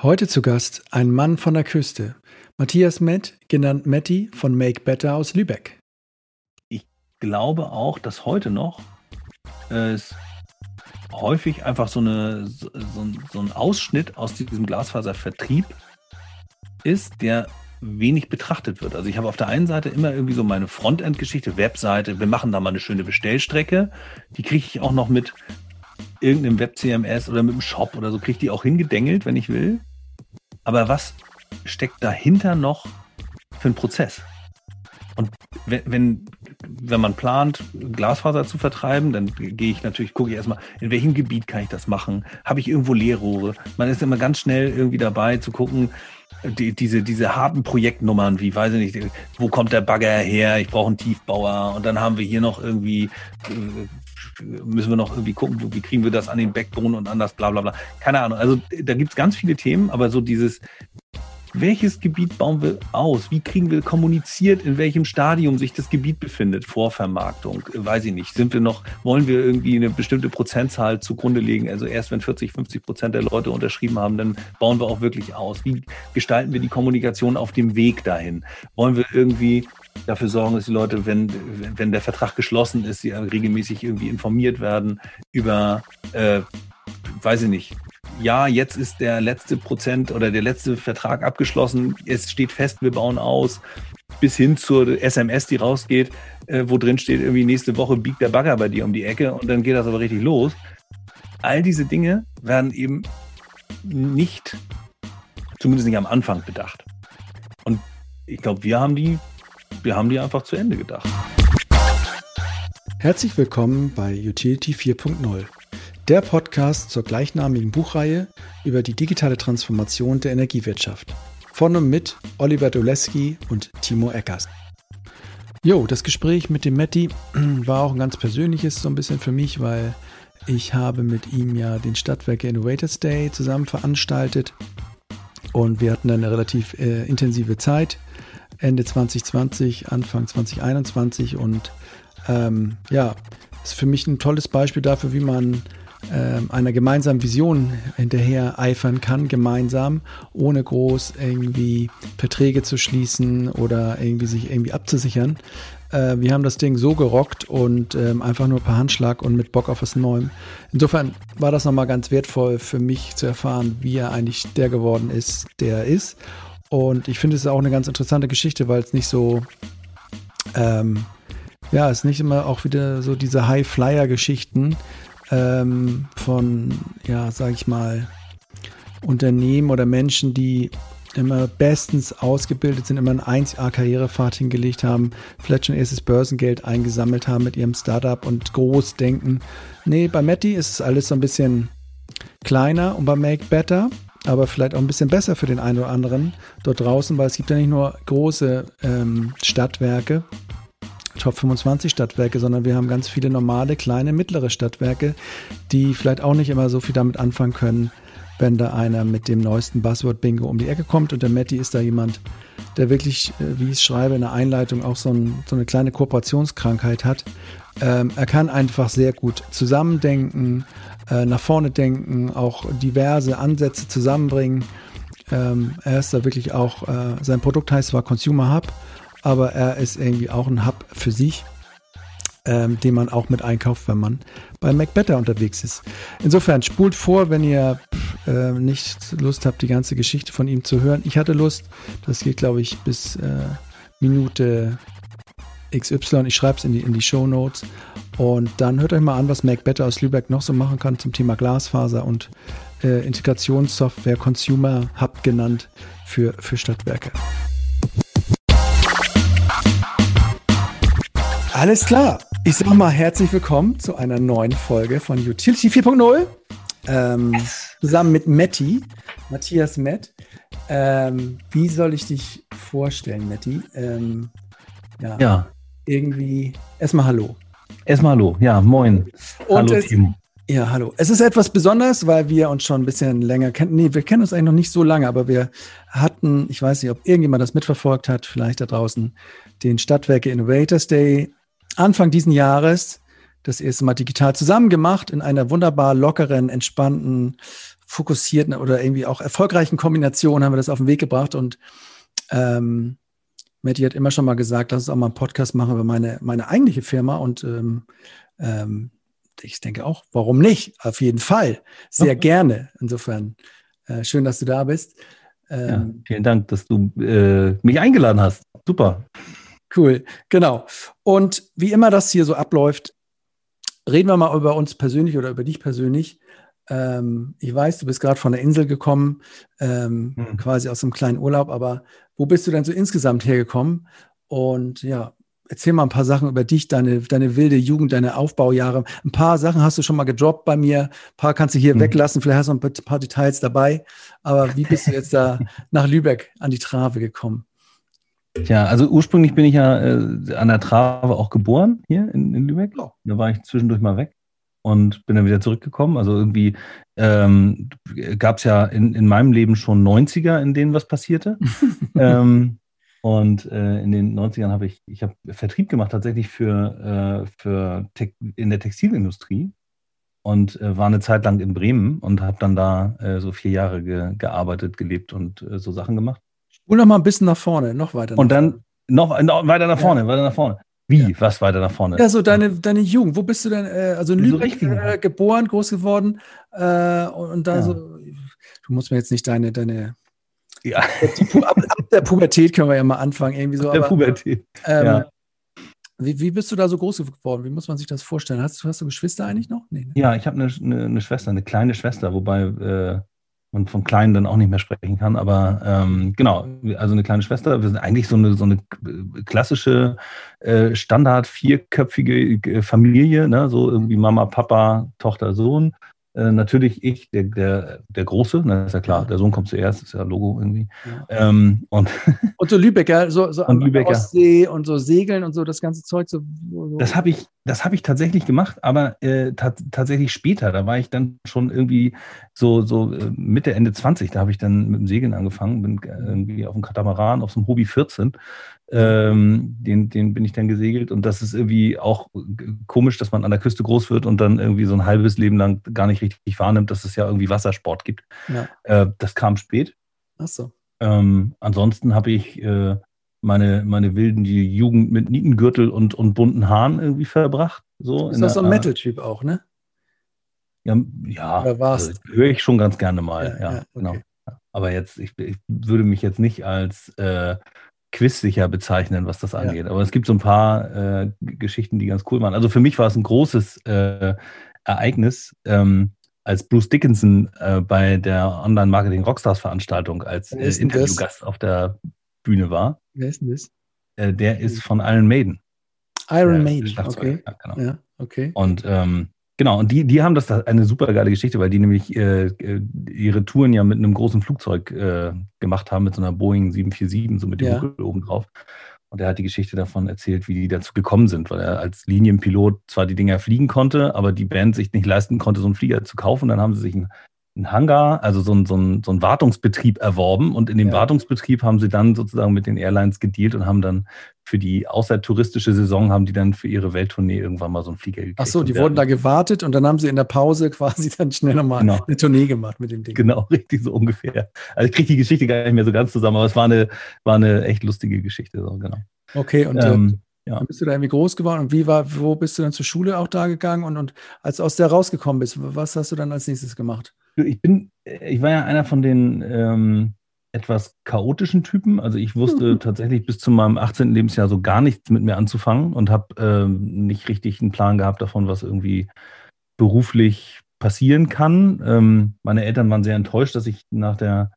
Heute zu Gast ein Mann von der Küste, Matthias Mett, genannt Matti von Make Better aus Lübeck. Ich glaube auch, dass heute noch äh, häufig einfach so, eine, so, so ein Ausschnitt aus diesem Glasfaservertrieb ist, der wenig betrachtet wird. Also ich habe auf der einen Seite immer irgendwie so meine Frontend-Geschichte, Webseite, wir machen da mal eine schöne Bestellstrecke. Die kriege ich auch noch mit irgendeinem Web-CMS oder mit einem Shop oder so, kriege ich die auch hingedengelt, wenn ich will. Aber was steckt dahinter noch für einen Prozess? Und wenn, wenn, wenn man plant, Glasfaser zu vertreiben, dann gehe ich natürlich, gucke ich erstmal, in welchem Gebiet kann ich das machen? Habe ich irgendwo Leerrohre? Man ist immer ganz schnell irgendwie dabei zu gucken, die, diese, diese harten Projektnummern, wie weiß ich nicht, wo kommt der Bagger her? Ich brauche einen Tiefbauer und dann haben wir hier noch irgendwie äh, müssen wir noch irgendwie gucken, wie kriegen wir das an den Backbone und an das bla bla bla. Keine Ahnung. Also da gibt es ganz viele Themen, aber so dieses, welches Gebiet bauen wir aus? Wie kriegen wir kommuniziert, in welchem Stadium sich das Gebiet befindet? Vorvermarktung, weiß ich nicht. Sind wir noch, wollen wir irgendwie eine bestimmte Prozentzahl zugrunde legen? Also erst wenn 40, 50 Prozent der Leute unterschrieben haben, dann bauen wir auch wirklich aus. Wie gestalten wir die Kommunikation auf dem Weg dahin? Wollen wir irgendwie dafür sorgen, dass die Leute, wenn, wenn der Vertrag geschlossen ist, sie regelmäßig irgendwie informiert werden über, äh, weiß ich nicht, ja, jetzt ist der letzte Prozent oder der letzte Vertrag abgeschlossen, es steht fest, wir bauen aus, bis hin zur SMS, die rausgeht, äh, wo drin steht, irgendwie nächste Woche biegt der Bagger bei dir um die Ecke und dann geht das aber richtig los. All diese Dinge werden eben nicht, zumindest nicht am Anfang bedacht. Und ich glaube, wir haben die wir haben die einfach zu Ende gedacht. Herzlich willkommen bei Utility 4.0, der Podcast zur gleichnamigen Buchreihe über die digitale Transformation der Energiewirtschaft. Von und mit Oliver Doleski und Timo Eckers. Jo, das Gespräch mit dem Matti war auch ein ganz persönliches, so ein bisschen für mich, weil ich habe mit ihm ja den Stadtwerke Innovators Day zusammen veranstaltet und wir hatten eine relativ äh, intensive Zeit Ende 2020, Anfang 2021 und ähm, ja, ist für mich ein tolles Beispiel dafür, wie man ähm, einer gemeinsamen Vision hinterher eifern kann, gemeinsam, ohne groß irgendwie Verträge zu schließen oder irgendwie sich irgendwie abzusichern. Äh, wir haben das Ding so gerockt und ähm, einfach nur per Handschlag und mit Bock auf was Neuem. Insofern war das nochmal ganz wertvoll für mich zu erfahren, wie er eigentlich der geworden ist, der er ist und ich finde es auch eine ganz interessante Geschichte, weil es nicht so, ähm, ja, es ist nicht immer auch wieder so diese High-Flyer-Geschichten ähm, von, ja, sag ich mal, Unternehmen oder Menschen, die immer bestens ausgebildet sind, immer einen 1A-Karrierepfad hingelegt haben, vielleicht schon erstes Börsengeld eingesammelt haben mit ihrem Startup und groß denken. Nee, bei Matti ist es alles so ein bisschen kleiner und bei Make Better aber vielleicht auch ein bisschen besser für den einen oder anderen dort draußen, weil es gibt ja nicht nur große ähm, Stadtwerke, Top 25 Stadtwerke, sondern wir haben ganz viele normale, kleine, mittlere Stadtwerke, die vielleicht auch nicht immer so viel damit anfangen können, wenn da einer mit dem neuesten Buzzword-Bingo um die Ecke kommt. Und der Matti ist da jemand, der wirklich, äh, wie ich es schreibe in der Einleitung, auch so, ein, so eine kleine Kooperationskrankheit hat. Ähm, er kann einfach sehr gut zusammendenken, äh, nach vorne denken, auch diverse Ansätze zusammenbringen. Ähm, er ist da wirklich auch, äh, sein Produkt heißt zwar Consumer Hub, aber er ist irgendwie auch ein Hub für sich, ähm, den man auch mit einkauft, wenn man bei MacBetter unterwegs ist. Insofern spult vor, wenn ihr äh, nicht Lust habt, die ganze Geschichte von ihm zu hören. Ich hatte Lust, das geht glaube ich bis äh, Minute XY. Ich schreibe es in die, in die Show Notes. Und dann hört euch mal an, was Make Better aus Lübeck noch so machen kann zum Thema Glasfaser und äh, Integrationssoftware, Consumer Hub genannt für, für Stadtwerke. Alles klar. Ich sage mal herzlich willkommen zu einer neuen Folge von Utility 4.0. Ähm, zusammen mit Matti, Matthias Mett. Ähm, wie soll ich dich vorstellen, Matti? Ähm, ja. ja irgendwie. Erstmal Hallo. Erstmal Hallo, ja, moin. Und hallo, es, Timo. Ja, hallo. Es ist etwas Besonderes, weil wir uns schon ein bisschen länger kennen. Nee, wir kennen uns eigentlich noch nicht so lange, aber wir hatten, ich weiß nicht, ob irgendjemand das mitverfolgt hat, vielleicht da draußen, den Stadtwerke Innovators Day Anfang diesen Jahres das erste Mal digital zusammen gemacht in einer wunderbar lockeren, entspannten, fokussierten oder irgendwie auch erfolgreichen Kombinationen haben wir das auf den Weg gebracht und ähm, Matti hat immer schon mal gesagt, lass uns auch mal einen Podcast machen über meine, meine eigentliche Firma und ähm, ähm, ich denke auch, warum nicht? Auf jeden Fall. Sehr okay. gerne. Insofern, äh, schön, dass du da bist. Ja, ähm, vielen Dank, dass du äh, mich eingeladen hast. Super. Cool, genau. Und wie immer das hier so abläuft, reden wir mal über uns persönlich oder über dich persönlich. Ähm, ich weiß, du bist gerade von der Insel gekommen, ähm, hm. quasi aus einem kleinen Urlaub, aber wo bist du denn so insgesamt hergekommen? Und ja, erzähl mal ein paar Sachen über dich, deine, deine wilde Jugend, deine Aufbaujahre. Ein paar Sachen hast du schon mal gedroppt bei mir, ein paar kannst du hier hm. weglassen, vielleicht hast du ein paar Details dabei. Aber wie bist du jetzt da nach Lübeck an die Trave gekommen? Ja, also ursprünglich bin ich ja äh, an der Trave auch geboren hier in, in Lübeck. Da war ich zwischendurch mal weg und bin dann wieder zurückgekommen. Also irgendwie ähm, gab es ja in, in meinem Leben schon 90er, in denen was passierte. ähm, und äh, in den 90ern habe ich, ich habe Vertrieb gemacht tatsächlich für, äh, für in der Textilindustrie und äh, war eine Zeit lang in Bremen und habe dann da äh, so vier Jahre ge gearbeitet, gelebt und äh, so Sachen gemacht. Spul noch mal ein bisschen nach vorne, noch weiter. und dann noch, noch, weiter nach vorne, ja. weiter nach vorne. Wie? Ja. Was weiter nach vorne? Ja, so deine, deine Jugend. Wo bist du denn? Äh, also in Lübeck äh, geboren, groß geworden. Äh, und da ja. so, du musst mir jetzt nicht deine, deine. Ja. Ab, ab, der Pubertät können wir ja mal anfangen, irgendwie so. Ab der aber, Pubertät. Ähm, ja. Wie, wie bist du da so groß geworden? Wie muss man sich das vorstellen? Hast, hast du Geschwister eigentlich noch? Nee, ne? Ja, ich habe eine, eine, eine, Schwester, eine kleine Schwester, wobei äh, man von Kleinen dann auch nicht mehr sprechen kann. Aber ähm, genau, also eine kleine Schwester. Wir sind eigentlich so eine, so eine klassische äh, Standard vierköpfige äh, Familie, ne? so irgendwie Mama, Papa, Tochter, Sohn. Äh, natürlich ich, der, der, der Große, na, ist ja klar, der Sohn kommt zuerst, ist ja Logo irgendwie. Ja. Ähm, und, und so Lübecker, so, so und Lübecker. Ostsee und so Segeln und so das ganze Zeug. So, so. Das habe ich, das ich tatsächlich gemacht, aber äh, tatsächlich später. Da war ich dann schon irgendwie so, so äh, Mitte, Ende 20. Da habe ich dann mit dem Segeln angefangen, bin äh, irgendwie auf dem Katamaran, auf so einem Hobby 14 ähm, den, den bin ich dann gesegelt und das ist irgendwie auch komisch, dass man an der Küste groß wird und dann irgendwie so ein halbes Leben lang gar nicht richtig wahrnimmt, dass es ja irgendwie Wassersport gibt. Ja. Äh, das kam spät. Ach so. Ähm, ansonsten habe ich äh, meine, meine wilden die Jugend mit Nietengürtel und, und bunten Haaren irgendwie verbracht. So ist das so ein Metal-Typ auch, ne? Ja, ja also, höre ich schon ganz gerne mal. Ja, ja, ja genau. okay. genau. Aber jetzt, ich, ich, würde mich jetzt nicht als äh, quizsicher bezeichnen, was das angeht. Ja. Aber es gibt so ein paar äh, Geschichten, die ganz cool waren. Also für mich war es ein großes äh, Ereignis, ähm, als Bruce Dickinson äh, bei der Online-Marketing Rockstars Veranstaltung als äh, Interviewgast auf der Bühne war. Wer ist denn das? Äh, der ist von Iron Maiden. Iron Maiden, okay. Ja, genau. ja, okay. Und ähm, Genau, und die, die haben das da eine super geile Geschichte, weil die nämlich äh, äh, ihre Touren ja mit einem großen Flugzeug äh, gemacht haben, mit so einer Boeing 747, so mit dem ja. Buckel oben drauf. Und er hat die Geschichte davon erzählt, wie die dazu gekommen sind, weil er als Linienpilot zwar die Dinger fliegen konnte, aber die Band sich nicht leisten konnte, so einen Flieger zu kaufen. Dann haben sie sich einen einen Hangar, also so ein, so ein, so ein Wartungsbetrieb erworben und in dem ja. Wartungsbetrieb haben sie dann sozusagen mit den Airlines gedealt und haben dann für die außertouristische Saison haben die dann für ihre Welttournee irgendwann mal so einen Flieger gekriegt. Ach so, die wurden da gewartet und dann haben sie in der Pause quasi dann schnell nochmal genau. eine Tournee gemacht mit dem Ding. Genau, richtig so ungefähr. Also ich kriege die Geschichte gar nicht mehr so ganz zusammen, aber es war eine, war eine echt lustige Geschichte, so, genau. Okay, und äh, ähm, ja. Dann bist du da irgendwie groß geworden und wie war, wo bist du dann zur Schule auch da gegangen und, und als du aus der rausgekommen bist, was hast du dann als nächstes gemacht? Ich bin, ich war ja einer von den ähm, etwas chaotischen Typen. Also ich wusste mhm. tatsächlich bis zu meinem 18. Lebensjahr so gar nichts mit mir anzufangen und habe ähm, nicht richtig einen Plan gehabt davon, was irgendwie beruflich passieren kann. Ähm, meine Eltern waren sehr enttäuscht, dass ich nach der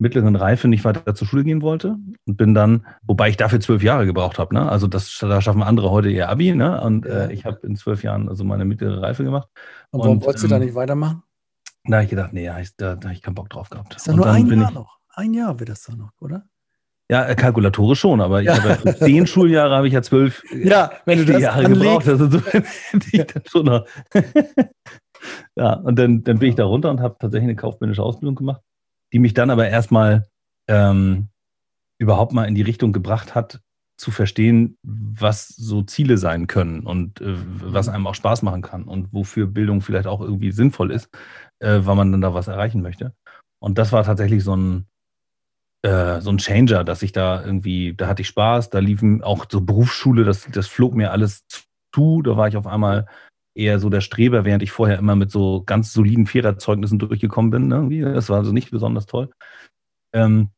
mittleren Reife nicht weiter zur Schule gehen wollte und bin dann, wobei ich dafür zwölf Jahre gebraucht habe. Ne? Also das, da schaffen andere heute ihr Abi. Ne? Und äh, ich habe in zwölf Jahren also meine mittlere Reife gemacht. Und warum und, wolltest ähm, du da ähm, nicht weitermachen? Da habe ich gedacht, nee, da, da habe ich keinen Bock drauf gehabt. Ist doch nur ein Jahr ich, noch. Ein Jahr wird das doch noch, oder? Ja, äh, kalkulatorisch schon, aber ja. ich habe ja zehn Schuljahre habe ich ja zwölf ja, wenn du das Jahre anlegst. gebraucht. Also so ich dann schon noch. ja, und dann, dann bin ich da runter und habe tatsächlich eine kaufmännische Ausbildung gemacht, die mich dann aber erstmal ähm, überhaupt mal in die Richtung gebracht hat, zu verstehen, was so Ziele sein können und äh, was Mhm. einem auch Spaß machen kann und wofür Bildung vielleicht auch irgendwie sinnvoll ist, äh, weil man dann da was erreichen möchte. Und das war tatsächlich so ein, äh, so ein Changer, dass ich da irgendwie, da hatte ich Spaß, da liefen auch so Berufsschule, das, das flog mir alles zu, da war ich auf einmal eher so der Streber, während ich vorher immer mit so ganz soliden Viererzeugnissen durchgekommen bin. Irgendwie. Das war also nicht besonders toll. Ähm,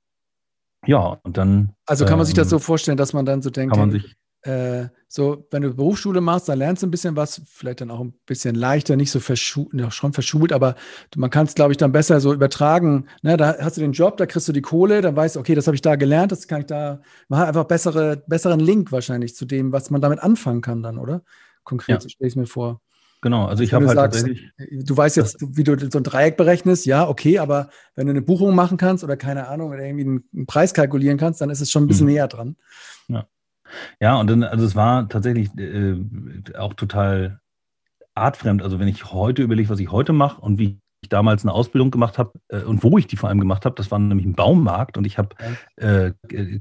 ja, und dann Also kann man sich das ähm, so vorstellen, dass man dann so denkt, kann man sich äh, so, wenn du Berufsschule machst, dann lernst du ein bisschen was, vielleicht dann auch ein bisschen leichter, nicht so verschult, ja, schon verschult, aber du, man kann es, glaube ich, dann besser so übertragen. Ne? Da hast du den Job, da kriegst du die Kohle, dann weißt du, okay, das habe ich da gelernt, das kann ich da, man hat einfach bessere, besseren Link wahrscheinlich zu dem, was man damit anfangen kann dann, oder? Konkret, Ja. so stelle ich es mir vor. Genau, also ich habe halt sagst, tatsächlich, Du weißt jetzt, wie du so ein Dreieck berechnest, ja, okay, aber wenn du eine Buchung machen kannst oder keine Ahnung, oder irgendwie einen, Preis kalkulieren kannst, dann ist es schon ein bisschen Mhm. näher dran. ja, und dann, also es war tatsächlich äh, auch total artfremd. Also wenn ich heute überlege, was ich heute mache und wie ich damals eine Ausbildung gemacht habe äh, und wo ich die vor allem gemacht habe, das war nämlich ein Baumarkt und ich habe äh,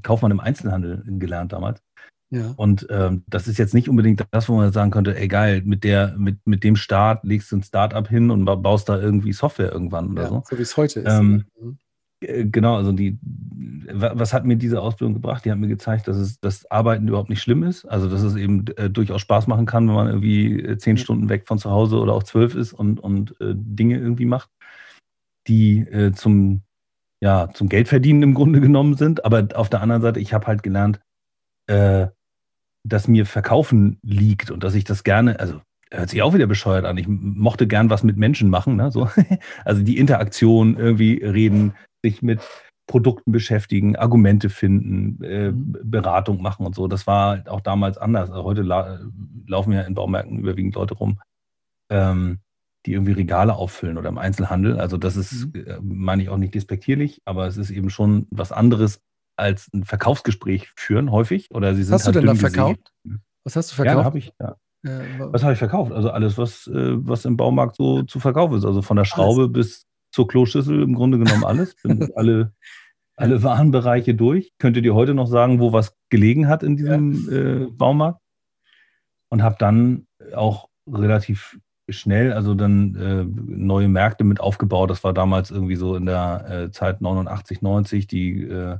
Kaufmann im Einzelhandel gelernt damals. Ja. Und ähm, das ist jetzt nicht unbedingt das, wo man sagen könnte, egal, mit der, mit, mit dem Start legst du ein Start-up hin und ba- baust da irgendwie Software irgendwann oder ja, so. so wie es heute ist. Ähm, Mhm. Äh, Genau, also die, wa- was hat mir diese Ausbildung gebracht? Die hat mir gezeigt, dass es das Arbeiten überhaupt nicht schlimm ist. Also dass es eben äh, durchaus Spaß machen kann, wenn man irgendwie äh, zehn. Stunden weg von zu Hause oder auch zwölf ist und, und äh, Dinge irgendwie macht, die äh, zum, ja, zum Geldverdienen im Grunde genommen sind. Aber auf der anderen Seite, ich habe halt gelernt, äh, dass mir Verkaufen liegt und dass ich das gerne, also hört sich auch wieder bescheuert an. Ich mochte gern was mit Menschen machen, ne? so. also die Interaktion, irgendwie reden, sich mit Produkten beschäftigen, Argumente finden, äh, Mhm. Beratung machen und so. Das war halt auch damals anders. Also heute la laufen ja in Baumärkten überwiegend Leute rum, ähm, die irgendwie Regale auffüllen oder im Einzelhandel. Also das ist, Mhm. äh, meine ich auch nicht despektierlich, aber es ist eben schon was anderes als ein Verkaufsgespräch führen häufig. Oder sie sind Was hast du halt denn da verkauft? Was hast du Ja, da verkauft? habe ich, ja. Äh, wa- Was habe ich verkauft? Also alles, was, äh, was im Baumarkt so zu verkaufen ist. Also von der Schraube bis zur Kloschüssel im Grunde genommen alles. Alle, alle Warenbereiche durch. Könntet ihr heute noch sagen, wo was gelegen hat in diesem äh, Baumarkt? Und habe dann auch relativ schnell, also dann äh, neue Märkte mit aufgebaut. Das war damals irgendwie so in der äh, Zeit 89, 90. Die äh,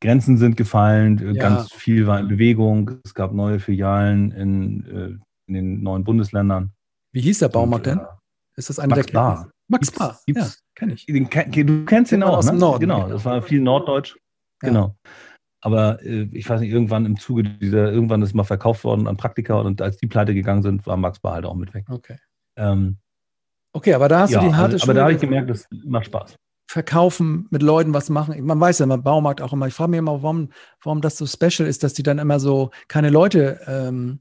Grenzen sind gefallen, äh, Ja. ganz viel war in Bewegung. Es gab neue Filialen in, äh, in den neuen Bundesländern. Wie hieß der Baumarkt Und, denn? Ist das eine Max der Bar. Max Bar, ja, kenne ich. Den, du kennst man auch, aus ne? dem Norden, Genau, genau. das war viel Norddeutsch. Ja. Genau. Aber äh, ich weiß nicht, irgendwann im Zuge dieser, irgendwann ist mal verkauft worden an Praktika und als die pleite gegangen sind, war Max Bar halt auch mit weg. Okay. Ähm, Okay, aber da hast ja, du die harte also, aber da habe ich gemerkt, das macht Spaß. verkaufen, mit Leuten was machen. Man weiß ja im Baumarkt auch immer, ich frage mich immer, warum, warum das so special ist, dass die dann immer so keine Leute ähm,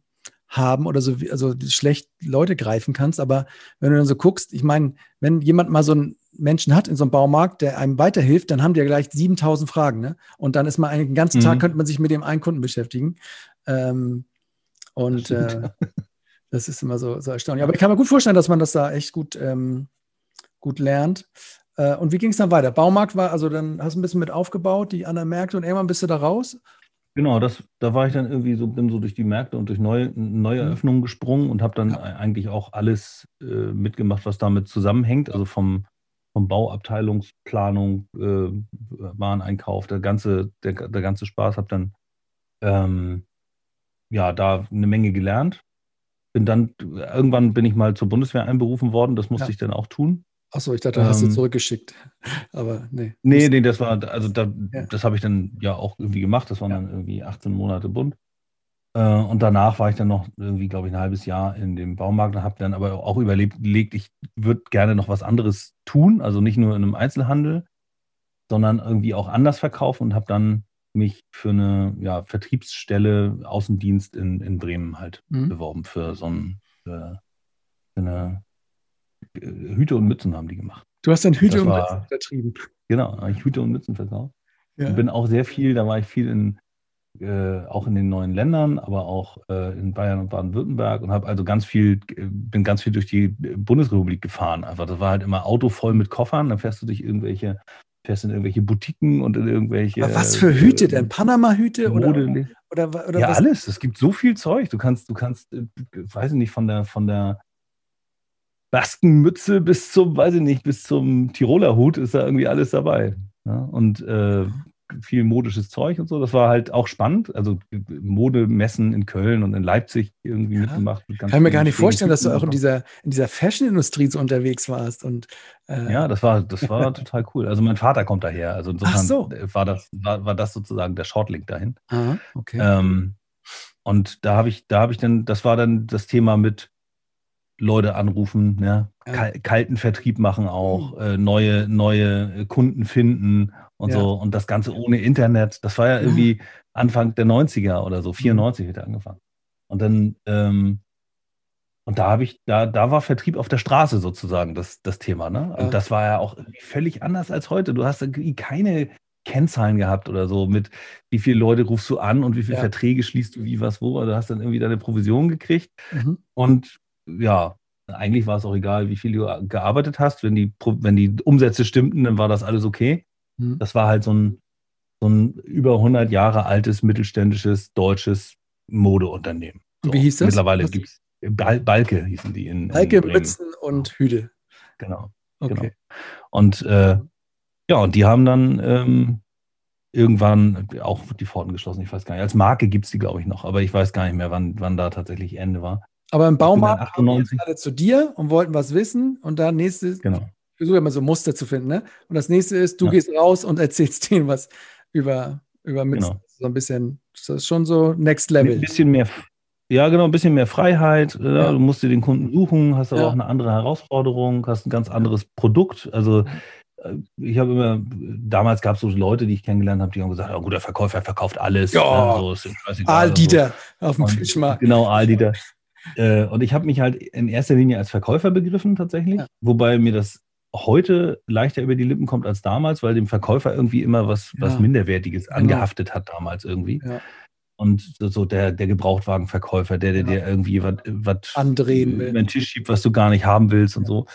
haben oder so, wie- also schlecht Leute greifen kannst. Aber wenn du dann so guckst, ich meine, wenn jemand mal so einen Menschen hat in so einem Baumarkt, der einem weiterhilft, dann haben die ja gleich 7000 Fragen. Ne? Und dann ist man eigentlich den ganzen Mhm. Tag, könnte man sich mit dem einen Kunden beschäftigen. Ähm, und Das äh, das ist immer so, so erstaunlich. Aber ich kann mir gut vorstellen, dass man das da echt gut, ähm, gut lernt. Äh, und wie ging es dann weiter? Baumarkt war, also dann hast du ein bisschen mit aufgebaut, die anderen Märkte und irgendwann bist du da raus. Genau, das, da war ich dann irgendwie so, bin so durch die Märkte und durch neue, neue Mhm. Eröffnungen gesprungen und habe dann Ja. eigentlich auch alles äh, mitgemacht, was damit zusammenhängt. Also vom, vom Bauabteilungsplanung, äh, Wareneinkauf, der ganze, der, der ganze Spaß, habe dann ähm, ja da eine Menge gelernt. Bin dann, irgendwann bin ich mal zur Bundeswehr einberufen worden, das musste Ja. ich dann auch tun. Achso, ich dachte, du hast du Ähm, zurückgeschickt. Aber nee. Nee, nee, das war, also da, Ja. das habe ich dann ja auch irgendwie gemacht. Das waren Ja. dann irgendwie 18 Monate bunt. Äh, und danach war ich dann noch irgendwie, glaube ich, ein halbes Jahr in dem Baumarkt und habe dann aber auch überlegt, ich würde gerne noch was anderes tun. Also nicht nur in einem Einzelhandel, sondern irgendwie auch anders verkaufen und habe dann mich für eine ja, Vertriebsstelle Außendienst in, in Bremen halt Mhm. beworben für so ein, für, für eine Hüte und Mützen haben die gemacht. Du hast dann Hüte Das und war- Mützen vertrieben. Genau, habe ich Hüte und Mützen verkauft. Ja. Ich bin auch sehr viel, da war ich viel in, äh, auch in den neuen Ländern, aber auch äh, in Bayern und Baden-Württemberg und habe also ganz viel, äh, bin ganz viel durch die Bundesrepublik gefahren. Einfach, das war halt immer Auto voll mit Koffern, dann fährst du durch irgendwelche fährst in irgendwelche Boutiquen und in irgendwelche. Aber was für Hüte denn? Panama-Hüte oder, oder, oder ja, was? alles. Es gibt so viel Zeug. Du kannst, du kannst, äh, weiß ich nicht, von der, von der Baskenmütze bis zum, weiß ich nicht, bis zum Tiroler Hut ist da irgendwie alles dabei. Ja? Und äh, viel modisches Zeug und so. Das war halt auch spannend. Also Modemessen in Köln und in Leipzig irgendwie Ja. mitgemacht. mit Kann mir gar nicht vorstellen, dass du Typen auch in dieser, in dieser Fashion-Industrie so unterwegs warst. Und, äh, Ja, das war, das war total cool. Also mein Vater kommt daher. Also insofern Ach so. war, das, war, war das sozusagen der Shortlink dahin. Aha, okay. Ähm, und da habe ich, da habe ich dann, das war dann das Thema mit Leute anrufen, ja, Ja. kal kalten Vertrieb machen auch, äh, neue, neue Kunden finden und Ja. so. Und das Ganze ohne Internet. Das war ja irgendwie Anfang der 90er oder Mhm. so, 94 hat er angefangen. Und dann, ähm, und da habe ich, da, da war Vertrieb auf der Straße sozusagen das, das Thema, ne? Und das war ja auch völlig anders als heute. Du hast irgendwie keine Kennzahlen gehabt oder so mit wie viele Leute rufst du an und wie viele Ja. Verträge schließt du wie was wo. Du hast dann irgendwie deine Provision gekriegt Mhm. und ja, eigentlich war es auch egal, wie viel du gearbeitet hast. Wenn die, wenn die Umsätze stimmten, dann war das alles okay. Mhm. Das war halt so ein, so ein über 100 Jahre altes mittelständisches deutsches Modeunternehmen. Und wie hieß das? Mittlerweile gibt es Bal Balke hießen die in, in Heike, Bremen. Mützen und Hüte. Genau. Okay. Genau. Und äh, ja, und die haben dann ähm, irgendwann auch die Pforten geschlossen. Ich weiß gar nicht. Als Marke gibt es die, glaube ich, noch, aber ich weiß gar nicht mehr, wann, wann da tatsächlich Ende war. Aber im Baumarkt kamen 98. alle zu dir und wollten was wissen und dann nächstes, Genau. ich versuche immer so Muster zu finden, ne? Und das nächste ist, du Ja. gehst raus und erzählst denen was über, über Mützen. Genau. So ein bisschen, das ist schon so Next Ein Level. bisschen mehr, ja, genau, ein bisschen mehr Freiheit. äh, Ja. Du musst dir den Kunden suchen, hast aber Ja. auch eine andere Herausforderung, hast ein ganz anderes Produkt. Also äh, ich habe immer, damals gab es so Leute, die ich kennengelernt habe, die haben gesagt, ein guter Verkäufer verkauft alles. Ja. äh, so, und so. Auf dem Fischmarkt. Genau, Aaldieter. Äh, und ich habe mich halt in erster Linie als Verkäufer begriffen tatsächlich, Ja. wobei mir das heute leichter über die Lippen kommt als damals, weil dem Verkäufer irgendwie immer was, was Ja. Minderwertiges Genau. angehaftet hat damals irgendwie. Ja. Und so, so der, der Gebrauchtwagenverkäufer, der, der dir irgendwie was was Andrehen will. über den Tisch schiebt, was du gar nicht haben willst und so.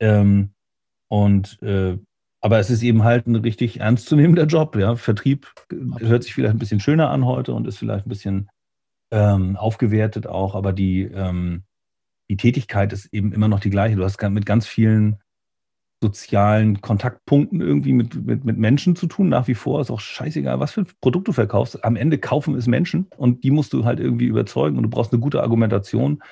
Ähm, und äh, aber es ist eben halt ein richtig ernstzunehmender Job, ja. Vertrieb hört sich vielleicht ein bisschen schöner an heute und ist vielleicht ein bisschen ähm, aufgewertet auch, aber die, ähm, die Tätigkeit ist eben immer noch die gleiche. Du hast mit ganz vielen sozialen Kontaktpunkten irgendwie mit, mit, mit Menschen zu tun, nach wie vor. Ist auch scheißegal, was für ein Produkt du verkaufst. Am Ende kaufen es Menschen und die musst du halt irgendwie überzeugen und du brauchst eine gute Argumentation.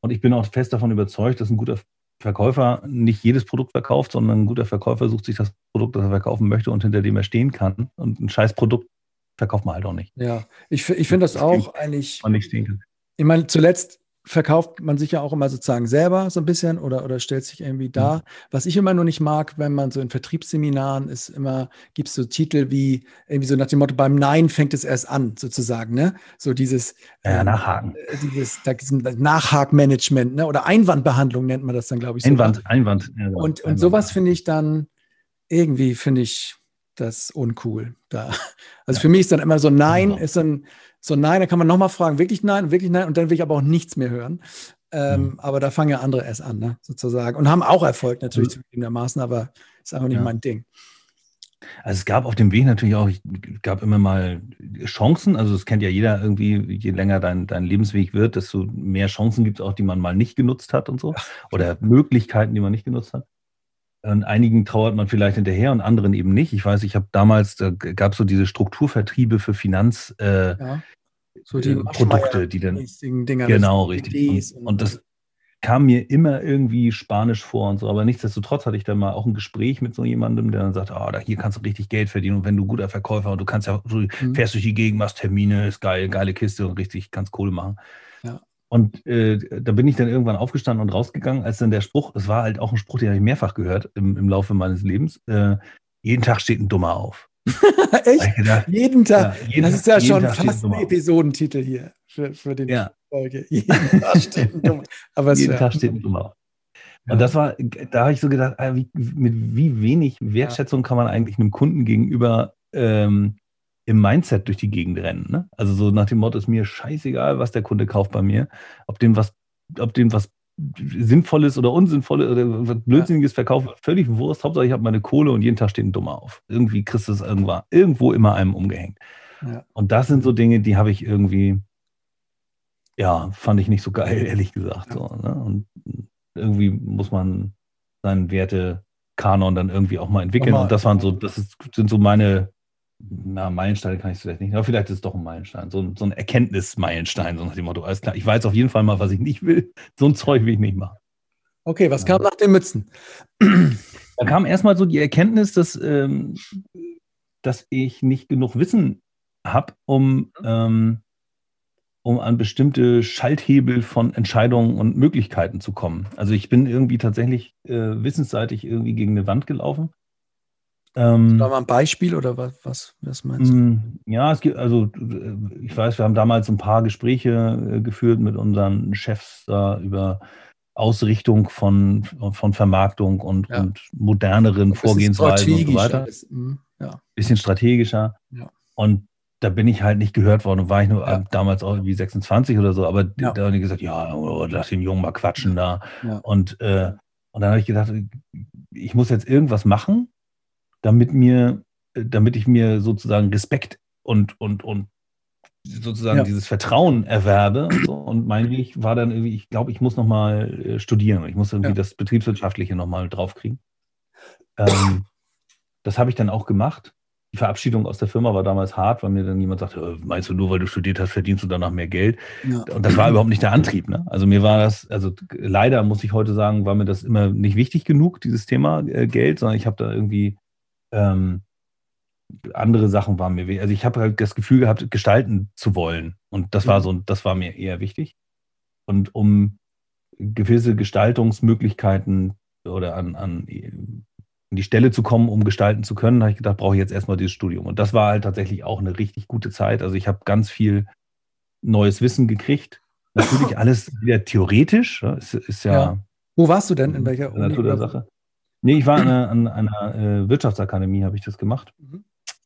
Und ich bin auch fest davon überzeugt, dass ein guter Verkäufer nicht jedes Produkt verkauft, sondern ein guter Verkäufer sucht sich das Produkt, das er verkaufen möchte und hinter dem er stehen kann. Und ein scheiß Produkt verkauft man halt auch nicht. Ja, ich, ich finde das Das auch eigentlich, Man nicht stehen kann. ich meine, zuletzt verkauft man sich ja auch immer sozusagen selber so ein bisschen oder, oder stellt sich irgendwie dar. Was ich immer nur nicht mag, wenn man so in Vertriebsseminaren ist, immer gibt es so Titel wie irgendwie so nach dem Motto, beim Nein fängt es erst an, sozusagen, ne? So dieses, Ja, ähm, nachhaken. äh, dieses da Nachhakmanagement, ne? Oder Einwandbehandlung nennt man das dann, glaube ich. Einwand, Einwand. Ja, genau. Und, und Einwand. sowas finde ich dann, irgendwie finde ich das uncool. Da. Also für mich ist dann immer so Nein, Genau. ist dann so Nein, da kann man nochmal fragen, wirklich Nein, wirklich Nein, und dann will ich aber auch nichts mehr hören. Ähm, Mhm. Aber da fangen ja andere erst an, ne, sozusagen. Und haben auch Erfolg natürlich Mhm. zugegebenermaßen, aber ist einfach nicht Ja. mein Ding. Also es gab auf dem Weg natürlich auch, gab immer mal Chancen. Also es kennt ja jeder irgendwie, je länger dein, dein Lebensweg wird, desto mehr Chancen gibt es auch, die man mal nicht genutzt hat und so. Oder Möglichkeiten, die man nicht genutzt hat. Und einigen trauert man vielleicht hinterher und anderen eben nicht. Ich weiß, ich habe damals, da gab es so diese Strukturvertriebe für Finanz, äh, Ja. So die äh, Produkte, die dann Dinger. Genau, richtig. Und, und das kam mir immer irgendwie spanisch vor und so. Aber nichtsdestotrotz hatte ich dann mal auch ein Gespräch mit so jemandem, der dann sagt, ah, da hier kannst du richtig Geld verdienen. Und wenn du guter Verkäufer und du kannst ja, du Mhm. fährst durch die Gegend, machst Termine, ist geil, geile Kiste und richtig kannst Kohle machen. Ja. Und äh, da bin ich dann irgendwann aufgestanden und rausgegangen, als dann der Spruch, es war halt auch ein Spruch, den habe ich mehrfach gehört im, im Laufe meines Lebens, äh, jeden Tag steht ein Dummer auf. Echt? gedacht, Jeden Tag. ja, jeden das ist ja schon Tag fast ein. Episodentitel hier für, für den Ja. Folge. Jeden Tag steht ein Dummer. Aber Jeden Tag steht ein Dummer auf. Ja. Und das war, da habe ich so gedacht, ah, wie, mit wie wenig Wertschätzung kann man eigentlich einem Kunden gegenüber ähm, im Mindset durch die Gegend rennen. Ne? Also so nach dem Motto, ist mir scheißegal, was der Kunde kauft bei mir, ob dem was, ob dem was Sinnvolles oder Unsinnvolles oder was Blödsinniges verkaufe, völlig Wurst. Hauptsache, ich habe meine Kohle und jeden Tag steht ein Dummer auf. Irgendwie kriegst du es irgendwo, irgendwo immer einem umgehängt. Ja. Und das sind so Dinge, die habe ich irgendwie, ja, fand ich nicht so geil, ehrlich gesagt. So, ne? Und irgendwie muss man seinen Wertekanon dann irgendwie auch mal entwickeln. Mal, und das waren so, das ist, sind so meine na, Meilensteine kann ich vielleicht nicht, aber vielleicht ist es doch ein Meilenstein, so, so ein Erkenntnismeilenstein, so nach dem Motto, alles klar, ich weiß auf jeden Fall mal, was ich nicht will, so ein Zeug will ich nicht machen. Okay, was kam nach den Mützen? Da kam erstmal so die Erkenntnis, dass, ähm, dass ich nicht genug Wissen habe, um, ähm, um an bestimmte Schalthebel von Entscheidungen und Möglichkeiten zu kommen. Also ich bin irgendwie tatsächlich äh, wissensseitig irgendwie gegen eine Wand gelaufen ähm, da mal ein Beispiel oder was, was, was meinst du? Mm, ja, es gibt, also ich weiß, wir haben damals ein paar Gespräche äh, geführt mit unseren Chefs da über Ausrichtung von, von Vermarktung und, ja. und moderneren Vorgehensweisen und so weiter. Ist, mh, ja. Bisschen strategischer. Ja. Und da bin ich halt nicht gehört worden. War ich nur ja. damals auch irgendwie 26 oder so, aber ja. da haben die gesagt, ja, oh, lass den Jungen mal quatschen da. Ja. Und, äh, und dann habe ich gedacht, ich muss jetzt irgendwas machen, damit mir, äh, damit ich mir sozusagen Respekt und, und, und sozusagen ja. dieses Vertrauen erwerbe. Und, so. und mein Weg war dann irgendwie, ich glaube, ich muss nochmal äh, studieren. Ich muss irgendwie ja. das Betriebswirtschaftliche nochmal draufkriegen. Ähm, das habe ich dann auch gemacht. Die Verabschiedung aus der Firma war damals hart, weil mir dann jemand sagte, äh, meinst du, nur weil du studiert hast, verdienst du danach mehr Geld? Ja. Und das war überhaupt nicht der Antrieb. Ne? Also mir war das, also leider muss ich heute sagen, war mir das immer nicht wichtig genug, dieses Thema äh, Geld, sondern ich habe da irgendwie ähm, andere Sachen waren mir, also ich habe halt das Gefühl gehabt, gestalten zu wollen. Und das war mhm. so, das war mir eher wichtig. Und um gewisse Gestaltungsmöglichkeiten oder an, an die Stelle zu kommen, um gestalten zu können, habe ich gedacht, brauche ich jetzt erstmal dieses Studium. Und das war halt tatsächlich auch eine richtig gute Zeit. Also ich habe ganz viel neues Wissen gekriegt. Natürlich alles wieder theoretisch. Ist, ist ja, ja. Wo warst du denn? In welcher Natur der Sache? Nee, ich war an einer, an einer äh, Wirtschaftsakademie, habe ich das gemacht. Mhm.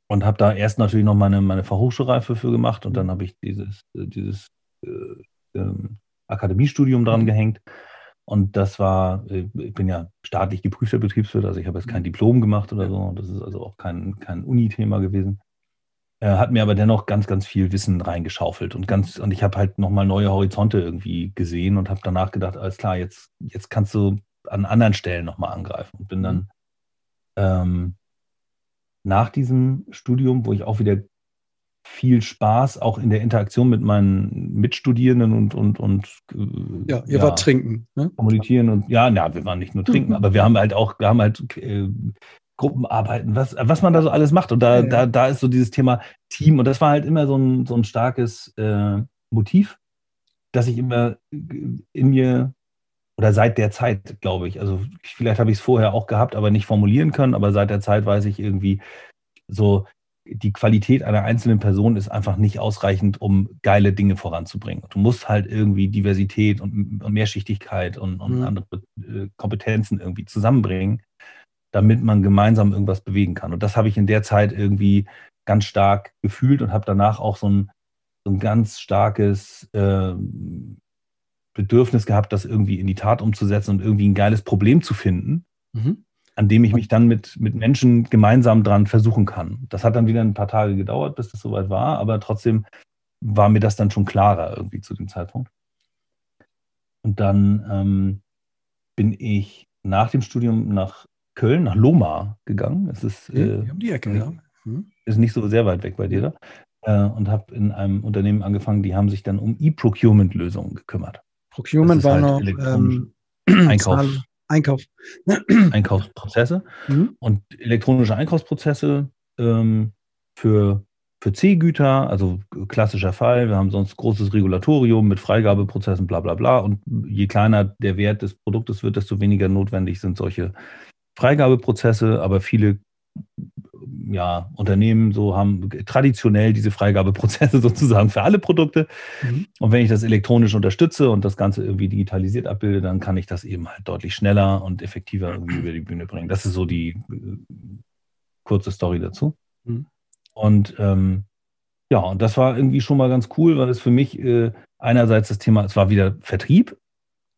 Und habe da erst natürlich noch meine, meine Fachhochschulreife für gemacht und dann mhm. habe ich dieses, äh, dieses äh, ähm, Akademiestudium dran mhm. gehängt. Und das war, äh, ich bin ja staatlich geprüfter Betriebswirt, also ich habe jetzt kein mhm. Diplom gemacht oder so. Das ist also auch kein, kein Uni-Thema gewesen. Er hat mir aber dennoch ganz, ganz viel Wissen reingeschaufelt und ganz, und ich habe halt nochmal neue Horizonte irgendwie gesehen und habe danach gedacht, alles klar, jetzt, jetzt kannst du an anderen Stellen nochmal angreifen. Und bin dann mhm. ähm, nach diesem Studium, wo ich auch wieder viel Spaß auch in der Interaktion mit meinen Mitstudierenden und und und äh, ja, ihr ja, wart trinken, ne? kommunizieren und ja, na, wir waren nicht nur trinken, mhm. aber wir haben halt auch, wir haben halt äh, Gruppenarbeiten, was, was man da so alles macht und da, ja, ja. da, da ist so dieses Thema Team und das war halt immer so ein, so ein starkes äh, Motiv, dass ich immer in mir oder seit der Zeit, glaube ich. Also vielleicht habe ich es vorher auch gehabt, aber nicht formulieren können, aber seit der Zeit weiß ich irgendwie so, die Qualität einer einzelnen Person ist einfach nicht ausreichend, um geile Dinge voranzubringen. Du musst halt irgendwie Diversität und, Mehrschichtigkeit und, und mhm. andere äh, Kompetenzen irgendwie zusammenbringen, damit man gemeinsam irgendwas bewegen kann. Und das habe ich in der Zeit irgendwie ganz stark gefühlt und habe danach auch so ein, so ein ganz starkes äh, Bedürfnis gehabt, das irgendwie in die Tat umzusetzen und irgendwie ein geiles Problem zu finden, mhm. an dem ich mich dann mit, mit Menschen gemeinsam dran versuchen kann. Das hat dann wieder ein paar Tage gedauert, bis das soweit war, aber trotzdem war mir das dann schon klarer irgendwie zu dem Zeitpunkt. Und dann ähm, bin ich nach dem Studium nach Köln, nach Loma gegangen. Es ist äh, um die Ecke, ja. Mhm. Ist nicht so sehr weit weg bei dir da. Äh, und habe in einem Unternehmen angefangen, die haben sich dann um E-Procurement-Lösungen gekümmert. Procurement war halt noch ähm, Einkauf. Einkauf. Einkaufsprozesse mhm. und elektronische Einkaufsprozesse ähm, für, für C-Güter, also klassischer Fall. Wir haben sonst großes Regulatorium mit Freigabeprozessen, bla bla bla. Und je kleiner der Wert des Produktes wird, desto weniger notwendig sind solche Freigabeprozesse. Aber viele ja, Unternehmen so haben traditionell diese Freigabeprozesse sozusagen für alle Produkte. Mhm. Und wenn ich das elektronisch unterstütze und das Ganze irgendwie digitalisiert abbilde, dann kann ich das eben halt deutlich schneller und effektiver irgendwie über die Bühne bringen. Das ist so die äh, kurze Story dazu. Mhm. Und ähm, ja, und das war irgendwie schon mal ganz cool, weil es für mich äh, einerseits das Thema, es war wieder Vertrieb,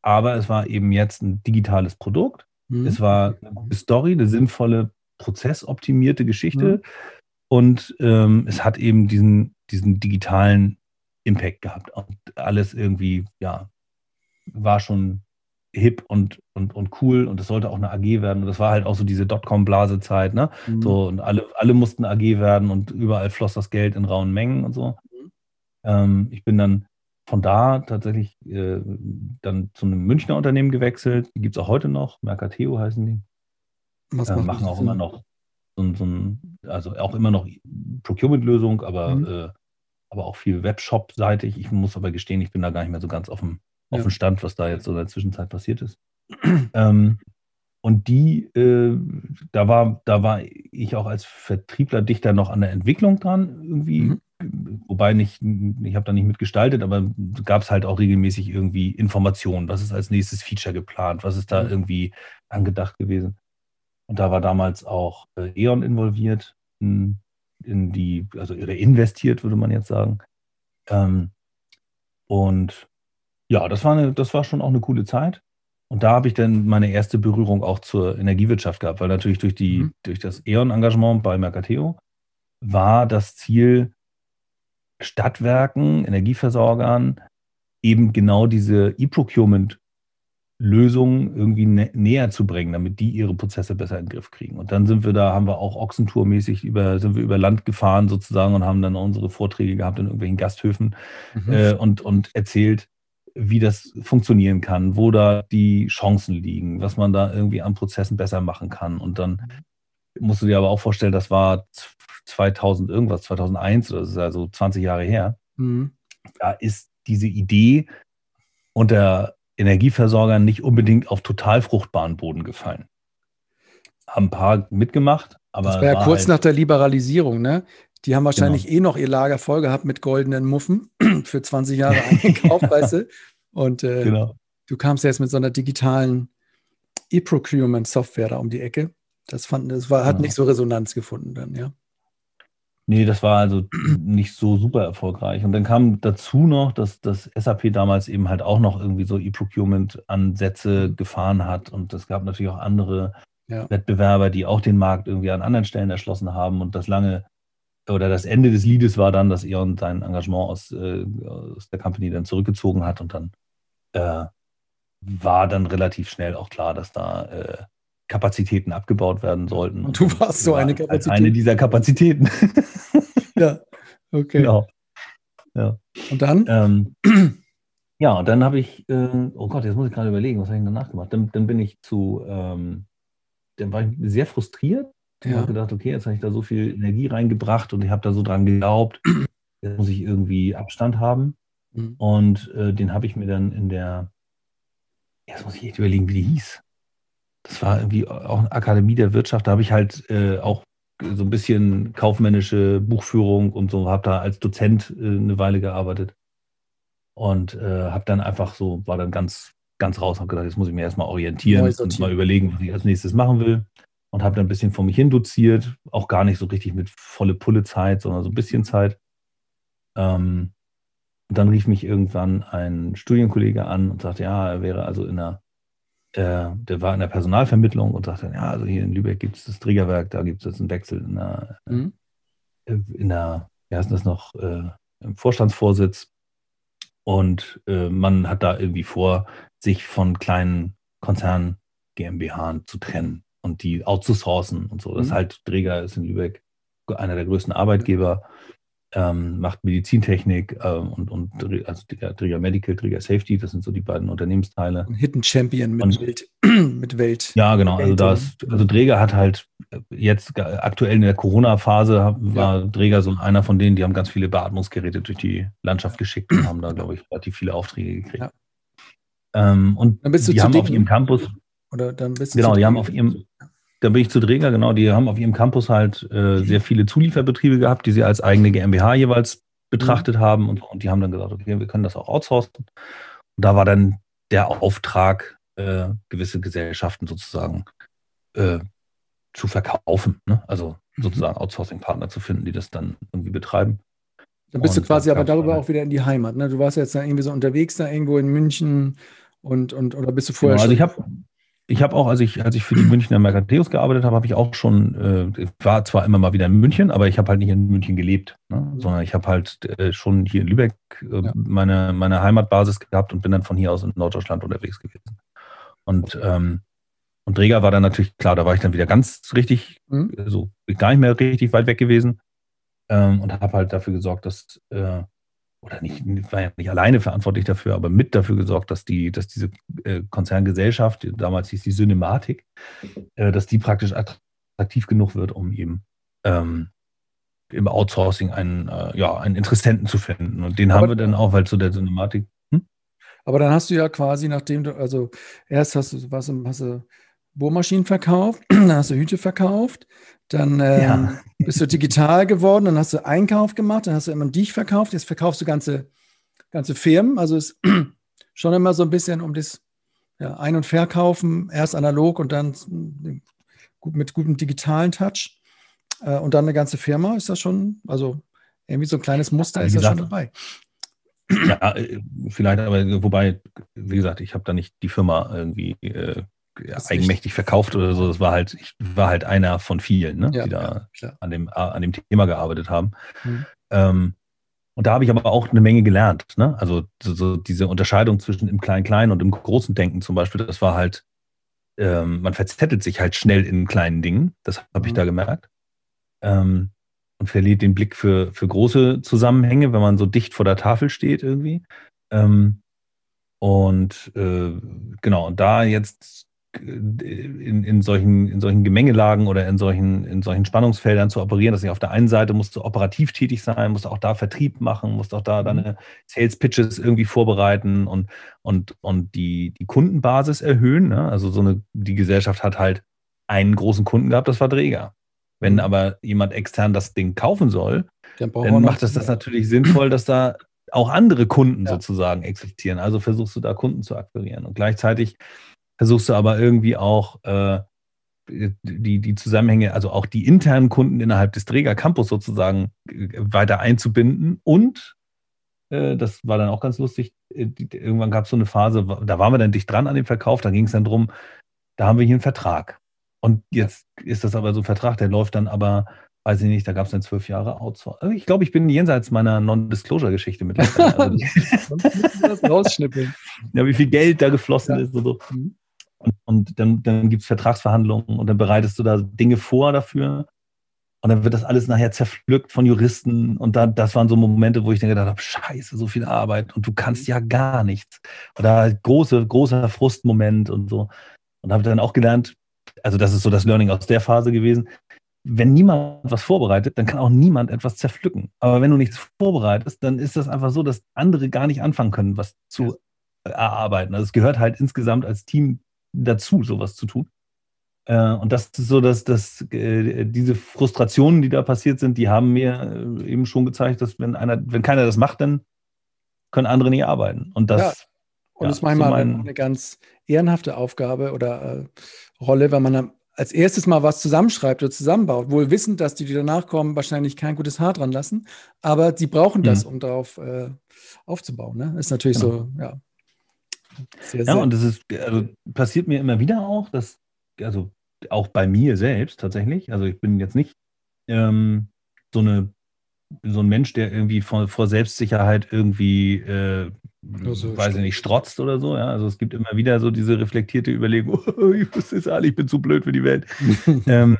aber es war eben jetzt ein digitales Produkt. Mhm. Es war eine Story, eine sinnvolle, prozessoptimierte Geschichte. Mhm. Und ähm, es hat eben diesen, diesen digitalen Impact gehabt. Und alles irgendwie, ja, war schon hip und, und, und cool und es sollte auch eine AG werden. Und das war halt auch so diese Dotcom-Blase-Zeit, ne? Mhm. So, und alle, alle mussten AG werden und überall floss das Geld in rauen Mengen und so. Mhm. Ähm, ich bin dann von da tatsächlich äh, dann zu einem Münchner Unternehmen gewechselt. Die gibt es auch heute noch, Mercateo heißen die. Was äh, machen auch immer noch so, so ein, also auch immer noch Procurement-Lösung, aber, mhm. äh, aber auch viel Webshop-seitig. Ich muss aber gestehen, ich bin da gar nicht mehr so ganz auf dem auf ja. dem Stand, was da jetzt so in der Zwischenzeit passiert ist. ähm, und die, äh, da war, da war ich auch als Vertriebler dichter noch an der Entwicklung dran, irgendwie. Mhm. Wobei nicht, ich habe da nicht mitgestaltet, aber gab es halt auch regelmäßig irgendwie Informationen. Was ist als nächstes Feature geplant? Was ist da mhm. irgendwie angedacht gewesen? Und da war damals auch äh, E.ON involviert in, in, die, also investiert, würde man jetzt sagen. Ähm, und ja, das war, eine, das war schon auch eine coole Zeit. Und da habe ich dann meine erste Berührung auch zur Energiewirtschaft gehabt, weil natürlich durch, die, mhm. durch das E.ON-Engagement bei Mercateo war das Ziel, Stadtwerken, Energieversorgern eben genau diese E-Procurement Lösungen irgendwie nä näher zu bringen, damit die ihre Prozesse besser in den Griff kriegen. Und dann sind wir da, haben wir auch Ochsentour-mäßig über, sind wir über Land gefahren sozusagen und haben dann unsere Vorträge gehabt in irgendwelchen Gasthöfen mhm. äh, und, und erzählt, wie das funktionieren kann, wo da die Chancen liegen, was man da irgendwie an Prozessen besser machen kann. Und dann musst du dir aber auch vorstellen, das war 2000 irgendwas, 2001, das ist also 20 Jahre her. Mhm. Da ist diese Idee unter Energieversorgern nicht unbedingt auf total fruchtbaren Boden gefallen. Haben ein paar mitgemacht, aber. Das war ja war kurz halt nach der Liberalisierung, ne? Die haben wahrscheinlich genau. eh noch ihr Lager voll gehabt mit goldenen Muffen für 20 Jahre eingekauft, weißt du? Und äh, genau. du kamst jetzt mit so einer digitalen E-Procurement-Software da um die Ecke. Das, fand, das war, hat genau. nicht so Resonanz gefunden dann, ja. Nee, das war also nicht so super erfolgreich. Und dann kam dazu noch, dass das SAP damals eben halt auch noch irgendwie so E-Procurement-Ansätze gefahren hat. Und es gab natürlich auch andere ja. Wettbewerber, die auch den Markt irgendwie an anderen Stellen erschlossen haben. Und das lange oder das Ende des Liedes war dann, dass Eon sein Engagement aus, äh, aus der Company dann zurückgezogen hat und dann äh, war dann relativ schnell auch klar, dass da äh, Kapazitäten abgebaut werden sollten. Und du warst so eine Kapazität. Eine dieser Kapazitäten. ja, okay. Genau. Ja. Und dann? Ähm, ja, und dann habe ich, äh, oh Gott, jetzt muss ich gerade überlegen, was habe ich danach gemacht? Dann, dann bin ich zu, ähm, dann war ich sehr frustriert ich habe gedacht, okay, jetzt habe ich da so viel Energie reingebracht und ich habe da so dran geglaubt, jetzt muss ich irgendwie Abstand haben. Mhm. Und äh, den habe ich mir dann in der, jetzt muss ich echt überlegen, wie die hieß. Das war irgendwie auch eine Akademie der Wirtschaft. Da habe ich halt äh, auch so ein bisschen kaufmännische Buchführung und so, habe da als Dozent äh, eine Weile gearbeitet. Und äh, habe dann einfach so, war dann ganz, ganz raus, habe gedacht, jetzt muss ich mir erstmal orientieren und mal überlegen, was ich als nächstes machen will und habe dann ein bisschen vor mich hin doziert, auch gar nicht so richtig mit volle Pulle Zeit, sondern so ein bisschen Zeit. Ähm, und dann rief mich irgendwann ein Studienkollege an und sagte, ja, er wäre also in der, äh, der war in der Personalvermittlung und sagte, ja, also hier in Lübeck gibt es das Trägerwerk, da gibt es jetzt einen Wechsel in der, mhm. Äh, in der, wie heißt das noch, äh, im Vorstandsvorsitz. Und äh, man hat da irgendwie vor, sich von kleinen Konzernen GmbH zu trennen und die outzusourcen und so. Das mhm. halt Dräger ist in Lübeck einer der größten Arbeitgeber, ähm, macht Medizintechnik ähm, und, und also Träger Medical, Träger Safety, das sind so die beiden Unternehmensteile. Ein Hidden Champion mit, und, Welt, mit Welt. Ja, genau. Also, da ist, also Träger hat halt jetzt aktuell in der Corona-Phase war ja. Träger so einer von denen, die haben ganz viele Beatmungsgeräte durch die Landschaft geschickt und haben da, glaube ich, relativ viele Aufträge gekriegt. Ja. Ähm, und die haben auf ihrem Campus. Oder dann bist du genau, die haben auf ihrem, da bin ich zu Dräger, genau, die haben auf ihrem Campus halt äh, sehr viele Zulieferbetriebe gehabt, die sie als eigene GmbH jeweils betrachtet mhm. haben und, und, die haben dann gesagt, okay, wir können das auch outsourcen. Und da war dann der Auftrag, äh, gewisse Gesellschaften sozusagen äh, zu verkaufen, ne? also mhm. sozusagen Outsourcing-Partner zu finden, die das dann irgendwie betreiben. Dann bist und du quasi aber darüber auch wieder in die Heimat. Ne? Du warst jetzt da irgendwie so unterwegs, da irgendwo in München Und, und, oder bist du vorher genau, Also ich habe ich habe auch, als ich, als ich für die Münchner Mercateus gearbeitet habe, habe ich auch schon, äh, war zwar immer mal wieder in München, aber ich habe halt nicht in München gelebt, ne? sondern ich habe halt äh, schon hier in Lübeck äh, ja. meine, meine Heimatbasis gehabt und bin dann von hier aus in Norddeutschland unterwegs gewesen. Und, ähm, und Dräger war dann natürlich, klar, da war ich dann wieder ganz richtig, mhm. so gar nicht mehr richtig weit weg gewesen ähm, und habe halt dafür gesorgt, dass äh, oder nicht, war ja nicht alleine verantwortlich dafür, aber mit dafür gesorgt, dass die, dass diese äh, Konzerngesellschaft, damals hieß die Synematik, äh, dass die praktisch attraktiv genug wird, um eben ähm, im Outsourcing einen, äh, ja, einen Interessenten zu finden. Und den aber, haben wir dann auch, weil zu der Synematik. Hm? Aber dann hast du ja quasi, nachdem du, also erst hast du, was, hast du Bohrmaschinen verkauft, dann hast du Hüte verkauft, dann ähm, ja. bist du digital geworden, dann hast du Einkauf gemacht, dann hast du immer dich verkauft, jetzt verkaufst du ganze, ganze Firmen. Also es ist schon immer so ein bisschen um das ja, Ein- und Verkaufen, erst analog und dann mit gutem digitalen Touch äh, und dann eine ganze Firma. Ist das schon, also irgendwie so ein kleines Muster ist da schon dabei. Ja, äh, vielleicht, aber wobei, wie gesagt, ich habe da nicht die Firma irgendwie äh, ja, eigenmächtig verkauft oder so. Das war halt, ich war halt einer von vielen, ne, ja, die da ja, an, dem, an dem Thema gearbeitet haben. Mhm. Ähm, und da habe ich aber auch eine Menge gelernt. Ne? Also so, diese Unterscheidung zwischen im Klein-Klein und im großen Denken zum Beispiel, das war halt, ähm, man verzettelt sich halt schnell in kleinen Dingen. Das habe mhm. ich da gemerkt. Ähm, und verliert den Blick für, für große Zusammenhänge, wenn man so dicht vor der Tafel steht irgendwie. Ähm, und äh, genau, und da jetzt in, in, solchen, in solchen Gemengelagen oder in solchen, in solchen Spannungsfeldern zu operieren, dass ich auf der einen Seite musst du operativ tätig sein, musst auch da Vertrieb machen, musst auch da mhm. deine Sales Pitches irgendwie vorbereiten und, und, und die, die Kundenbasis erhöhen. Ne? Also so eine, die Gesellschaft hat halt einen großen Kunden gehabt, das war Träger. Wenn mhm. aber jemand extern das Ding kaufen soll, dann, dann macht es das natürlich sinnvoll, dass da auch andere Kunden ja. sozusagen existieren. Also versuchst du da Kunden zu akquirieren. Und gleichzeitig versuchst du aber irgendwie auch äh, die, die Zusammenhänge, also auch die internen Kunden innerhalb des Träger Campus sozusagen äh, weiter einzubinden. Und äh, das war dann auch ganz lustig, äh, irgendwann gab es so eine Phase, da waren wir dann dicht dran an dem Verkauf, da ging es dann drum, da haben wir hier einen Vertrag. Und jetzt ist das aber so ein Vertrag, der läuft dann aber, weiß ich nicht, da gab es dann zwölf Jahre Outsourcing. Also ich glaube, ich bin jenseits meiner Non-Disclosure-Geschichte mittlerweile. Also, rausschnippeln. Ja, wie viel Geld da geflossen ja. ist und so. Mhm. Und, und dann, dann gibt es Vertragsverhandlungen und dann bereitest du da Dinge vor dafür. Und dann wird das alles nachher zerpflückt von Juristen. Und da, das waren so Momente, wo ich dann gedacht habe, scheiße, so viel Arbeit und du kannst ja gar nichts. Oder große, großer Frustmoment und so. Und habe dann auch gelernt, also das ist so das Learning aus der Phase gewesen, wenn niemand was vorbereitet, dann kann auch niemand etwas zerpflücken. Aber wenn du nichts vorbereitest, dann ist das einfach so, dass andere gar nicht anfangen können, was zu erarbeiten. Also es gehört halt insgesamt als Team dazu, sowas zu tun. Äh, und das ist so, dass, dass äh, diese Frustrationen, die da passiert sind, die haben mir äh, eben schon gezeigt, dass wenn einer, wenn keiner das macht, dann können andere nicht arbeiten. Und das ja. Und ja, das ist manchmal so mein, eine ganz ehrenhafte Aufgabe oder äh, Rolle, wenn man als erstes mal was zusammenschreibt oder zusammenbaut, wohl wissend, dass die, die danach kommen, wahrscheinlich kein gutes Haar dran lassen, aber sie brauchen das, mhm. um darauf äh, aufzubauen. Ne? Ist natürlich genau. so, ja. Sehr, sehr. Ja, und das ist, also passiert mir immer wieder auch, dass, also auch bei mir selbst tatsächlich, also ich bin jetzt nicht ähm, so eine so ein Mensch, der irgendwie vor, vor Selbstsicherheit irgendwie, äh, so weiß ich nicht, strotzt oder so. Ja? Also es gibt immer wieder so diese reflektierte Überlegung, oh, ich wusste es alle, ich bin zu blöd für die Welt. ähm,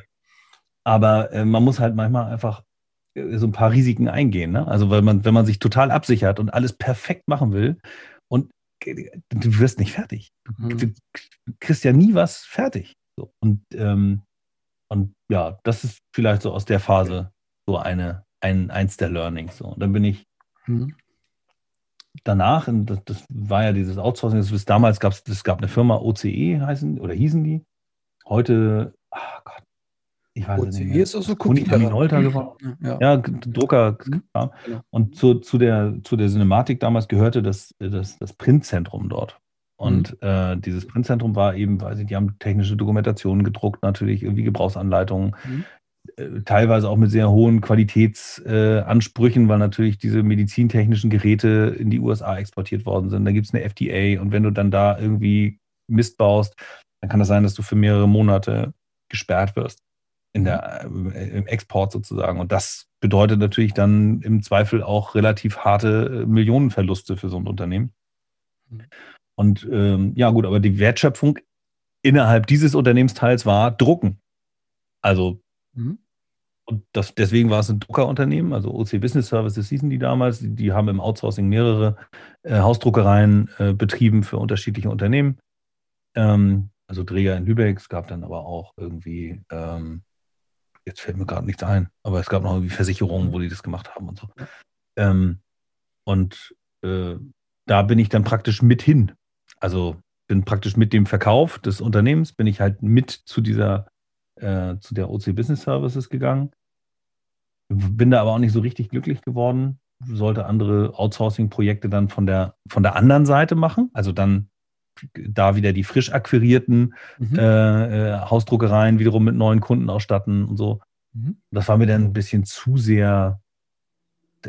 aber äh, man muss halt manchmal einfach äh, so ein paar Risiken eingehen. Ne? Also weil man, wenn man sich total absichert und alles perfekt machen will du wirst nicht fertig. Du, mhm. du kriegst ja nie was fertig. So. Und, ähm, und ja, das ist vielleicht so aus der Phase so eine, ein, eins der Learnings. So. Und dann bin ich mhm. danach, das, das, war ja dieses Outsourcing, das, damals gab es gab eine Firma OCE heißen oder hießen die. Heute, ach Gott, ich weiß nicht. ist auch so Kuni, Minolta geworden. Ja, ja Drucker. Mhm. Ja. Genau. Und zu, zu, der, zu der Cinematik damals gehörte das, das, das Printzentrum dort. Und mhm. äh, dieses Printzentrum war eben, weiß ich, die haben technische Dokumentationen gedruckt, natürlich irgendwie Gebrauchsanleitungen. Mhm. äh, teilweise auch mit sehr hohen Qualitätsansprüchen, äh, weil natürlich diese medizintechnischen Geräte in die USA exportiert worden sind. Da gibt es eine FDA und wenn du dann da irgendwie Mist baust, dann kann das sein, dass du für mehrere Monate gesperrt wirst in der, äh, im Export sozusagen. Und das bedeutet natürlich dann im Zweifel auch relativ harte äh, Millionenverluste für so ein Unternehmen. Mhm. Und ähm, ja, gut, aber die Wertschöpfung innerhalb dieses Unternehmensteils war Drucken. Also, mhm. und das, deswegen war es ein Druckerunternehmen, also OC Business Services hießen die damals. Die, die haben im Outsourcing mehrere äh, Hausdruckereien äh, betrieben für unterschiedliche Unternehmen. Ähm, also Dreher in Lübeck, es gab dann aber auch irgendwie, ähm, jetzt fällt mir gerade nichts ein, aber es gab noch irgendwie Versicherungen, wo die das gemacht haben und so. Ähm, und äh, da bin ich dann praktisch mit hin. Also bin praktisch mit dem Verkauf des Unternehmens, bin ich halt mit zu dieser, äh, zu der OC Business Services gegangen. Bin da aber auch nicht so richtig glücklich geworden. Sollte andere Outsourcing-Projekte dann von der, von der anderen Seite machen. Also dann da wieder die frisch akquirierten mhm. äh, äh, Hausdruckereien wiederum mit neuen Kunden ausstatten und so. Mhm. Das war mir dann ein bisschen zu sehr,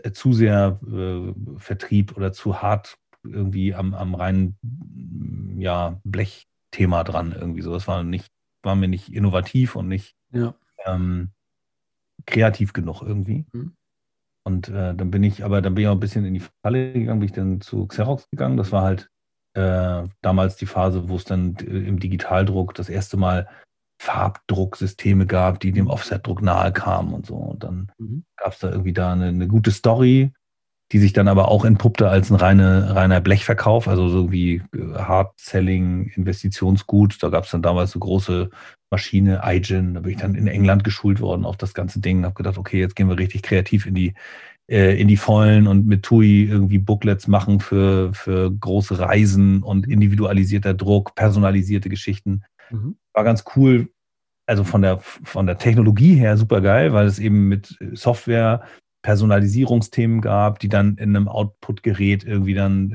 äh, zu sehr äh, Vertrieb oder zu hart irgendwie am, am reinen ja, Blechthema dran irgendwie so. Das war nicht, war mir nicht innovativ und nicht ja. ähm, kreativ genug irgendwie. Mhm. Und äh, dann bin ich, aber dann bin ich auch ein bisschen in die Falle gegangen, bin ich dann zu Xerox gegangen. Das war halt äh, damals die Phase, wo es dann im Digitaldruck das erste Mal Farbdrucksysteme gab, die dem mhm. Offsetdruck nahe kamen und so. Und dann mhm. gab es da irgendwie da eine, eine, gute Story, die sich dann aber auch entpuppte als ein reine, reiner Blechverkauf, also so wie äh, Hard-Selling, Investitionsgut. Da gab es dann damals so große Maschine, iGen, da bin ich dann in England geschult worden auf das ganze Ding, habe gedacht, okay, jetzt gehen wir richtig kreativ in die, äh, in die Vollen und mit TUI irgendwie Booklets machen für, für große Reisen und individualisierter Druck, personalisierte Geschichten. Mhm. War ganz cool, also von der, von der Technologie her super geil, weil es eben mit Software Personalisierungsthemen gab, die dann in einem Output-Gerät irgendwie dann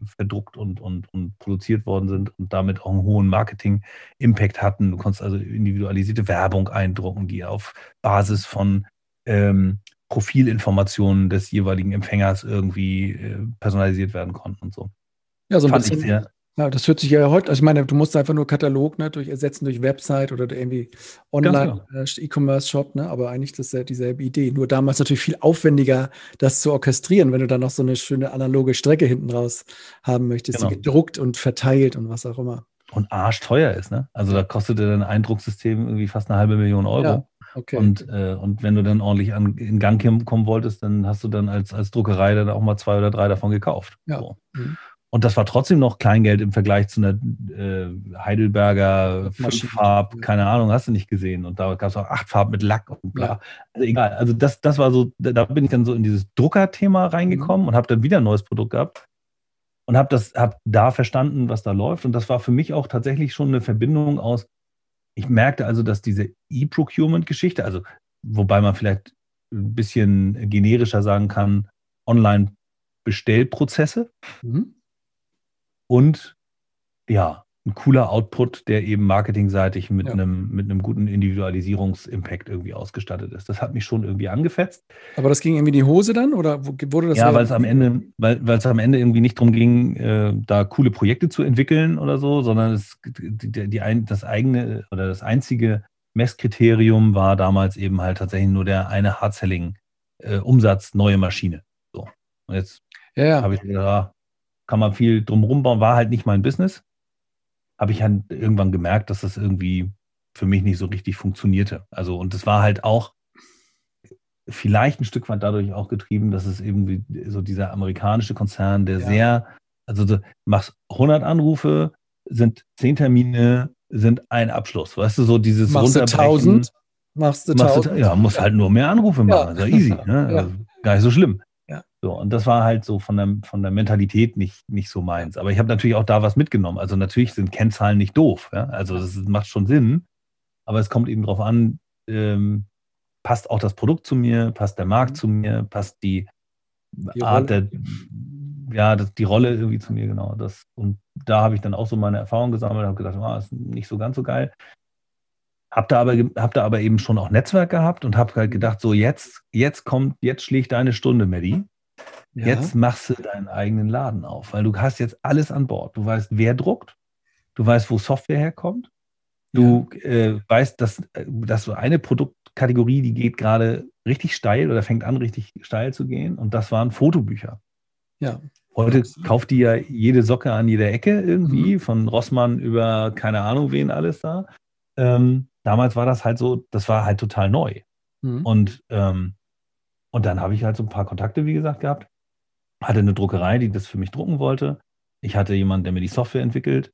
äh, verdruckt und, und, und produziert worden sind und damit auch einen hohen Marketing-Impact hatten. Du konntest also individualisierte Werbung eindrucken, die auf Basis von ähm, Profilinformationen des jeweiligen Empfängers irgendwie äh, personalisiert werden konnten und so. Ja, so ein Fand bisschen, ja, das hört sich ja heute, also ich meine, du musst einfach nur Katalog ne, durch ersetzen durch Website oder irgendwie Online-E-Commerce-Shop, genau. äh, ne, aber eigentlich das ist ja dieselbe Idee. Nur damals natürlich viel aufwendiger, das zu orchestrieren, wenn du dann noch so eine schöne analoge Strecke hinten raus haben möchtest, genau. die gedruckt und verteilt und was auch immer. Und arschteuer ist, ne? Also da kostet dein Eindrucksystem irgendwie fast eine halbe Million Euro. Ja. Okay. Und, äh, und wenn du dann ordentlich an, in Gang kommen wolltest, dann hast du dann als, als Druckerei dann auch mal zwei oder drei davon gekauft. Ja. So. Mhm. Und das war trotzdem noch Kleingeld im Vergleich zu einer äh, Heidelberger Fünffarb, keine Ahnung, hast du nicht gesehen. Und da gab es auch acht Farben mit Lack und bla. Also egal. Also das, das war so, da bin ich dann so in dieses Druckerthema reingekommen mhm. und habe dann wieder ein neues Produkt gehabt und habe das, habe da verstanden, was da läuft. Und das war für mich auch tatsächlich schon eine Verbindung aus. Ich merkte also, dass diese E-Procurement-Geschichte, also wobei man vielleicht ein bisschen generischer sagen kann, Online-Bestellprozesse. Mhm und ja, ein cooler Output, der eben marketingseitig mit, ja. einem, mit einem guten Individualisierungsimpact irgendwie ausgestattet ist. Das hat mich schon irgendwie angefetzt. Aber das ging irgendwie in die Hose dann oder wurde das? Ja, weil es am Ende, weil, es am Ende irgendwie nicht darum ging, äh, da coole Projekte zu entwickeln oder so, sondern es, die, die ein, das eigene oder das einzige Messkriterium war damals eben halt tatsächlich nur der eine Hard-Selling-Umsatz, äh, neue Maschine. So. Und jetzt ja, ja. habe ich gedacht, ah, kann man viel drumherum bauen, war halt nicht mein Business. Habe ich halt irgendwann gemerkt, dass das irgendwie für mich nicht so richtig funktionierte. Also, und das war halt auch vielleicht ein Stück weit dadurch auch getrieben, dass es eben so dieser amerikanische Konzern, der ja. sehr, also du machst 100 Anrufe, sind 10 Termine, sind ein Abschluss. Weißt du, so dieses machst Runterbrechen. Du 1000, machst du 1000. ja, musst halt nur mehr Anrufe machen. Ja. Ja easy. Ne? Ja. Also gar nicht so schlimm. So, und das war halt so von der, von der Mentalität nicht, nicht so meins. Aber ich habe natürlich auch da was mitgenommen. Also natürlich sind Kennzahlen nicht doof. Ja? Also das macht schon Sinn. Aber es kommt eben darauf an, ähm, passt auch das Produkt zu mir, passt der Markt mhm. zu mir, passt die, die Art Rolle. der, ja, das, die Rolle irgendwie zu mir, genau. Das, und da habe ich dann auch so meine Erfahrung gesammelt, habe gedacht, ah, ist nicht so ganz so geil. Hab da aber, hab da aber eben schon auch Netzwerk gehabt und habe halt gedacht, so jetzt, jetzt kommt, jetzt schlägt deine Stunde, Maddie. Ja. Jetzt machst du deinen eigenen Laden auf, weil du hast jetzt alles an Bord. Du weißt, wer druckt, du weißt, wo Software herkommt, du ja. äh, weißt, dass, äh, dass so eine Produktkategorie, die geht gerade richtig steil oder fängt an, richtig steil zu gehen. Und das waren Fotobücher. Ja. Heute kauft die ja jede Socke an jeder Ecke irgendwie, mhm. von Rossmann über keine Ahnung wen alles da. Ähm, damals war das halt so, das war halt total neu. Mhm. Und, ähm, und dann habe ich halt so ein paar Kontakte, wie gesagt, gehabt. Hatte eine Druckerei, die das für mich drucken wollte. Ich hatte jemanden, der mir die Software entwickelt.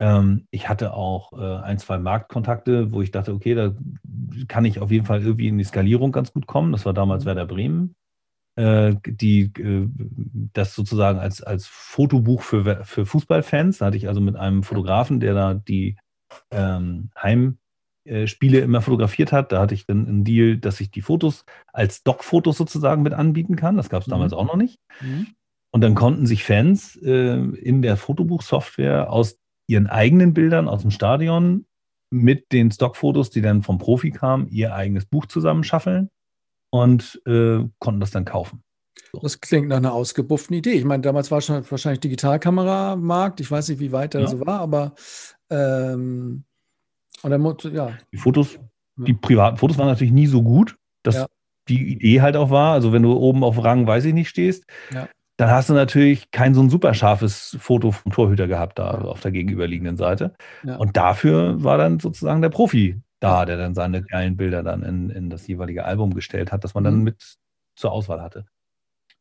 Ähm, ich hatte auch äh, ein, zwei Marktkontakte, wo ich dachte, okay, da kann ich auf jeden Fall irgendwie in die Skalierung ganz gut kommen. Das war damals mhm. Werder Bremen, äh, die äh, das sozusagen als, als Fotobuch für, für Fußballfans. Da hatte ich also mit einem Fotografen, der da die ähm, Heimspiele immer fotografiert hat. Da hatte ich dann einen Deal, dass ich die Fotos als Stockfotos sozusagen mit anbieten kann. Das gab es damals mhm. auch noch nicht. Mhm. Und dann konnten sich Fans äh, in der Fotobuchsoftware aus ihren eigenen Bildern aus dem Stadion mit den Stockfotos, die dann vom Profi kamen, ihr eigenes Buch zusammenschaffeln und äh, konnten das dann kaufen. So. Das klingt nach einer ausgebufften Idee. Ich meine, damals war schon wahrscheinlich Digitalkameramarkt. Ich weiß nicht, wie weit der ja. so war, aber ähm, und dann, ja. Die Fotos, die privaten Fotos waren natürlich nie so gut, dass ja. die Idee halt auch war. Also wenn du oben auf Rang, weiß ich nicht, stehst, ja. dann hast du natürlich kein so ein super scharfes Foto vom Torhüter gehabt da auf der gegenüberliegenden Seite. Und dafür war dann sozusagen der Profi da, der dann seine geilen Bilder dann in, in das jeweilige Album gestellt hat, das man dann mhm. mit zur Auswahl hatte.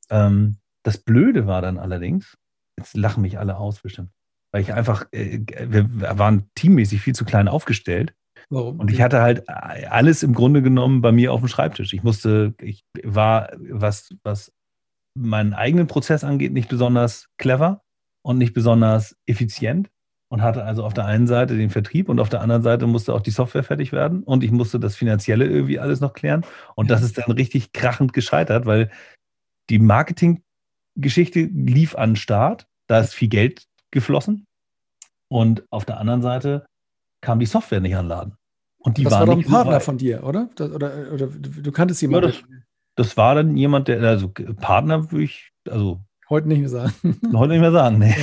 Ähm, das Blöde war dann allerdings, jetzt lachen mich alle aus bestimmt, weil ich einfach, äh, wir waren teammäßig viel zu klein aufgestellt. Warum? Und ich hatte halt alles im Grunde genommen bei mir auf dem Schreibtisch. Ich musste, ich war, was, was meinen eigenen Prozess angeht, nicht besonders clever und nicht besonders effizient und hatte also auf der einen Seite den Vertrieb und auf der anderen Seite musste auch die Software fertig werden und ich musste das Finanzielle irgendwie alles noch klären. Und das ist dann richtig krachend gescheitert, weil die Marketinggeschichte lief an den Start, da ist viel Geld geflossen. Und auf der anderen Seite kam die Software nicht an den Laden. Und die das war doch ein Partner überall. von dir, oder? Das, oder, oder? du kanntest jemanden? Ja, das, das, war dann jemand, der, also Partner würde ich, also. Heute nicht mehr sagen. Heute nicht mehr sagen, nee.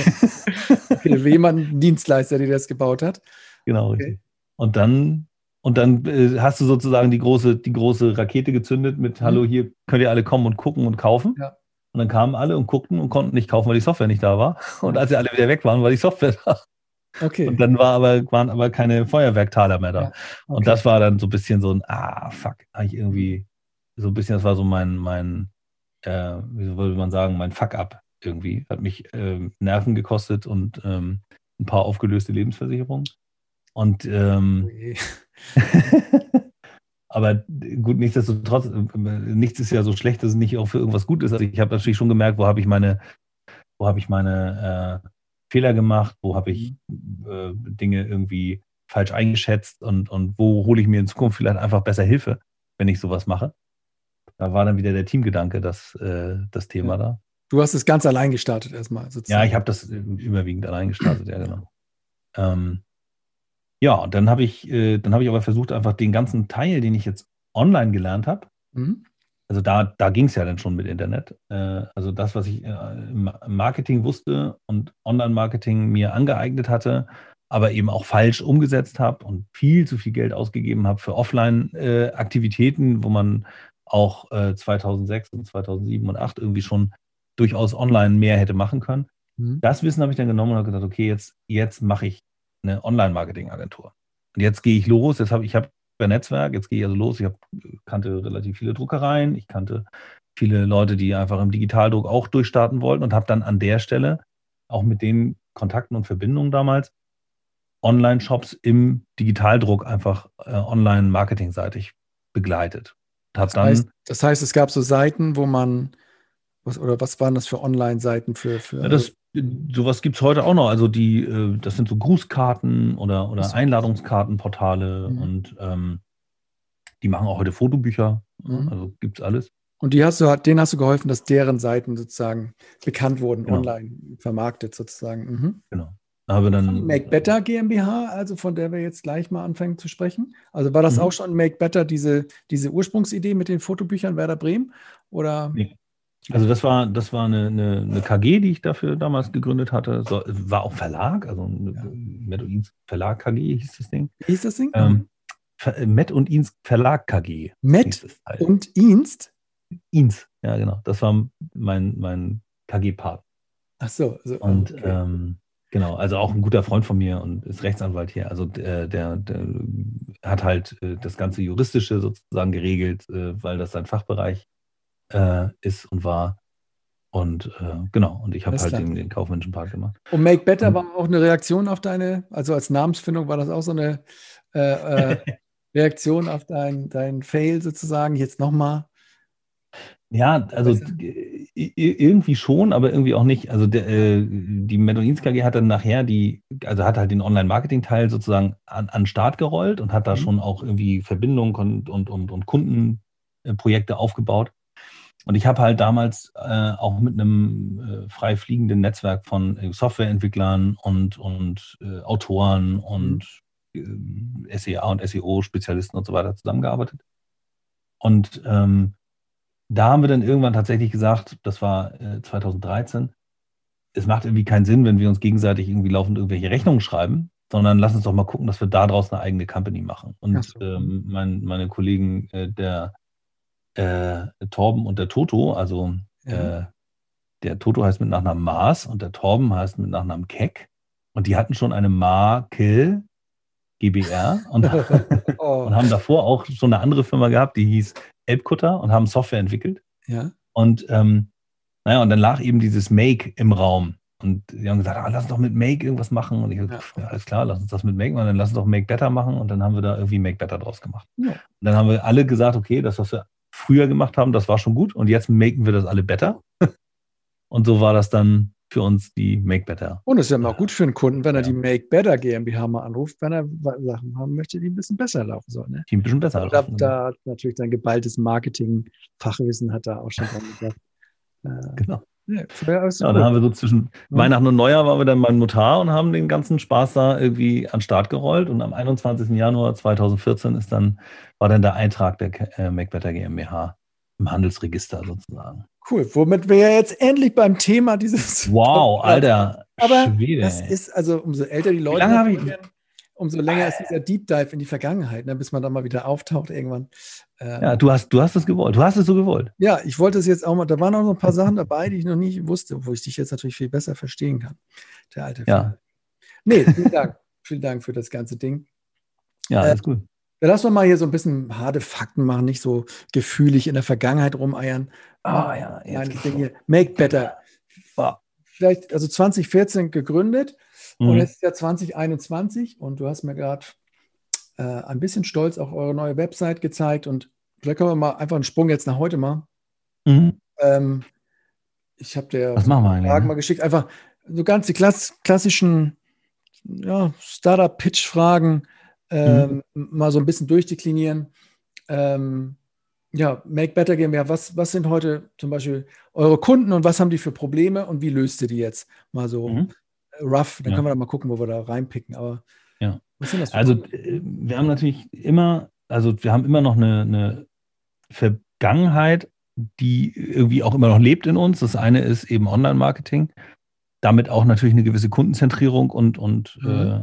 Okay, jemand, ein Dienstleister, der das gebaut hat. Genau, okay. richtig. Und dann, und dann äh, hast du sozusagen die große, die große Rakete gezündet mit, mhm. hallo, hier könnt ihr alle kommen und gucken und kaufen. Ja. Und dann kamen alle und guckten und konnten nicht kaufen, weil die Software nicht da war. Und als sie alle wieder weg waren, war die Software da. Okay. Und dann war aber, waren aber keine Feuerwerktaler mehr da. Ja. Okay. Und das war dann so ein bisschen so ein, ah, fuck, eigentlich irgendwie so ein bisschen, das war so mein, mein, äh, wie würde man sagen, mein Fuck-up irgendwie. Hat mich äh, Nerven gekostet und ähm, ein paar aufgelöste Lebensversicherungen. Und ähm, aber gut, nichtsdestotrotz, nichts ist ja so schlecht, dass es nicht auch für irgendwas gut ist. Also ich habe natürlich schon gemerkt, wo habe ich meine, wo habe ich meine äh, Fehler gemacht, wo habe ich äh, Dinge irgendwie falsch eingeschätzt und, und wo hole ich mir in Zukunft vielleicht einfach besser Hilfe, wenn ich sowas mache. Da war dann wieder der Teamgedanke das, äh, das Thema ja. da. Du hast es ganz allein gestartet erstmal. Sozusagen. Ja, ich habe das überwiegend allein gestartet, ja, genau. Ähm, ja, und dann habe ich, äh, dann habe ich aber versucht, einfach den ganzen Teil, den ich jetzt online gelernt habe, mhm. also da, da ging es ja dann schon mit Internet. Äh, also das, was ich äh, im Marketing wusste und Online-Marketing mir angeeignet hatte, aber eben auch falsch umgesetzt habe und viel zu viel Geld ausgegeben habe für Offline-Aktivitäten, äh, wo man auch 2006 und 2007 und 2008 irgendwie schon durchaus online mehr hätte machen können. Mhm. Das Wissen habe ich dann genommen und habe gesagt, okay, jetzt, jetzt mache ich eine Online-Marketing-Agentur. Und jetzt gehe ich los, jetzt habe ich habe ein Netzwerk, jetzt gehe ich also los. Ich hab, kannte relativ viele Druckereien, ich kannte viele Leute, die einfach im Digitaldruck auch durchstarten wollten und habe dann an der Stelle auch mit den Kontakten und Verbindungen damals Online-Shops im Digitaldruck einfach äh, online-marketingseitig begleitet. Das heißt, das heißt, es gab so Seiten, wo man was, oder was waren das für Online-Seiten für, für ja, das, sowas gibt es heute auch noch. Also die, äh, das sind so Grußkarten oder, oder Einladungskartenportale mhm. und ähm, die machen auch heute Fotobücher. Mhm. Also gibt es alles. Und die hast du, denen hast du geholfen, dass deren Seiten sozusagen bekannt wurden, genau. online vermarktet sozusagen. Mhm. Genau. Habe dann Make Better GmbH, also von der wir jetzt gleich mal anfangen zu sprechen. Also war das Mhm. auch schon Make Better, diese, diese Ursprungsidee mit den Fotobüchern Werder Bremen? Oder? Nee. Also das war, das war eine, eine, eine KG, die ich dafür damals gegründet hatte. So, war auch Verlag, also ein Ja. Met und Ins Verlag KG hieß das Ding. Wie hieß das Ding? Ähm, Ver- Met und Ins Verlag KG. Met Teil. und Inst? Ins, ja genau. Das war mein, mein KG-Part. Ach so. so Und okay. ähm, genau, also auch ein guter Freund von mir und ist Rechtsanwalt hier. Also der, der, der hat halt äh, das ganze Juristische sozusagen geregelt, äh, weil das sein Fachbereich äh, ist und war. Und äh, genau, und ich habe halt den, den kaufmännischen Part gemacht. Und Make Better und- war auch eine Reaktion auf deine, also als Namensfindung war das auch so eine äh, äh, Reaktion auf dein, dein Fail sozusagen. Jetzt nochmal. Ja, also irgendwie schon, aber irgendwie auch nicht. Also der, äh, die Medonins KG hat dann nachher die, also hat halt den Online-Marketing-Teil sozusagen an, an den Start gerollt und hat da Mhm. schon auch irgendwie Verbindungen und, und, und, und Kundenprojekte aufgebaut. Und ich habe halt damals äh, auch mit einem äh, frei fliegenden Netzwerk von äh, Softwareentwicklern und, und äh, Autoren und äh, SEA und SEO-Spezialisten und so weiter zusammengearbeitet. Und ähm, da haben wir dann irgendwann tatsächlich gesagt, das war äh, 2013, es macht irgendwie keinen Sinn, wenn wir uns gegenseitig irgendwie laufend irgendwelche Rechnungen schreiben, sondern lass uns doch mal gucken, dass wir daraus eine eigene Company machen. Ach Und so. ähm, mein, meine Kollegen, äh, der äh, Torben und der Toto, also äh, der Toto heißt mit Nachnamen Maas und der Torben heißt mit Nachnamen Keck. Und die hatten schon eine Marke GBR und, oh, und haben davor auch schon eine andere Firma gehabt, die hieß Elbkutter und haben Software entwickelt. ja. Und ähm, naja, und dann lag eben dieses Make im Raum. Und die haben gesagt, ah, lass uns doch mit Make irgendwas machen. Und ich habe Ja. gesagt, ja, alles klar, lass uns das mit Make machen, dann lass uns doch Make Better machen. Und dann haben wir da irgendwie Make Better draus gemacht. Ja. Und dann haben wir alle gesagt, okay, das, was wir früher gemacht haben, das war schon gut. Und jetzt maken wir das alle better. Und so war das dann für uns die Make Better. Und es ist ja mal gut für einen Kunden, wenn er Ja. die Make Better GmbH mal anruft, wenn er Sachen haben möchte, die ein bisschen besser laufen sollen. Ne? Die ein bisschen besser. Da, laufen. da hat natürlich dein geballtes Marketing-Fachwissen hat da auch schon dran gedacht. Äh, Genau. Ja, ja, gut. dann haben wir so zwischen Ja. Weihnachten und Neujahr waren wir dann beim Notar und haben den ganzen Spaß da irgendwie an den Start gerollt. Und am 21. Januar 2014 ist dann, war dann der Eintrag der äh, MacBetter GmbH im Handelsregister sozusagen. Cool, womit wir ja jetzt endlich beim Thema dieses. Wow, Alter. Aber Schwede. Das ist also, umso älter die Leute werden, umso länger ist dieser Deep Dive in die Vergangenheit, ne, bis man dann mal wieder auftaucht irgendwann. Ähm, ja, du hast, du hast es gewollt. Du hast es so gewollt. Ja, ich wollte es jetzt auch mal, da waren auch noch ein paar Sachen dabei, die ich noch nicht wusste, wo ich dich jetzt natürlich viel besser verstehen kann. Der alte Ja. Nee, vielen Dank. vielen Dank für das ganze Ding. Ja, Äh, alles gut. Ja, lass uns mal hier so ein bisschen harte Fakten machen, nicht so gefühlig in der Vergangenheit rumeiern. Ah, ja, jetzt Ding hier. Make Better. Wow. Vielleicht, also 2014 gegründet und Mhm. jetzt ist ja 2021 und du hast mir gerade äh, ein bisschen stolz auch eure neue Website gezeigt und vielleicht können wir mal einfach einen Sprung jetzt nach heute mal. Mhm. Ähm, ich habe dir machen eigentlich? Fragen ne? mal geschickt. Einfach so ganz die klass klassischen ja, Startup-Pitch-Fragen ähm, mal so ein bisschen durchdeklinieren. Ähm, ja, Make Better GmbH, was, was sind heute zum Beispiel eure Kunden und was haben die für Probleme und wie löst ihr die jetzt? Mal so Mhm. rough, dann Ja. können wir da mal gucken, wo wir da reinpicken. Aber Ja. was sind das für Also äh, wir haben natürlich immer, also wir haben immer noch eine, eine Vergangenheit, die irgendwie auch immer noch lebt in uns. Das eine ist eben Online-Marketing, damit auch natürlich eine gewisse Kundenzentrierung und, und Mhm. äh,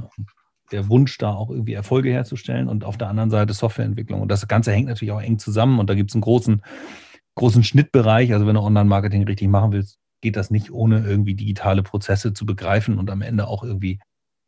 der Wunsch, da auch irgendwie Erfolge herzustellen und auf der anderen Seite Softwareentwicklung. Und das Ganze hängt natürlich auch eng zusammen und da gibt es einen großen, großen Schnittbereich. Also wenn du Online-Marketing richtig machen willst, geht das nicht ohne irgendwie digitale Prozesse zu begreifen und am Ende auch irgendwie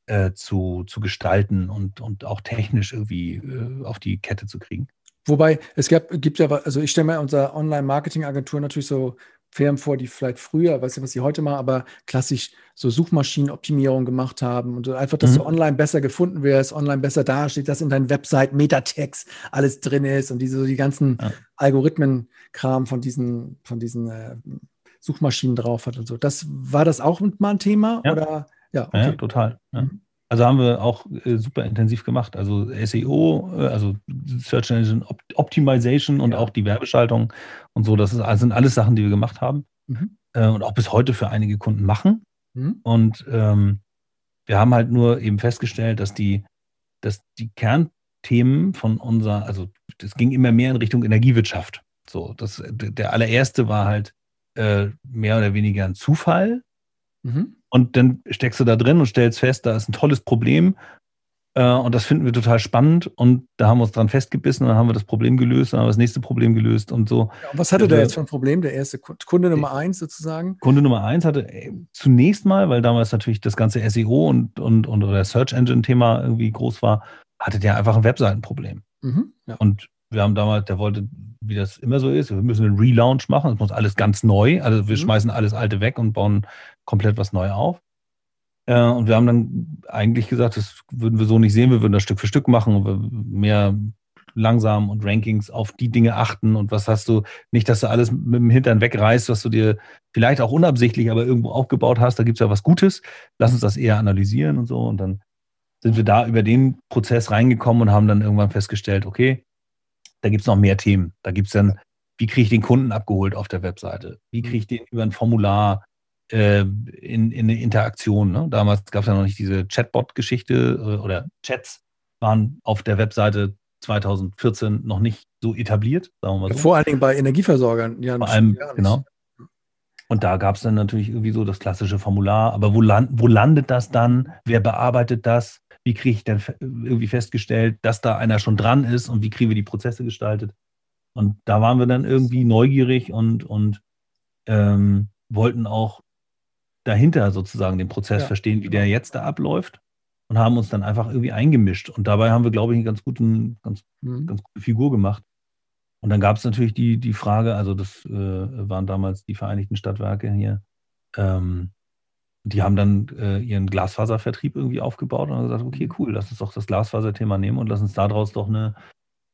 äh, zu, zu gestalten und, und auch technisch irgendwie äh, auf die Kette zu kriegen. Wobei, es gab, gibt ja, also ich stelle mir unserer Online-Marketing-Agentur natürlich so Firmen vor, die vielleicht früher, weiß nicht, was sie heute machen, aber klassisch so Suchmaschinenoptimierung gemacht haben und einfach, dass Mhm. du online besser gefunden wirst, online besser dasteht, dass in deinen Website Metatext alles drin ist und diese, so die ganzen Ja. Algorithmen-Kram von diesen, von diesen äh, Suchmaschinen drauf hat und so. Das war das auch mal ein Thema? Ja. Oder ja, Ja, okay. total. Ja. Mhm. Also haben wir auch äh, super intensiv gemacht. Also SEO, äh, also Search Engine Op Optimization und Ja. auch die Werbeschaltung und so. Das ist, also sind alles Sachen, die wir gemacht haben Mhm. äh, und auch bis heute für einige Kunden machen. Mhm. Und ähm, wir haben halt nur eben festgestellt, dass die, dass die Kernthemen von unserer, also es ging immer mehr in Richtung Energiewirtschaft. So, das, der allererste war halt äh, mehr oder weniger ein Zufall. Mhm. Und dann steckst du da drin und stellst fest, da ist ein tolles Problem äh, und das finden wir total spannend. Und da haben wir uns dran festgebissen und dann haben wir das Problem gelöst, dann haben wir das nächste Problem gelöst und so. Ja, und was hatte der jetzt für ein Problem? Der erste Kunde Nummer eins sozusagen? Kunde Nummer eins hatte äh, zunächst mal, weil damals natürlich das ganze SEO und, und, und oder Search Engine Thema irgendwie groß war, hatte der einfach ein Webseitenproblem. Mhm, ja. Und wir haben damals, der wollte, wie das immer so ist, wir müssen einen Relaunch machen, es muss alles ganz neu, also wir mhm. schmeißen alles Alte weg und bauen komplett was neu auf. Äh, und wir haben dann eigentlich gesagt, das würden wir so nicht sehen, wir würden das Stück für Stück machen, mehr langsam und Rankings auf die Dinge achten und was hast du, nicht, dass du alles mit dem Hintern wegreißt, was du dir vielleicht auch unabsichtlich, aber irgendwo aufgebaut hast, da gibt es ja was Gutes, lass uns das eher analysieren und so und dann sind wir da über den Prozess reingekommen und haben dann irgendwann festgestellt, okay, da gibt es noch mehr Themen. Da gibt es dann, wie kriege ich den Kunden abgeholt auf der Webseite? Wie kriege ich den über ein Formular äh, in, in eine Interaktion. Ne? Damals gab es ja noch nicht diese Chatbot-Geschichte äh, oder Chats waren auf der Webseite 2014 noch nicht so etabliert, sagen wir mal so. Vor allen Dingen bei Energieversorgern, ja. Vor allem, genau. Und da gab es dann natürlich irgendwie so das klassische Formular. Aber wo, land, wo landet das dann? Wer bearbeitet das? Wie kriege ich denn irgendwie festgestellt, dass da einer schon dran ist und wie kriegen wir die Prozesse gestaltet? Und da waren wir dann irgendwie neugierig und, und ähm, wollten auch dahinter sozusagen den Prozess ja, verstehen, wie genau. der jetzt da abläuft und haben uns dann einfach irgendwie eingemischt. Und dabei haben wir, glaube ich, eine ganz, guten, ganz, mhm. ganz gute Figur gemacht. Und dann gab es natürlich die, die Frage, also das äh, waren damals die Vereinigten Stadtwerke hier, ähm, die haben dann äh, ihren Glasfaservertrieb irgendwie aufgebaut und haben gesagt, okay, cool, lass uns doch das Glasfaserthema nehmen und lass uns daraus doch eine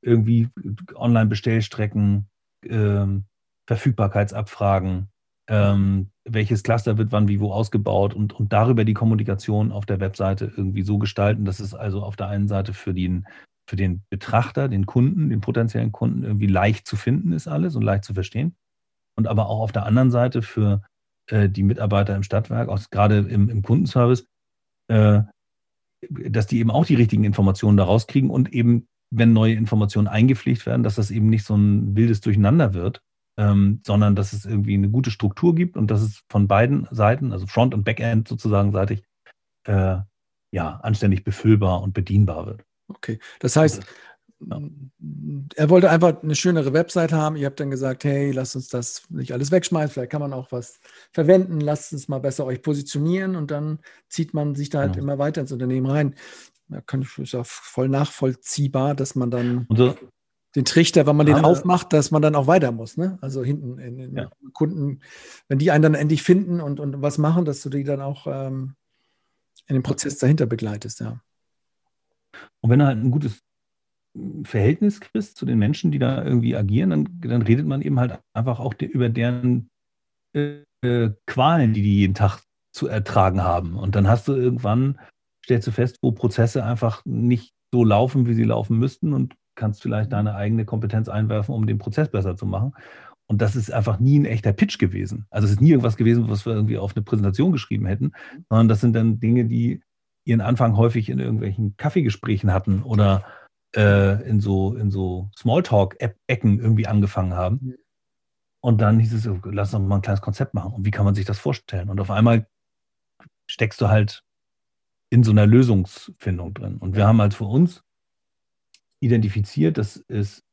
irgendwie Online-Bestellstrecken, ähm, Verfügbarkeitsabfragen, ähm, welches Cluster wird wann wie wo ausgebaut und, und darüber die Kommunikation auf der Webseite irgendwie so gestalten, dass es also auf der einen Seite für den, für den Betrachter, den Kunden, den potenziellen Kunden irgendwie leicht zu finden ist alles und leicht zu verstehen. Und aber auch auf der anderen Seite für äh, die Mitarbeiter im Stadtwerk, auch gerade im, im Kundenservice, äh, dass die eben auch die richtigen Informationen daraus kriegen und eben, wenn neue Informationen eingepflegt werden, dass das eben nicht so ein wildes Durcheinander wird, ähm, sondern dass es irgendwie eine gute Struktur gibt und dass es von beiden Seiten, also Front- und Backend sozusagen seitig, äh, ja, anständig befüllbar und bedienbar wird. Okay, das heißt, ja. er wollte einfach eine schönere Website haben. Ihr habt dann gesagt, hey, lasst uns das nicht alles wegschmeißen, vielleicht kann man auch was verwenden, lasst uns mal besser euch positionieren und dann zieht man sich da halt ja. immer weiter ins Unternehmen rein. Da kann ich, ist ja voll nachvollziehbar, dass man dann. Unser, den Trichter, wenn man den aufmacht, dass man dann auch weiter muss. Ne? Also hinten in, in ja. Kunden, wenn die einen dann endlich finden und, und was machen, dass du die dann auch ähm, in den Prozess dahinter begleitest, ja. Und wenn du halt ein gutes Verhältnis kriegst zu den Menschen, die da irgendwie agieren, dann, dann redet man eben halt einfach auch de, über deren äh, Qualen, die die jeden Tag zu ertragen haben. Und dann hast du irgendwann, stellst du fest, wo Prozesse einfach nicht so laufen, wie sie laufen müssten und kannst vielleicht mhm. deine eigene Kompetenz einwerfen, um den Prozess besser zu machen. Und das ist einfach nie ein echter Pitch gewesen. Also es ist nie irgendwas gewesen, was wir irgendwie auf eine Präsentation geschrieben hätten, mhm. sondern das sind dann Dinge, die ihren Anfang häufig in irgendwelchen Kaffeegesprächen hatten oder äh, in so, in so Smalltalk-Ecken irgendwie angefangen haben. Und dann hieß es, lass uns mal ein kleines Konzept machen. Und wie kann man sich das vorstellen? Und auf einmal steckst du halt in so einer Lösungsfindung drin. Und wir haben halt für uns identifiziert. Das ist,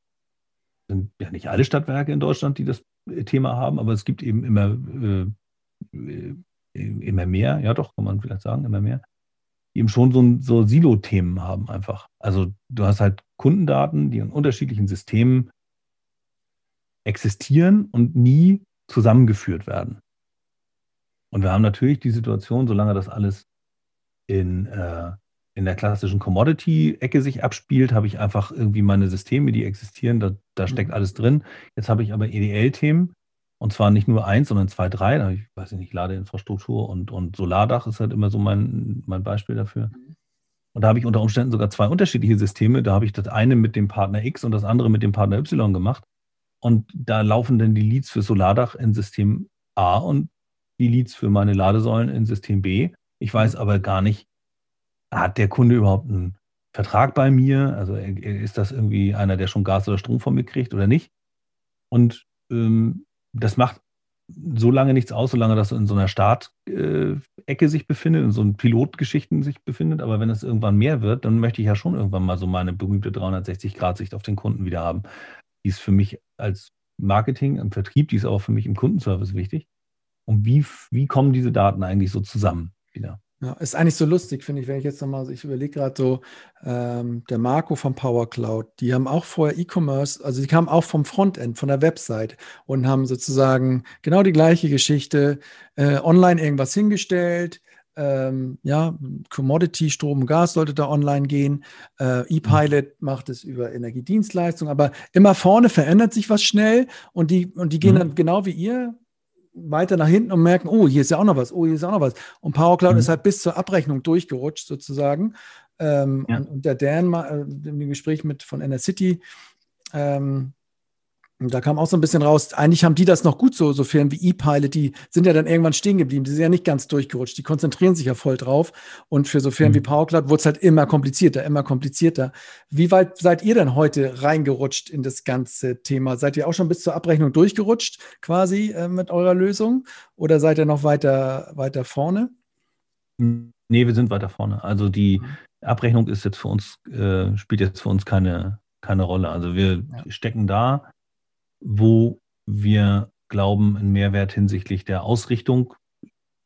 sind ja nicht alle Stadtwerke in Deutschland, die das Thema haben, aber es gibt eben immer, äh, äh, immer mehr, ja doch, kann man vielleicht sagen, immer mehr, die eben schon so, so Silo-Themen haben einfach. Also du hast halt Kundendaten, die in unterschiedlichen Systemen existieren und nie zusammengeführt werden. Und wir haben natürlich die Situation, solange das alles in äh, in der klassischen Commodity-Ecke sich abspielt, habe ich einfach irgendwie meine Systeme, die existieren, da, da steckt mhm. alles drin. Jetzt habe ich aber EDL-Themen und zwar nicht nur eins, sondern zwei, drei. Da habe ich, weiß ich nicht, Ladeinfrastruktur und, und Solardach ist halt immer so mein, mein Beispiel dafür. Mhm. Und da habe ich unter Umständen sogar zwei unterschiedliche Systeme. Da habe ich das eine mit dem Partner X und das andere mit dem Partner Y gemacht. Und da laufen dann die Leads für Solardach in System A und die Leads für meine Ladesäulen in System B. Ich weiß mhm. aber gar nicht, hat der Kunde überhaupt einen Vertrag bei mir? Also ist das irgendwie einer, der schon Gas oder Strom von mir kriegt oder nicht? Und ähm, das macht so lange nichts aus, solange das in so einer Startecke äh, sich befindet, in so einem Pilotgeschichten sich befindet. Aber wenn es irgendwann mehr wird, dann möchte ich ja schon irgendwann mal so meine berühmte 360-Grad-Sicht auf den Kunden wieder haben. Die ist für mich als Marketing, im Vertrieb, die ist aber für mich im Kundenservice wichtig. Und wie, wie kommen diese Daten eigentlich so zusammen wieder? Ja, ist eigentlich so lustig, finde ich, wenn ich jetzt nochmal, ich überlege gerade so, ähm, der Marco von Power Cloud, die haben auch vorher E-Commerce, also die kamen auch vom Frontend, von der Website und haben sozusagen genau die gleiche Geschichte, äh, online irgendwas hingestellt, ähm, ja, Commodity, Strom, Gas sollte da online gehen. Äh, E-Pilot mhm. macht es über Energiedienstleistungen, aber immer vorne verändert sich was schnell und die, und die gehen mhm. dann genau wie ihr weiter nach hinten und merken, oh, hier ist ja auch noch was, oh, hier ist auch noch was. Und Power Cloud mhm. ist halt bis zur Abrechnung durchgerutscht sozusagen. Ähm, ja. und, und, der Dan äh, im Gespräch mit von Inner City, ähm, da kam auch so ein bisschen raus, eigentlich haben die das noch gut so, so Firmen wie E-Pilot, die sind ja dann irgendwann stehen geblieben, die sind ja nicht ganz durchgerutscht, die konzentrieren sich ja voll drauf. Und für so Firmen mhm. wie PowerCloud wurde es halt immer komplizierter, immer komplizierter. Wie weit seid ihr denn heute reingerutscht in das ganze Thema? Seid ihr auch schon bis zur Abrechnung durchgerutscht quasi äh, mit eurer Lösung oder seid ihr noch weiter, weiter vorne? Nee, wir sind weiter vorne. Also die mhm. Abrechnung ist jetzt für uns, äh, spielt jetzt für uns keine, keine Rolle. Also wir ja. stecken da wo wir glauben, einen Mehrwert hinsichtlich der Ausrichtung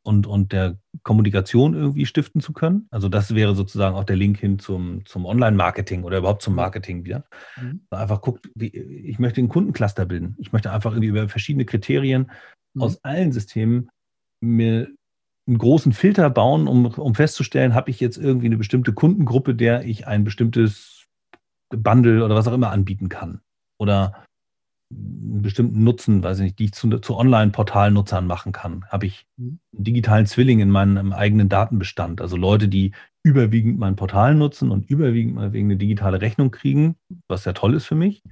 und, und der Kommunikation irgendwie stiften zu können. Also das wäre sozusagen auch der Link hin zum, zum Online-Marketing oder überhaupt zum Marketing wieder. Mhm. Einfach guckt, wie, ich möchte einen Kundencluster bilden. Ich möchte einfach irgendwie über verschiedene Kriterien mhm. aus allen Systemen mir einen großen Filter bauen, um, um festzustellen, habe ich jetzt irgendwie eine bestimmte Kundengruppe, der ich ein bestimmtes Bundle oder was auch immer anbieten kann. Oder einen bestimmten Nutzen, weiß ich nicht, die ich zu, zu Online-Portalnutzern machen kann. Habe ich mhm. einen digitalen Zwilling in meinem eigenen Datenbestand. Also Leute, die überwiegend mein Portal nutzen und überwiegend mal wegen eine digitale Rechnung kriegen, was ja toll ist für mich,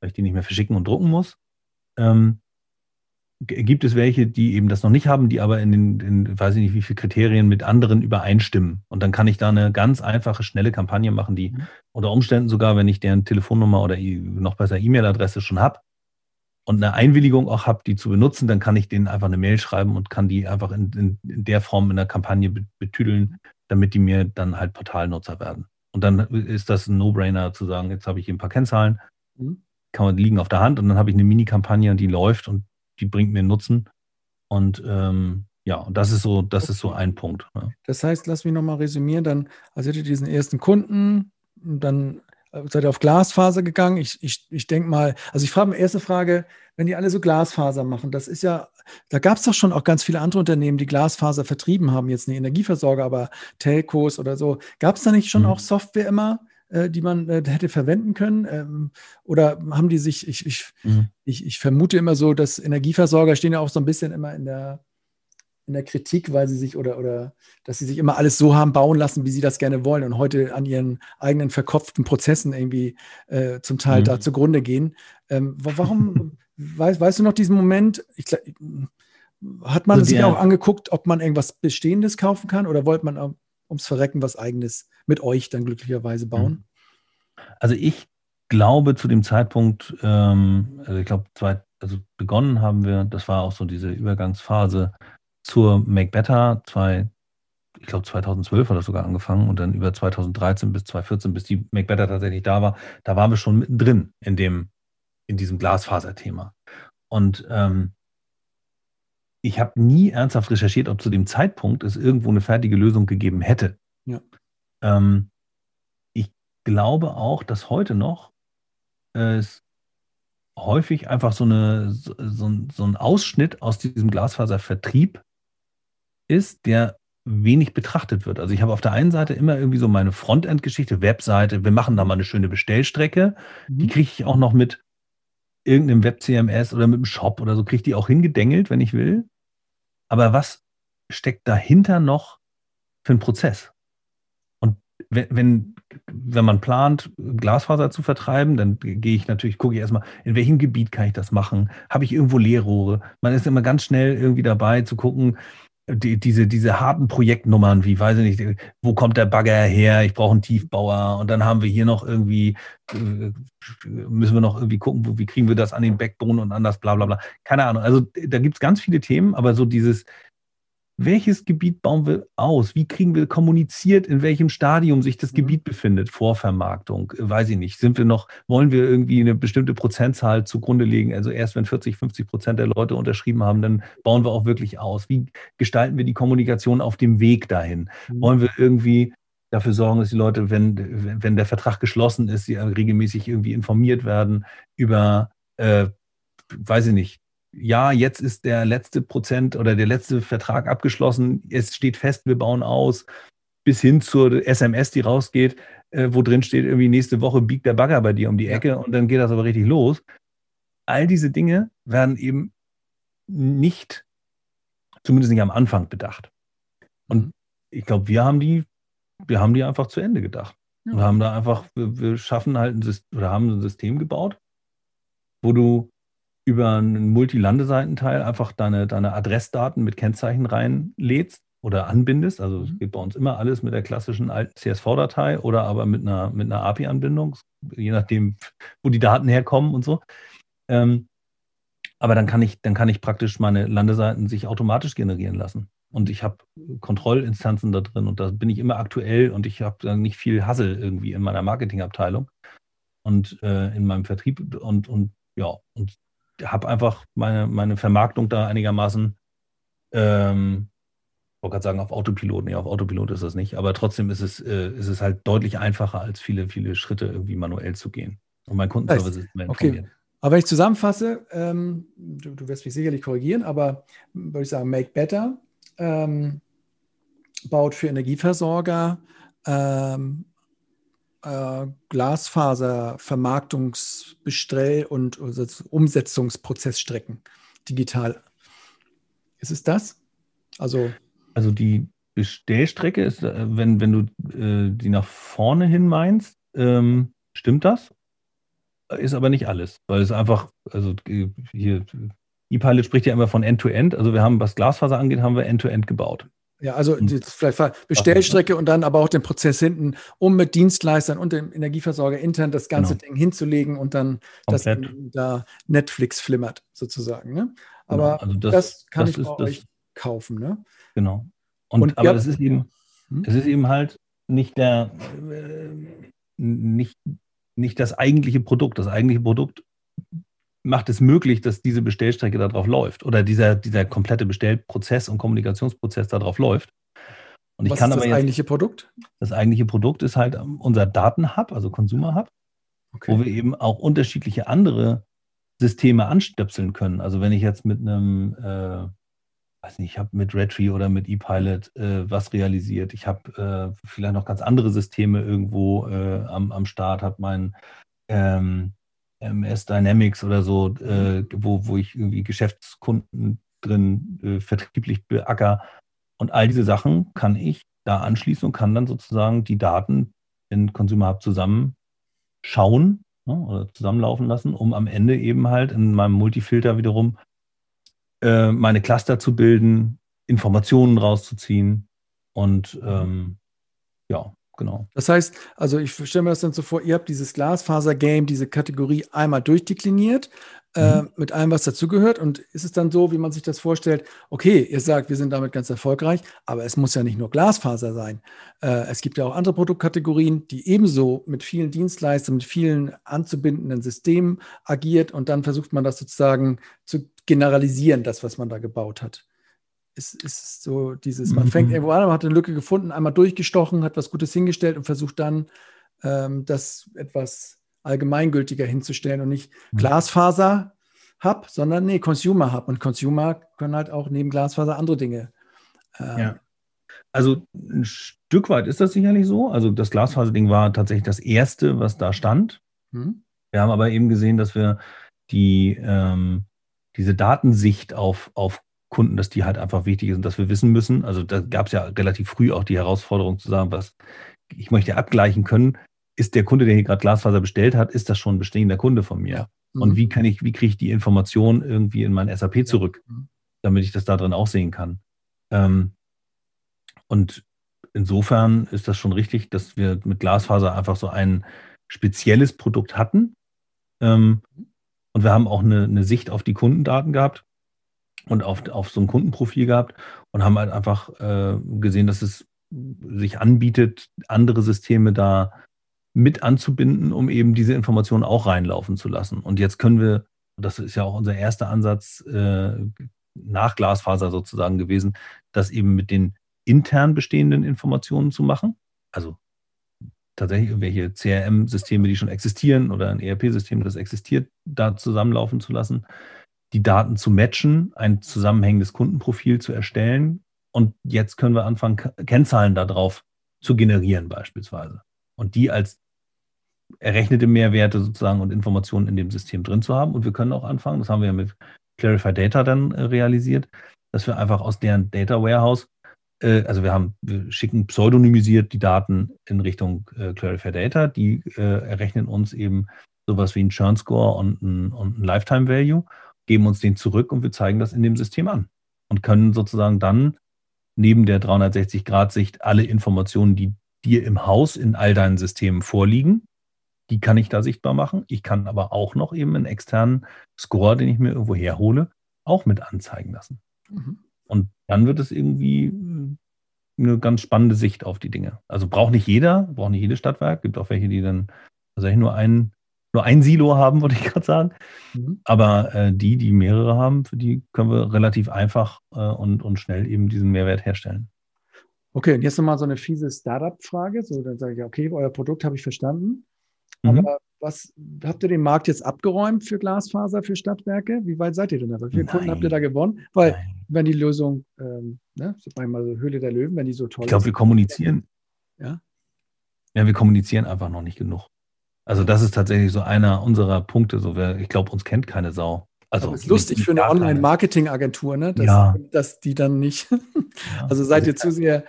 weil ich die nicht mehr verschicken und drucken muss. Ähm, gibt es welche, die eben das noch nicht haben, die aber in den, in, weiß ich nicht, wie viele Kriterien mit anderen übereinstimmen. Und dann kann ich da eine ganz einfache, schnelle Kampagne machen, die mhm. unter Umständen sogar, wenn ich deren Telefonnummer oder noch besser E-Mail-Adresse schon habe, und eine Einwilligung auch habe, die zu benutzen, dann kann ich denen einfach eine Mail schreiben und kann die einfach in, in, in der Form in der Kampagne betüdeln, damit die mir dann halt Portalnutzer werden. Und dann ist das ein No-Brainer zu sagen, jetzt habe ich hier ein paar Kennzahlen, mhm. kann man liegen auf der Hand und dann habe ich eine Mini-Kampagne, die läuft und die bringt mir Nutzen. Und ähm, ja, und das ist so, das okay. ist so ein Punkt. Ne? Das heißt, lass mich nochmal resümieren, dann, also hätte diesen ersten Kunden, dann seid ihr auf Glasfaser gegangen? Ich, ich, ich denke mal, also ich frage, erste Frage, wenn die alle so Glasfaser machen, das ist ja, da gab es doch schon auch ganz viele andere Unternehmen, die Glasfaser vertrieben haben, jetzt eine Energieversorger, aber Telcos oder so. Gab es da nicht schon mhm. auch Software immer, äh, die man äh, hätte verwenden können? Ähm, oder haben die sich, ich, ich, mhm. ich, ich vermute immer so, dass Energieversorger stehen ja auch so ein bisschen immer in der in der Kritik, weil sie sich oder, oder dass sie sich immer alles so haben bauen lassen, wie sie das gerne wollen und heute an ihren eigenen verkopften Prozessen irgendwie äh, zum Teil mhm. da zugrunde gehen. Ähm, warum, weißt, weißt du noch diesen Moment? Ich, hat man also sich auch angeguckt, ob man irgendwas Bestehendes kaufen kann oder wollte man ums Verrecken was Eigenes mit euch dann glücklicherweise bauen? Also ich glaube zu dem Zeitpunkt, ähm, also ich glaube, also begonnen haben wir, das war auch so diese Übergangsphase zur Make Better, zwei, ich glaube 2012 hat das sogar angefangen und dann über 2013 bis 2014, bis die Make Better tatsächlich da war, da waren wir schon mittendrin in dem, in diesem Glasfaserthema. Und ähm, ich habe nie ernsthaft recherchiert, ob zu dem Zeitpunkt es irgendwo eine fertige Lösung gegeben hätte. Ja. Ähm, ich glaube auch, dass heute noch es häufig einfach so, eine, so, so ein Ausschnitt aus diesem Glasfaservertrieb ist, der wenig betrachtet wird. Also ich habe auf der einen Seite immer irgendwie so meine Frontend-Geschichte, Webseite, wir machen da mal eine schöne Bestellstrecke. Mhm. Die kriege ich auch noch mit irgendeinem Web-CMS oder mit einem Shop oder so, kriege ich die auch hingedengelt, wenn ich will. Aber was steckt dahinter noch für einen Prozess? Und wenn, wenn, wenn man plant, Glasfaser zu vertreiben, dann gehe ich natürlich, gucke ich erstmal, in welchem Gebiet kann ich das machen? Habe ich irgendwo Leerrohre? Man ist immer ganz schnell irgendwie dabei zu gucken, die, diese, diese harten Projektnummern, wie weiß ich nicht, wo kommt der Bagger her? Ich brauche einen Tiefbauer und dann haben wir hier noch irgendwie, äh, müssen wir noch irgendwie gucken, wie kriegen wir das an den Backbone und an das bla bla bla. Keine Ahnung. Also da gibt es ganz viele Themen, aber so dieses, welches Gebiet bauen wir aus? Wie kriegen wir kommuniziert, in welchem Stadium sich das mhm. Gebiet befindet? Vorvermarktung, weiß ich nicht. Sind wir noch, wollen wir irgendwie eine bestimmte Prozentzahl zugrunde legen? Also erst wenn 40, 50 Prozent der Leute unterschrieben haben, dann bauen wir auch wirklich aus. Wie gestalten wir die Kommunikation auf dem Weg dahin? Mhm. Wollen wir irgendwie dafür sorgen, dass die Leute, wenn, wenn der Vertrag geschlossen ist, sie regelmäßig irgendwie informiert werden über, äh, weiß ich nicht, ja, jetzt ist der letzte Prozent oder der letzte Vertrag abgeschlossen, es steht fest, wir bauen aus, bis hin zur SMS, die rausgeht, äh, wo drin steht, irgendwie nächste Woche biegt der Bagger bei dir um die Ecke ja. und dann geht das aber richtig los. All diese Dinge werden eben nicht, zumindest nicht am Anfang bedacht. Und mhm. ich glaube, wir haben die, wir haben die einfach zu Ende gedacht. Ja. Wir haben da einfach, wir, wir schaffen halt ein System oder haben ein System gebaut, wo du über einen Multilandeseitenteil einfach deine, deine Adressdaten mit Kennzeichen reinlädst oder anbindest. Also es mhm. geht bei uns immer alles mit der klassischen alten CSV-Datei oder aber mit einer, mit einer API-Anbindung, je nachdem, wo die Daten herkommen und so. Ähm, aber dann kann ich, dann kann ich praktisch meine Landeseiten sich automatisch generieren lassen. Und ich habe Kontrollinstanzen da drin und da bin ich immer aktuell und ich habe nicht viel Hassel irgendwie in meiner Marketingabteilung und äh, in meinem Vertrieb und, und ja, und habe einfach meine, meine Vermarktung da einigermaßen, ähm, ich wollte gerade sagen, auf Autopilot. Nee, auf Autopilot ist das nicht. Aber trotzdem ist es, äh, ist es halt deutlich einfacher, als viele, viele Schritte irgendwie manuell zu gehen. Und mein Kundenservice ist immer Okay. Aber wenn ich zusammenfasse, ähm, du, du, wirst mich sicherlich korrigieren, aber würde ich sagen, Make Better ähm, baut für Energieversorger ähm, äh, Glasfaser, Vermarktungsbestrell und also Umsetzungsprozessstrecken digital. Ist es das? Also, also die Bestellstrecke ist, äh, wenn, wenn du äh, die nach vorne hin meinst, ähm, stimmt das? Ist aber nicht alles, weil es einfach, also hier, ePilot spricht ja immer von End-to-End. -End. Also wir haben, was Glasfaser angeht, haben wir End-to-End -End gebaut. Ja, also die, vielleicht Bestellstrecke und dann aber auch den Prozess hinten, um mit Dienstleistern und dem Energieversorger intern das ganze genau. Ding hinzulegen und dann Komplett. das da Netflix flimmert sozusagen. Ne? Genau, aber genau. also das, das, kann das ich bei euch kaufen. Ne? Genau. Und, und aber es ist eben, hm? es ist eben halt nicht der äh, nicht, nicht das eigentliche Produkt. Das eigentliche Produkt macht es möglich, dass diese Bestellstrecke darauf läuft oder dieser, dieser komplette Bestellprozess und Kommunikationsprozess darauf läuft. Und ich Was kann ist das jetzt, eigentliche Produkt? Das eigentliche Produkt ist halt unser Datenhub, also Consumer Hub, okay. wo wir eben auch unterschiedliche andere Systeme anstöpseln können. Also wenn ich jetzt mit einem, äh, weiß nicht, ich habe mit Redtree oder mit ePilot äh, was realisiert. Ich habe äh, vielleicht noch ganz andere Systeme irgendwo äh, am, am Start, habe mein ähm, MS Dynamics oder so, äh, wo, wo ich irgendwie Geschäftskunden drin äh, vertrieblich beacker. Und all diese Sachen kann ich da anschließen und kann dann sozusagen die Daten in Consumer Hub zusammenschauen ne, oder zusammenlaufen lassen, um am Ende eben halt in meinem Multifilter wiederum äh, meine Cluster zu bilden, Informationen rauszuziehen und ähm, ja, genau. Das heißt, also ich stelle mir das dann so vor, ihr habt dieses Glasfaser-Game, diese Kategorie einmal durchdekliniert, äh, mhm. mit allem, was dazugehört. Und ist es dann so, wie man sich das vorstellt, okay, ihr sagt, wir sind damit ganz erfolgreich, aber es muss ja nicht nur Glasfaser sein. Äh, es gibt ja auch andere Produktkategorien, die ebenso mit vielen Dienstleistern, mit vielen anzubindenden Systemen agiert und dann versucht man das sozusagen zu generalisieren, das, was man da gebaut hat ist, ist so dieses, man fängt mhm. irgendwo an, man hat eine Lücke gefunden, einmal durchgestochen, hat was Gutes hingestellt und versucht dann, ähm, das etwas allgemeingültiger hinzustellen und nicht mhm. Glasfaser Hub, sondern nee, Consumer Hub. Und Consumer können halt auch neben Glasfaser andere Dinge. Ähm, ja. Also ein Stück weit ist das sicherlich so. Also das Glasfaserding war tatsächlich das erste, was da stand. Mhm. Wir haben aber eben gesehen, dass wir die, ähm, diese Datensicht auf, auf Kunden, dass die halt einfach wichtig sind, dass wir wissen müssen. Also da gab es ja relativ früh auch die Herausforderung zu sagen, was ich möchte abgleichen können, ist der Kunde, der hier gerade Glasfaser bestellt hat, ist das schon ein bestehender Kunde von mir? Ja. Mhm. Und wie kann ich, wie kriege ich die Information irgendwie in mein SAP zurück, ja. Mhm. damit ich das da drin auch sehen kann? Ähm, und insofern ist das schon richtig, dass wir mit Glasfaser einfach so ein spezielles Produkt hatten. Ähm, und wir haben auch eine, eine, Sicht auf die Kundendaten gehabt und auf, auf so ein Kundenprofil gehabt und haben halt einfach äh, gesehen, dass es sich anbietet, andere Systeme da mit anzubinden, um eben diese Informationen auch reinlaufen zu lassen. Und jetzt können wir, das ist ja auch unser erster Ansatz äh, nach Glasfaser sozusagen gewesen, das eben mit den intern bestehenden Informationen zu machen. Also tatsächlich irgendwelche CRM-Systeme, die schon existieren oder ein ERP-System, das existiert, da zusammenlaufen zu lassen, die Daten zu matchen, ein zusammenhängendes Kundenprofil zu erstellen. Und jetzt können wir anfangen, Kennzahlen darauf zu generieren beispielsweise. Und die als errechnete Mehrwerte sozusagen und Informationen in dem System drin zu haben. Und wir können auch anfangen, das haben wir ja mit Clarify Data dann äh, realisiert, dass wir einfach aus deren Data Warehouse, äh, also wir haben, wir schicken pseudonymisiert die Daten in Richtung äh, Clarify Data, die errechnen uns eben sowas wie ein Churn Score und ein, und ein Lifetime Value, geben uns den zurück und wir zeigen das in dem System an und können sozusagen dann neben der 360-Grad-Sicht alle Informationen, die dir im Haus in all deinen Systemen vorliegen, die kann ich da sichtbar machen. Ich kann aber auch noch eben einen externen Score, den ich mir irgendwo herhole, auch mit anzeigen lassen. Mhm. Und dann wird es irgendwie eine ganz spannende Sicht auf die Dinge. Also braucht nicht jeder, braucht nicht jedes Stadtwerk. Gibt auch welche, die dann tatsächlich nur ein, nur ein Silo haben, würde ich gerade sagen. Mhm. Aber äh, die, die mehrere haben, für die können wir relativ einfach äh, und, und schnell eben diesen Mehrwert herstellen. Okay, und jetzt nochmal so eine fiese Startup-Frage. So, dann sage ich, okay, euer Produkt habe ich verstanden. Mhm. Aber was habt ihr den Markt jetzt abgeräumt für Glasfaser, für Stadtwerke? Wie weit seid ihr denn da? Wie viele. Kunden habt ihr da gewonnen? Weil, Nein. wenn die Lösung, ähm, ne, mal so Höhle der Löwen, wenn die so toll Ich glaube, wir kommunizieren. Ja? Ja, wir kommunizieren einfach noch nicht genug. Also, das ist tatsächlich so einer unserer Punkte. So, wer, ich glaube, uns kennt keine Sau. Also, Aber ist lustig für eine Online-Marketing-Agentur, ne? Dass, ja. dass die dann nicht. Ja. Also seid ihr zu sehr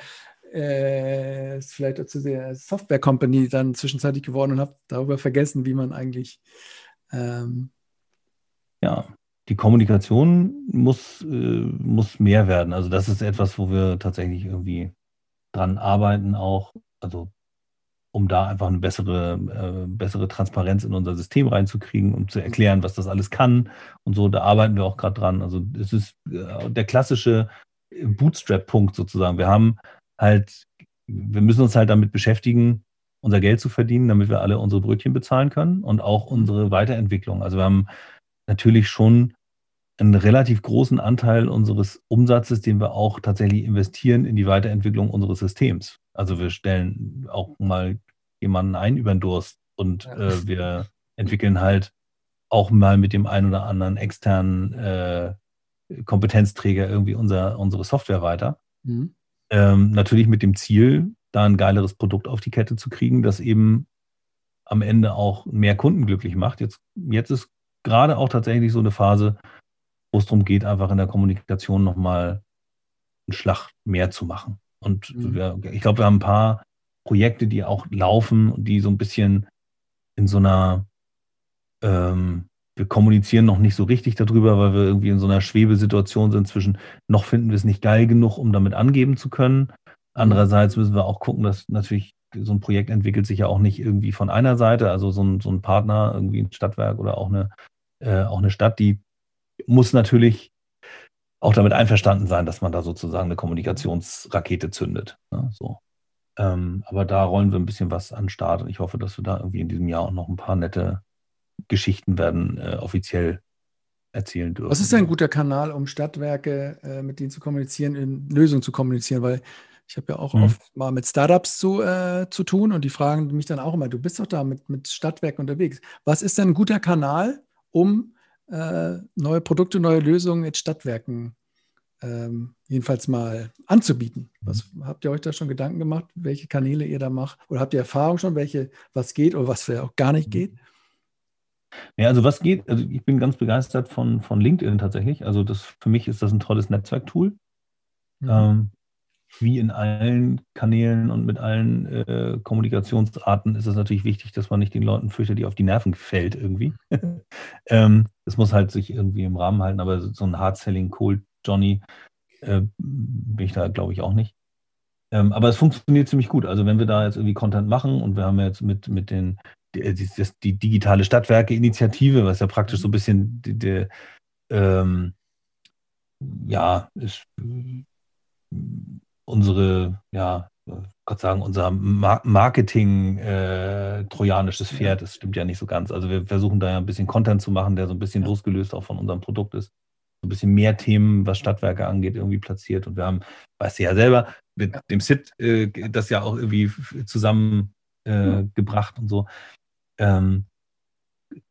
äh, vielleicht zu sehr Software Company dann zwischenzeitlich geworden und habe darüber vergessen, wie man eigentlich. Ähm ja, die Kommunikation muss, äh, muss mehr werden. Also, das ist etwas, wo wir tatsächlich irgendwie dran arbeiten, auch. Also, um da einfach eine bessere, äh, bessere Transparenz in unser System reinzukriegen, um zu erklären, was das alles kann und so. Da arbeiten wir auch gerade dran. Also, es ist äh, der klassische Bootstrap-Punkt sozusagen. Wir haben halt, wir müssen uns halt damit beschäftigen, unser Geld zu verdienen, damit wir alle unsere Brötchen bezahlen können und auch unsere Weiterentwicklung. Also wir haben natürlich schon einen relativ großen Anteil unseres Umsatzes, den wir auch tatsächlich investieren in die Weiterentwicklung unseres Systems. Also wir stellen auch mal jemanden ein über den Durst und ja. äh, wir entwickeln halt auch mal mit dem einen oder anderen externen äh, Kompetenzträger irgendwie unser, unsere Software weiter. Mhm. Ähm, natürlich mit dem Ziel, da ein geileres Produkt auf die Kette zu kriegen, das eben am Ende auch mehr Kunden glücklich macht. Jetzt, jetzt ist gerade auch tatsächlich so eine Phase, wo es darum geht, einfach in der Kommunikation nochmal einen Schlag mehr zu machen. Und mhm. wir, ich glaube, wir haben ein paar Projekte, die auch laufen und die so ein bisschen in so einer ähm, wir kommunizieren noch nicht so richtig darüber, weil wir irgendwie in so einer Schwebesituation sind zwischen, noch finden wir es nicht geil genug, um damit angeben zu können. Andererseits müssen wir auch gucken, dass natürlich so ein Projekt entwickelt sich ja auch nicht irgendwie von einer Seite, also so ein, so ein Partner, irgendwie ein Stadtwerk oder auch eine, äh, auch eine Stadt, die muss natürlich auch damit einverstanden sein, dass man da sozusagen eine Kommunikationsrakete zündet. Ne? So. Ähm, aber da rollen wir ein bisschen was an den Start und ich hoffe, dass wir da irgendwie in diesem Jahr auch noch ein paar nette Geschichten werden äh, offiziell erzählen dürfen. Was ist ein guter Kanal, um Stadtwerke äh, mit denen zu kommunizieren, in Lösungen zu kommunizieren? Weil ich habe ja auch mhm. oft mal mit Startups zu, äh, zu tun und die fragen mich dann auch immer, du bist doch da mit, mit Stadtwerken unterwegs. Was ist denn ein guter Kanal, um äh, neue Produkte, neue Lösungen in Stadtwerken ähm, jedenfalls mal anzubieten? Was habt ihr euch da schon Gedanken gemacht, welche Kanäle ihr da macht? Oder habt ihr Erfahrung schon, welche, was geht oder was auch gar nicht geht? Ja, also was geht, also ich bin ganz begeistert von, von LinkedIn tatsächlich. Also das für mich ist das ein tolles Netzwerktool. Mhm. Ähm, wie in allen Kanälen und mit allen äh, Kommunikationsarten ist es natürlich wichtig, dass man nicht den Leuten fürchterlich auf die Nerven fällt irgendwie. ähm, das muss halt sich irgendwie im Rahmen halten, aber so ein Hard-Selling Cold Johnny äh, bin ich da, glaube ich, auch nicht. Ähm, aber es funktioniert ziemlich gut. Also wenn wir da jetzt irgendwie Content machen und wir haben jetzt mit, mit den die, äh, die, die digitale Stadtwerke-Initiative, was ja praktisch so ein bisschen die, die, ähm, ja, ist unsere, ja, Gott sagen, unser Marketing äh, Pferd, das stimmt ja nicht so ganz. Also wir versuchen da ja ein bisschen Content zu machen, der so ein bisschen losgelöst auch von unserem Produkt ist. So ein bisschen mehr Themen, was Stadtwerke angeht, irgendwie platziert. Und wir haben, weißt du ja selber, mit dem SIT äh, das ja auch irgendwie zusammengebracht äh, und so. Ähm,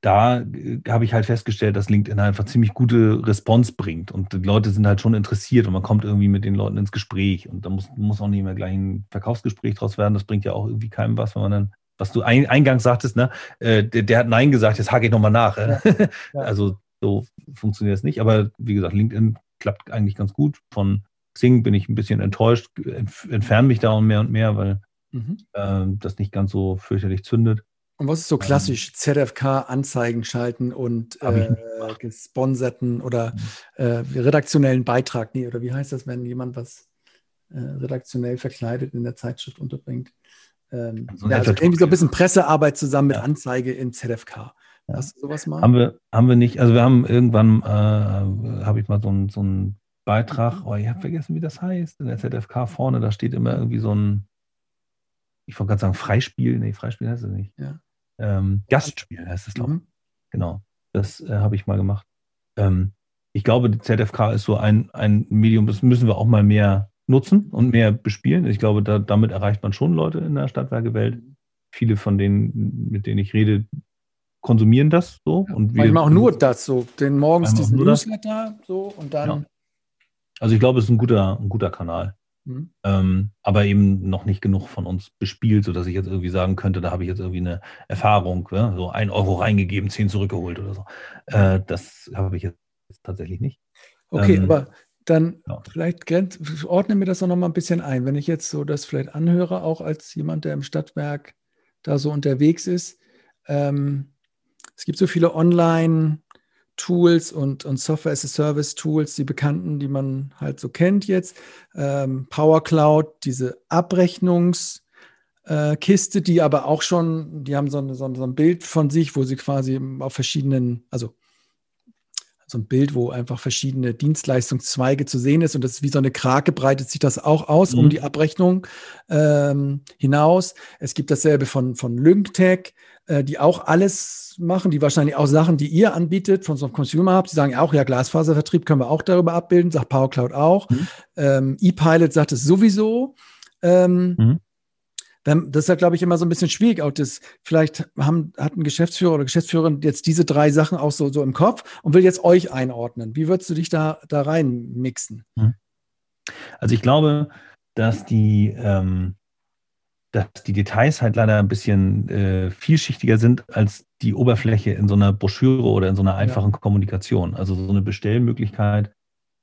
da äh, habe ich halt festgestellt, dass LinkedIn einfach ziemlich gute Response bringt und die Leute sind halt schon interessiert und man kommt irgendwie mit den Leuten ins Gespräch und da muss, muss auch nicht mehr gleich ein Verkaufsgespräch draus werden. Das bringt ja auch irgendwie keinem was, wenn man dann, was du ein, eingangs sagtest, ne, äh, der, der, hat Nein gesagt, jetzt hake ich nochmal nach. Ja. Ja. Also so funktioniert es nicht, aber wie gesagt, LinkedIn klappt eigentlich ganz gut. Von Xing bin ich ein bisschen enttäuscht, entferne mich da auch mehr und mehr, weil mhm. äh, das nicht ganz so fürchterlich zündet. Und was ist so ähm. klassisch? ZFK-Anzeigen schalten und äh, gesponserten oder mhm. äh, redaktionellen Beitrag, nee, oder wie heißt das, wenn jemand was äh, redaktionell verkleidet in der Zeitschrift unterbringt? Ähm, so ja, also irgendwie so ein bisschen Pressearbeit zusammen mit ja. Anzeige in ZFK. Hast du sowas mal? Haben wir, haben wir nicht. Also wir haben irgendwann, äh, habe ich mal so einen so Beitrag, oh, ich habe vergessen, wie das heißt, in der ZFK vorne, da steht immer irgendwie so ein, ich wollte gerade sagen Freispiel, nee, Freispiel heißt es nicht. Ja ähm, Gastspiel heißt es, glaube ich. Mhm. Genau, das äh, habe ich mal gemacht. Ähm, ich glaube, die ZFK ist so ein, ein Medium, das müssen wir auch mal mehr nutzen und mehr bespielen. Ich glaube, da, damit erreicht man schon Leute in der Stadtwerkewelt. Viele von denen, mit denen ich rede, konsumieren das so. Ja, und wir, manchmal auch nur das so, den morgens diesen Newsletter so und dann. Ja. Also ich glaube, es ist ein guter, ein guter Kanal. Mhm. Ähm, aber eben noch nicht genug von uns bespielt, sodass ich jetzt irgendwie sagen könnte, da habe ich jetzt irgendwie eine Erfahrung, ja? so ein Euro reingegeben, zehn zurückgeholt oder so. Äh, das habe ich jetzt tatsächlich nicht. Okay, ähm, aber dann ja. vielleicht ordne mir das noch mal ein bisschen ein. Wenn ich jetzt so das vielleicht anhöre, auch als jemand, der im Stadtwerk da so unterwegs ist. Ähm, es gibt so viele Online- Tools und, und Software as a Service Tools, die bekannten, die man halt so kennt jetzt. Ähm, Power Cloud, diese Abrechnungskiste, äh, die aber auch schon, die haben so, eine, so, ein Bild von sich, wo sie quasi auf verschiedenen, also so ein Bild, wo einfach verschiedene Dienstleistungszweige zu sehen ist und das ist wie so eine Krake, breitet sich das auch aus mhm. um die Abrechnung ähm, hinaus. Es gibt dasselbe von, von LyncTech, die auch alles machen, die wahrscheinlich auch Sachen, die ihr anbietet, von so einem Consumer Hub, die sagen auch, ja, Glasfaservertrieb können wir auch darüber abbilden, sagt PowerCloud auch. Mhm. Ähm, ePilot sagt es sowieso. Ähm, mhm. Das ist ja, glaube ich, immer so ein bisschen schwierig. Auch das, vielleicht haben, hat ein Geschäftsführer oder Geschäftsführerin jetzt diese drei Sachen auch so, so im Kopf und will jetzt euch einordnen. Wie würdest du dich da, da rein mixen? Mhm. Also ich glaube, dass die, ähm, dass die Details halt leider ein bisschen äh, vielschichtiger sind als die Oberfläche in so einer Broschüre oder in so einer einfachen ja. Kommunikation. Also so eine Bestellmöglichkeit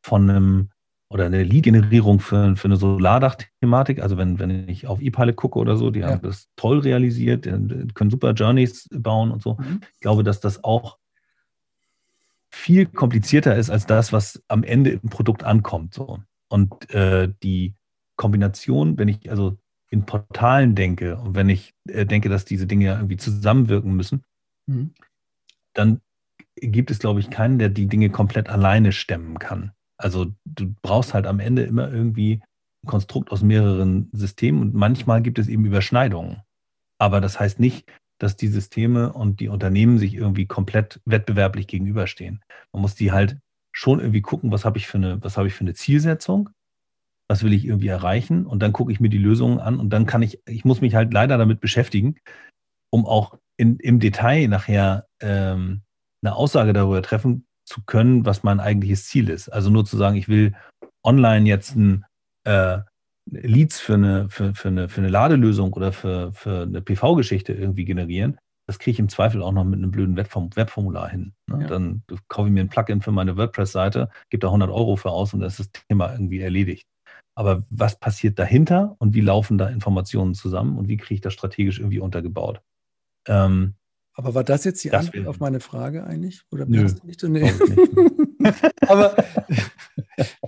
von einem oder eine Lead-Generierung für, für eine Solardach-Thematik. Also wenn, wenn ich auf ePilot gucke oder so, die ja. haben das toll realisiert, können super Journeys bauen und so. Mhm. Ich glaube, dass das auch viel komplizierter ist als das, was am Ende im Produkt ankommt. So. Und äh, die Kombination, wenn ich also in Portalen denke und wenn ich äh, denke, dass diese Dinge irgendwie zusammenwirken müssen, mhm. dann gibt es, glaube ich, keinen, der die Dinge komplett alleine stemmen kann. Also du brauchst halt am Ende immer irgendwie ein Konstrukt aus mehreren Systemen und manchmal gibt es eben Überschneidungen. Aber das heißt nicht, dass die Systeme und die Unternehmen sich irgendwie komplett wettbewerblich gegenüberstehen. Man muss die halt schon irgendwie gucken, was habe ich für eine, was habe ich für eine Zielsetzung was will ich irgendwie erreichen und dann gucke ich mir die Lösungen an und dann kann ich, ich muss mich halt leider damit beschäftigen, um auch in, im Detail nachher ähm, eine Aussage darüber treffen zu können, was mein eigentliches Ziel ist. Also nur zu sagen, ich will online jetzt ein äh, Leads für eine, für, für, eine, für eine Ladelösung oder für, für eine PV-Geschichte irgendwie generieren, das kriege ich im Zweifel auch noch mit einem blöden Webformular hin. Ne? Ja. Dann kaufe ich mir ein Plugin für meine WordPress-Seite, gebe da 100 Euro für aus und dann ist das Thema irgendwie erledigt. Aber was passiert dahinter und wie laufen da Informationen zusammen und wie kriege ich das strategisch irgendwie untergebaut? Ähm, aber war das jetzt die das Antwort auf meine Frage eigentlich? Oder nö, nicht so? Nee. Nicht. Aber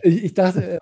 ich, ich, dachte,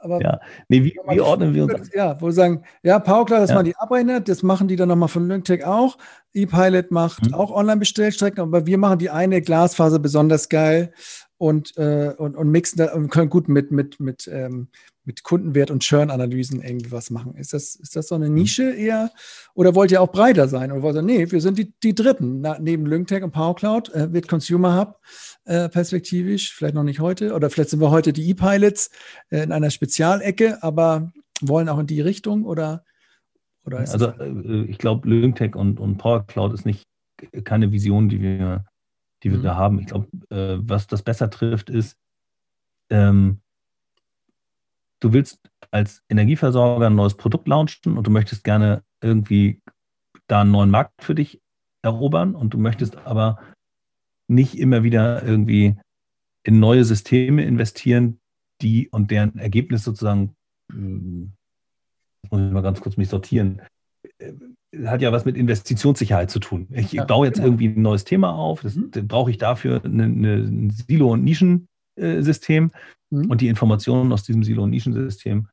aber ja. Nee, wie, wie ordnen wir uns? Ja, wo wir sagen, ja, PowerCloud, das ja. machen die Abrechner, das machen die dann nochmal von LyncTech auch. ePilot macht mhm. auch Online-Bestellstrecken, aber wir machen die eine Glasfaser besonders geil und, äh, und, und mixen da und können gut mit, mit, mit, ähm, mit Kundenwert und Churn-Analysen irgendwie was machen. Ist das, ist das so eine mhm. Nische eher? Oder wollt ihr auch breiter sein? Oder wollt ihr, nee, wir sind die, die Dritten. Na, neben LyncTech und PowerCloud äh, wird Consumer Hub äh, perspektivisch, vielleicht noch nicht heute, oder vielleicht sind wir heute die E-Pilots äh, in einer Spezialecke, aber wollen auch in die Richtung oder, oder Also äh, ich glaube, LyncTech und, und PowerCloud ist nicht keine Vision, die wir, die wir mhm. da haben. Ich glaube, äh, was das besser trifft, ist, ähm, du willst als Energieversorger ein neues Produkt launchen und du möchtest gerne irgendwie da einen neuen Markt für dich erobern und du möchtest aber nicht immer wieder irgendwie in neue Systeme investieren, die und deren Ergebnis sozusagen, hm, muss ich mal ganz kurz mich sortieren, äh, hat ja was mit Investitionssicherheit zu tun. Ich ja, baue jetzt genau. irgendwie ein neues Thema auf, das, mhm. brauche ich dafür ein Silo- und Nischensystem. Mhm. Und die Informationen aus diesem Silo- und Nischensystem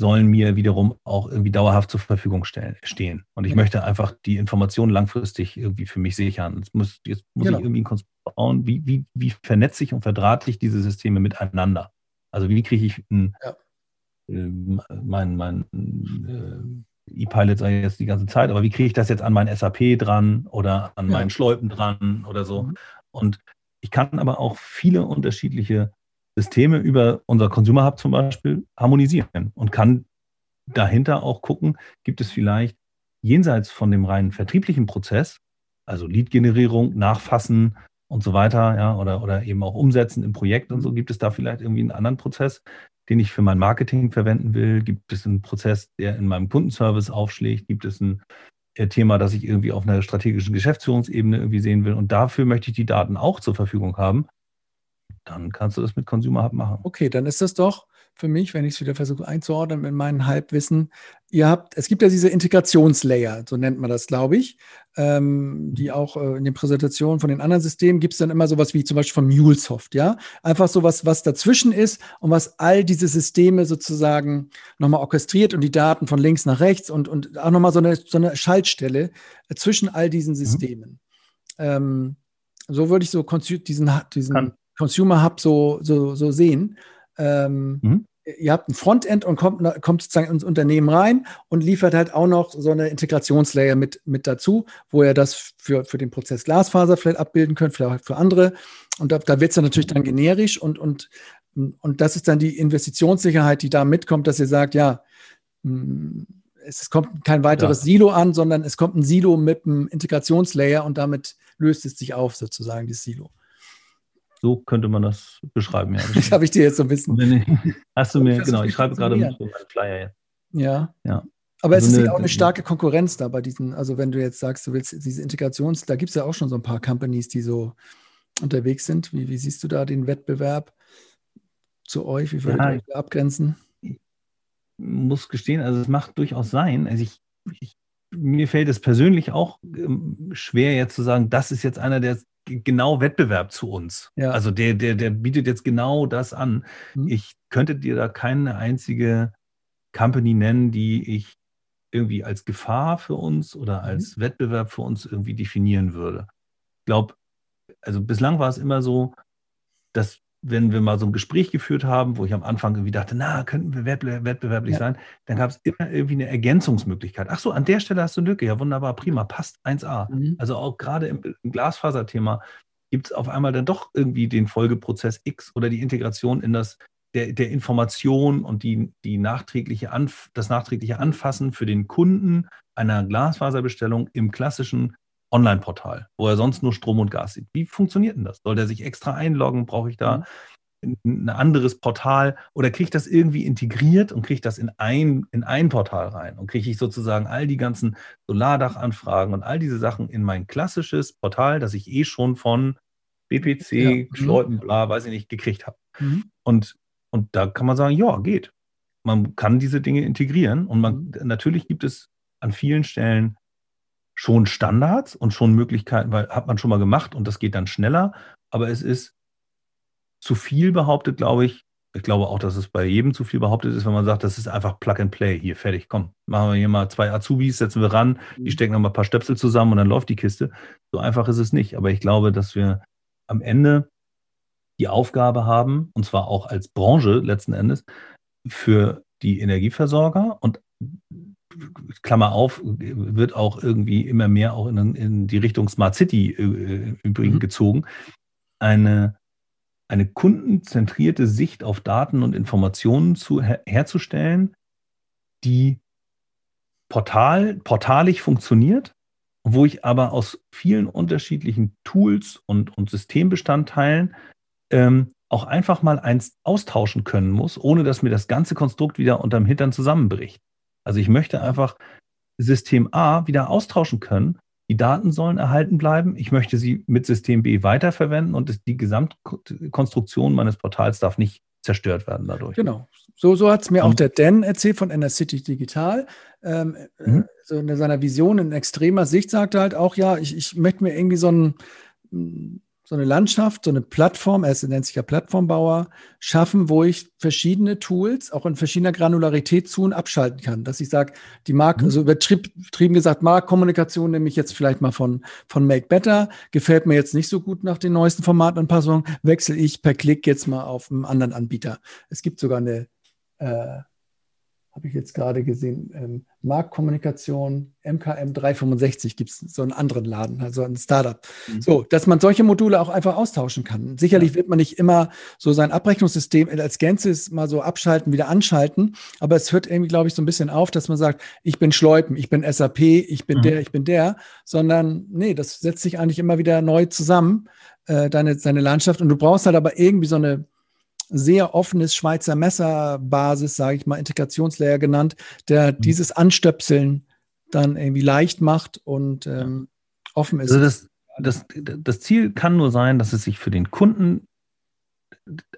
sollen mir wiederum auch irgendwie dauerhaft zur Verfügung stehen. Und ich mhm. möchte einfach die Informationen langfristig irgendwie für mich sichern. Jetzt muss, jetzt muss genau. ich irgendwie ein Konstrukt bauen, wie, wie, wie vernetze ich und verdrahte ich diese Systeme miteinander? Also wie kriege ich ein, ja. äh, mein, mein äh, E-Pilot sei jetzt die ganze Zeit, aber wie kriege ich das jetzt an mein SAP dran oder an ja. meinen Schleupen dran oder so? Mhm. Und ich kann aber auch viele unterschiedliche Systeme über unser Consumer Hub zum Beispiel harmonisieren und kann dahinter auch gucken, gibt es vielleicht jenseits von dem reinen vertrieblichen Prozess, also Lead-Generierung, Nachfassen und so weiter, ja, oder, oder eben auch Umsetzen im Projekt und so, gibt es da vielleicht irgendwie einen anderen Prozess, den ich für mein Marketing verwenden will? Gibt es einen Prozess, der in meinem Kundenservice aufschlägt? Gibt es ein äh, Thema, das ich irgendwie auf einer strategischen Geschäftsführungsebene irgendwie sehen will? Und dafür möchte ich die Daten auch zur Verfügung haben dann kannst du das mit Consumer Hub machen. Okay, dann ist das doch für mich, wenn ich es wieder versuche einzuordnen mit meinem Halbwissen. Ihr habt, es gibt ja diese Integrationslayer, so nennt man das, glaube ich, ähm, die auch äh, in den Präsentationen von den anderen Systemen gibt es dann immer sowas wie zum Beispiel von MuleSoft, ja. Einfach sowas, was dazwischen ist und was all diese Systeme sozusagen nochmal orchestriert und die Daten von links nach rechts und, und auch nochmal so eine, so eine Schaltstelle äh, zwischen all diesen mhm. Systemen. Mhm. Ähm, so würde ich so diesen, diesen Kann, Consumer Hub so, so, so sehen. Ähm, mhm. Ihr habt ein Frontend und kommt, kommt sozusagen ins Unternehmen rein und liefert halt auch noch so eine Integrationslayer mit, mit dazu, wo ihr das für, für den Prozess Glasfaser vielleicht abbilden könnt, vielleicht für andere. Und da, da wird es dann natürlich dann generisch und, und, und das ist dann die Investitionssicherheit, die da mitkommt, dass ihr sagt, ja, hm, es kommt kein weiteres ja. Silo an, sondern es kommt ein Silo mit einem Integrationslayer und damit löst es sich auf, sozusagen, das Silo. So könnte man das beschreiben, ja. Das habe ich dir jetzt so ein bisschen. Hast du mir, genau, ich schreibe gerade mit meinen Flyer jetzt. Ja. ja. Aber also es ist eine, auch eine starke Konkurrenz da bei diesen, also wenn du jetzt sagst, du willst diese Integrations, da gibt es ja auch schon so ein paar Companies, die so unterwegs sind. Wie, wie siehst du da den Wettbewerb zu euch? Wie würdet ja, ihr abgrenzen? Ich muss gestehen, also es macht durchaus sein. Also ich, ich mir fällt es persönlich auch ähm, schwer, jetzt zu sagen, das ist jetzt einer, der genau Wettbewerb zu uns. Ja. Also der, der, der bietet jetzt genau das an. Mhm. Ich könnte dir da keine einzige Company nennen, die ich irgendwie als Gefahr für uns oder mhm. als mhm. Wettbewerb für uns irgendwie definieren würde. Ich glaube, also bislang war es immer so, dass wenn wir mal so ein Gespräch geführt haben, wo ich am Anfang irgendwie dachte, na, könnten wir wettbewerblich ja. sein, dann gab es immer irgendwie eine Ergänzungsmöglichkeit. Ach so, an der Stelle hast du eine Lücke. Ja, wunderbar, prima, passt 1a. Mhm. Also auch gerade im, im Glasfaserthema gibt es auf einmal dann doch irgendwie den Folgeprozess X oder die Integration in das der, der Information und die, die nachträgliche Anf das nachträgliche Anfassen für den Kunden einer Glasfaserbestellung im klassischen Online-Portal, wo er sonst nur Strom und Gas sieht. Wie funktioniert denn das? Soll der sich extra einloggen? Brauche ich da mhm. ein anderes Portal oder kriege ich das irgendwie integriert und kriege ich das in ein, in ein Portal rein und kriege ich sozusagen all die ganzen Solardachanfragen und all diese Sachen in mein klassisches Portal, das ich eh schon von BPC, ja. Mhm. Schleuten, bla, weiß ich nicht, gekriegt habe. Mhm. Und, und da kann man sagen, ja, geht. Man kann diese Dinge integrieren und man, mhm. natürlich gibt es an vielen Stellen schon Standards und schon Möglichkeiten, weil hat man schon mal gemacht und das geht dann schneller. Aber es ist zu viel behauptet, glaube ich, ich glaube auch, dass es bei jedem zu viel behauptet ist, wenn man sagt, das ist einfach Plug and Play. Hier, fertig, komm, machen wir hier mal zwei Azubis, setzen wir ran, die mhm. stecken noch mal ein paar Stöpsel zusammen und dann läuft die Kiste. So einfach ist es nicht. Aber ich glaube, dass wir am Ende die Aufgabe haben, und zwar auch als Branche letzten Endes, für die Energieversorger und Klammer auf, wird auch irgendwie immer mehr auch in, in die Richtung Smart City äh, übrigens mhm. gezogen, eine, eine kundenzentrierte Sicht auf Daten und Informationen zu, her, herzustellen, die portal, portalig funktioniert, wo ich aber aus vielen unterschiedlichen Tools und, und Systembestandteilen ähm, auch einfach mal eins austauschen können muss, ohne dass mir das ganze Konstrukt wieder unterm Hintern zusammenbricht. Also ich möchte einfach System A wieder austauschen können. Die Daten sollen erhalten bleiben. Ich möchte sie mit System B weiterverwenden und die Gesamtkonstruktion meines Portals darf nicht zerstört werden dadurch. Genau. So, so hat es mir und, auch der Dan erzählt von City Digital. Ähm, äh, mhm. so in seiner Vision in extremer Sicht sagt er halt auch, ja, ich, ich möchte mir irgendwie so ein so eine Landschaft, so eine Plattform, er nennt sich ja Plattformbauer, schaffen, wo ich verschiedene Tools auch in verschiedener Granularität zu und abschalten kann. Dass ich sage, die Mark, mhm. also übertrieben gesagt, Marktkommunikation nehme ich jetzt vielleicht mal von, von Make Better, gefällt mir jetzt nicht so gut nach den neuesten Formatanpassungen, wechsle ich per Klick jetzt mal auf einen anderen Anbieter. Es gibt sogar eine äh, habe ich jetzt gerade gesehen, ähm, Marktkommunikation, MKM 365 gibt es so einen anderen Laden, also ein Startup. Mhm. So, dass man solche Module auch einfach austauschen kann. Sicherlich ja. wird man nicht immer so sein Abrechnungssystem als Gänzes mal so abschalten, wieder anschalten, aber es hört irgendwie, glaube ich, so ein bisschen auf, dass man sagt, ich bin Schleupen, ich bin SAP, ich bin mhm. der, ich bin der, sondern nee, das setzt sich eigentlich immer wieder neu zusammen, äh, deine, deine Landschaft und du brauchst halt aber irgendwie so eine sehr offenes Schweizer Messerbasis, sage ich mal, Integrationslayer genannt, der mhm. dieses Anstöpseln dann irgendwie leicht macht und ähm, offen ist. Also das, das, das Ziel kann nur sein, dass es sich für den Kunden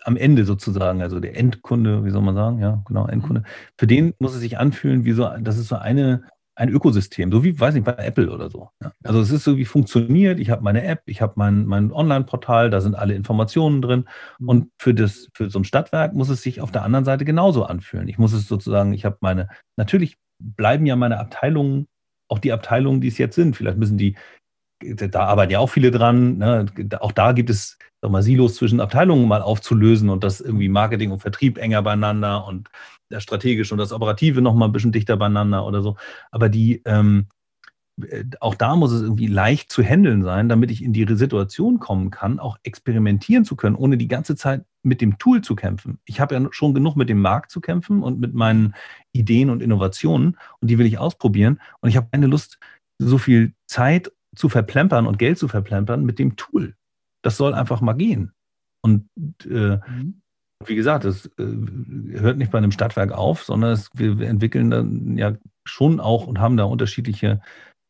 am Ende sozusagen, also der Endkunde, wie soll man sagen, ja, genau, Endkunde, mhm. für den muss es sich anfühlen, wie so, das ist so eine ein Ökosystem, so wie, weiß nicht, bei Apple oder so. Ja. Also es ist so, wie funktioniert, ich habe meine App, ich habe mein, mein Online-Portal, da sind alle Informationen drin. Mhm. Und für, das, für so ein Stadtwerk muss es sich auf der anderen Seite genauso anfühlen. Ich muss es sozusagen, ich habe meine, natürlich bleiben ja meine Abteilungen, auch die Abteilungen, die es jetzt sind. Vielleicht müssen die, da arbeiten ja auch viele dran. Ne? Auch da gibt es sag mal, Silos zwischen Abteilungen mal aufzulösen und das irgendwie Marketing und Vertrieb enger beieinander und das Strategische und das Operative noch mal ein bisschen dichter beieinander oder so. Aber die, ähm, äh, auch da muss es irgendwie leicht zu handeln sein, damit ich in die Situation kommen kann, auch experimentieren zu können, ohne die ganze Zeit mit dem Tool zu kämpfen. Ich habe ja schon genug mit dem Markt zu kämpfen und mit meinen Ideen und Innovationen und die will ich ausprobieren. Und ich habe keine Lust, so viel Zeit zu verplempern und Geld zu verplempern mit dem Tool. Das soll einfach mal gehen. Und äh, mhm wie gesagt, es äh, hört nicht bei einem Stadtwerk auf, sondern es, wir, entwickeln dann ja schon auch und haben da unterschiedliche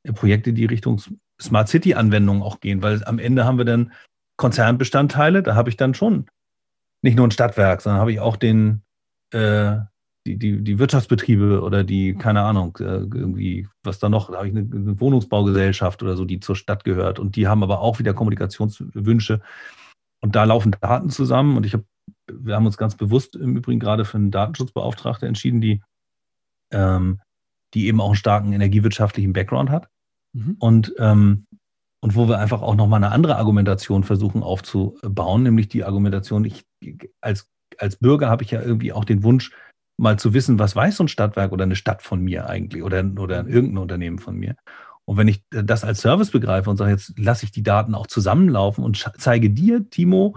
äh, Projekte, die Richtung Smart City-Anwendungen auch gehen, weil am Ende haben wir dann Konzernbestandteile, da habe ich dann schon nicht nur ein Stadtwerk, sondern habe ich auch den, äh, die, die, die Wirtschaftsbetriebe oder die, keine Ahnung, äh, irgendwie, was da noch, da habe ich eine, eine Wohnungsbaugesellschaft oder so, die zur Stadt gehört und die haben aber auch wieder Kommunikationswünsche. Und da laufen Daten zusammen und ich habe wir haben uns ganz bewusst im Übrigen gerade für einen Datenschutzbeauftragten entschieden, die, ähm, die eben auch einen starken energiewirtschaftlichen Background hat. Mhm. Und, ähm, und wo wir einfach auch nochmal eine andere Argumentation versuchen aufzubauen, nämlich die Argumentation, ich als, als Bürger habe ich ja irgendwie auch den Wunsch, mal zu wissen, was weiß so ein Stadtwerk oder eine Stadt von mir eigentlich oder, oder irgendein Unternehmen von mir. Und wenn ich das als Service begreife und sage, jetzt lasse ich die Daten auch zusammenlaufen und zeige dir, Timo,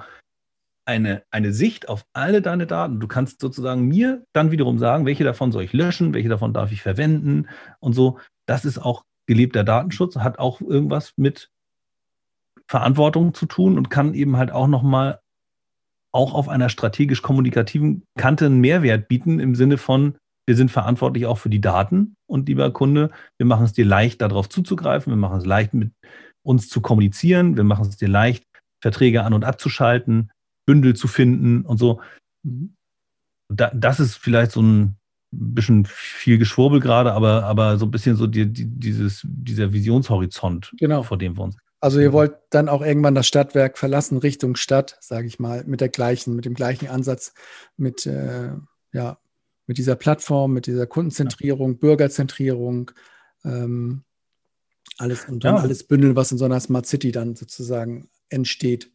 eine, eine Sicht auf alle deine Daten. Du kannst sozusagen mir dann wiederum sagen, welche davon soll ich löschen, welche davon darf ich verwenden und so. Das ist auch gelebter Datenschutz, hat auch irgendwas mit Verantwortung zu tun und kann eben halt auch nochmal auch auf einer strategisch-kommunikativen Kante einen Mehrwert bieten im Sinne von, wir sind verantwortlich auch für die Daten und lieber Kunde, wir machen es dir leicht, darauf zuzugreifen, wir machen es leicht, mit uns zu kommunizieren, wir machen es dir leicht, Verträge an und abzuschalten, Bündel zu finden und so. Mhm. Da, das ist vielleicht so ein bisschen viel Geschwurbel gerade, aber, aber so ein bisschen so die, die, dieses, dieser Visionshorizont, genau. vor dem wir uns Also ihr wollt dann auch irgendwann das Stadtwerk verlassen Richtung Stadt, sage ich mal, mit der gleichen, mit dem gleichen Ansatz, mit äh, ja, mit dieser Plattform, mit dieser Kundenzentrierung, ja. Bürgerzentrierung, ähm, alles und dann ja. alles bündeln, was in so einer Smart City dann sozusagen entsteht.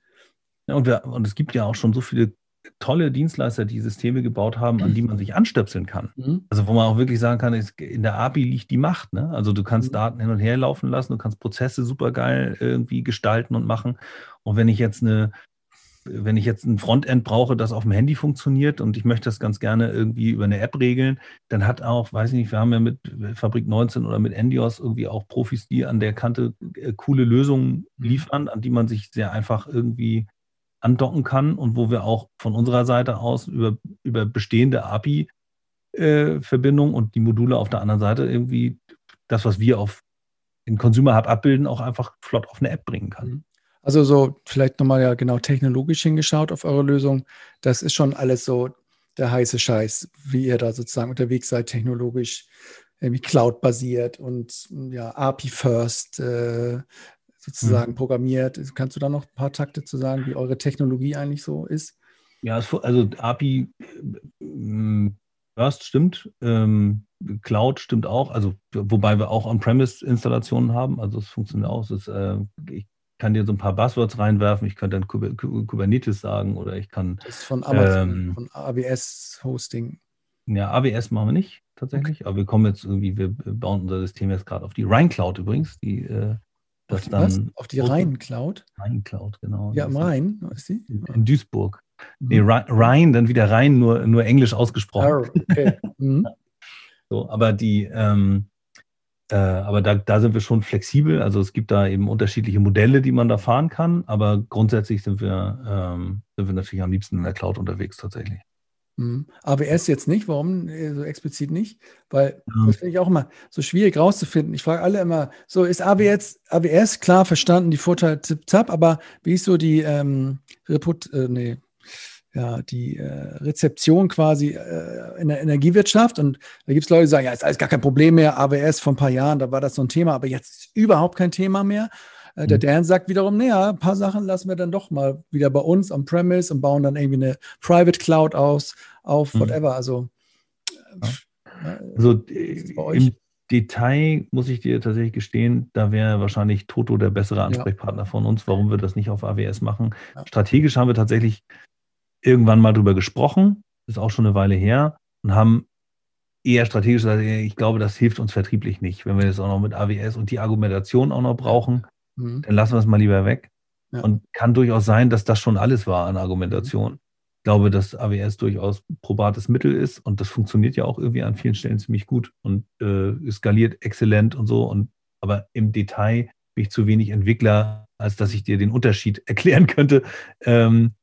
Ja, und, wir, und es gibt ja auch schon so viele tolle Dienstleister, die Systeme gebaut haben, an die man sich anstöpseln kann. Mhm. Also wo man auch wirklich sagen kann, in der API liegt die Macht. Ne? Also du kannst mhm. Daten hin und her laufen lassen, du kannst Prozesse super geil irgendwie gestalten und machen. Und wenn ich jetzt eine wenn ich jetzt ein Frontend brauche, das auf dem Handy funktioniert und ich möchte das ganz gerne irgendwie über eine App regeln, dann hat auch, weiß ich nicht, wir haben ja mit Fabrik 19 oder mit Endios irgendwie auch Profis, die an der Kante äh, coole Lösungen mhm. liefern, an die man sich sehr einfach irgendwie andocken kann und wo wir auch von unserer Seite aus über, über bestehende API-Verbindungen äh, und die Module auf der anderen Seite irgendwie das, was wir auf in Consumer Hub abbilden, auch einfach flott auf eine App bringen kann. Mhm. Also so vielleicht nochmal ja genau technologisch hingeschaut auf eure Lösung. Das ist schon alles so der heiße Scheiß, wie ihr da sozusagen unterwegs seid, technologisch, irgendwie Cloud-basiert und ja, API-First äh, sozusagen mhm. programmiert. Kannst du da noch ein paar Takte zu sagen, wie eure Technologie eigentlich so ist? Ja, also API First stimmt, ähm, Cloud stimmt auch, also wobei wir auch On-Premise-Installationen haben, also es funktioniert auch. Es ist, äh, ich kann dir so ein paar Buzzwords reinwerfen. Ich kann dann Kubernetes sagen oder ich kann. Das ist von Amazon, ähm, von AWS Hosting. Ja, AWS machen wir nicht tatsächlich, okay. aber wir kommen jetzt irgendwie, wir bauen unser System jetzt gerade auf die Rhein Cloud übrigens, die äh, auf die. Was? Auf die Rhein Cloud? Rhein Cloud, genau. Ja, am Rhein, ist die? In, in Duisburg. Mhm. Nee, Rhein, dann wieder Rhein, nur, nur Englisch ausgesprochen. Oh, okay. Mhm. so, aber die, ähm, äh, aber da, da sind wir schon flexibel. Also es gibt da eben unterschiedliche Modelle, die man da fahren kann. Aber grundsätzlich sind wir, ähm, sind wir natürlich am liebsten in der Cloud unterwegs tatsächlich. Mhm. AWS jetzt nicht, warum äh, so explizit nicht? Weil ja. das finde ich auch immer so schwierig rauszufinden. Ich frage alle immer, so ist AWS, AWS klar verstanden, die Vorteile zip zap, aber wie ist so die ähm, Reput, äh, nee, ja, die äh, Rezeption quasi äh, in der Energiewirtschaft. Und da gibt es Leute, die sagen, ja, ist alles gar kein Problem mehr. AWS vor ein paar Jahren, da war das so ein Thema, aber jetzt ist überhaupt kein Thema mehr. Äh, der mhm. Dan sagt wiederum, naja, ein paar Sachen lassen wir dann doch mal wieder bei uns am Premise und bauen dann irgendwie eine Private Cloud aus, auf, mhm. whatever. Also, ja. also im Detail muss ich dir tatsächlich gestehen, da wäre wahrscheinlich Toto der bessere Ansprechpartner ja. von uns, warum wir das nicht auf AWS machen. Ja. Strategisch haben wir tatsächlich irgendwann mal drüber gesprochen, ist auch schon eine Weile her, und haben eher strategisch gesagt, ich glaube, das hilft uns vertrieblich nicht. Wenn wir das auch noch mit AWS und die Argumentation auch noch brauchen, mhm. dann lassen wir es mal lieber weg. Ja. Und kann durchaus sein, dass das schon alles war an Argumentation. Ich glaube, dass AWS durchaus probates Mittel ist und das funktioniert ja auch irgendwie an vielen Stellen ziemlich gut und äh, skaliert exzellent und so. Und aber im Detail bin ich zu wenig Entwickler, als dass ich dir den Unterschied erklären könnte. Ähm,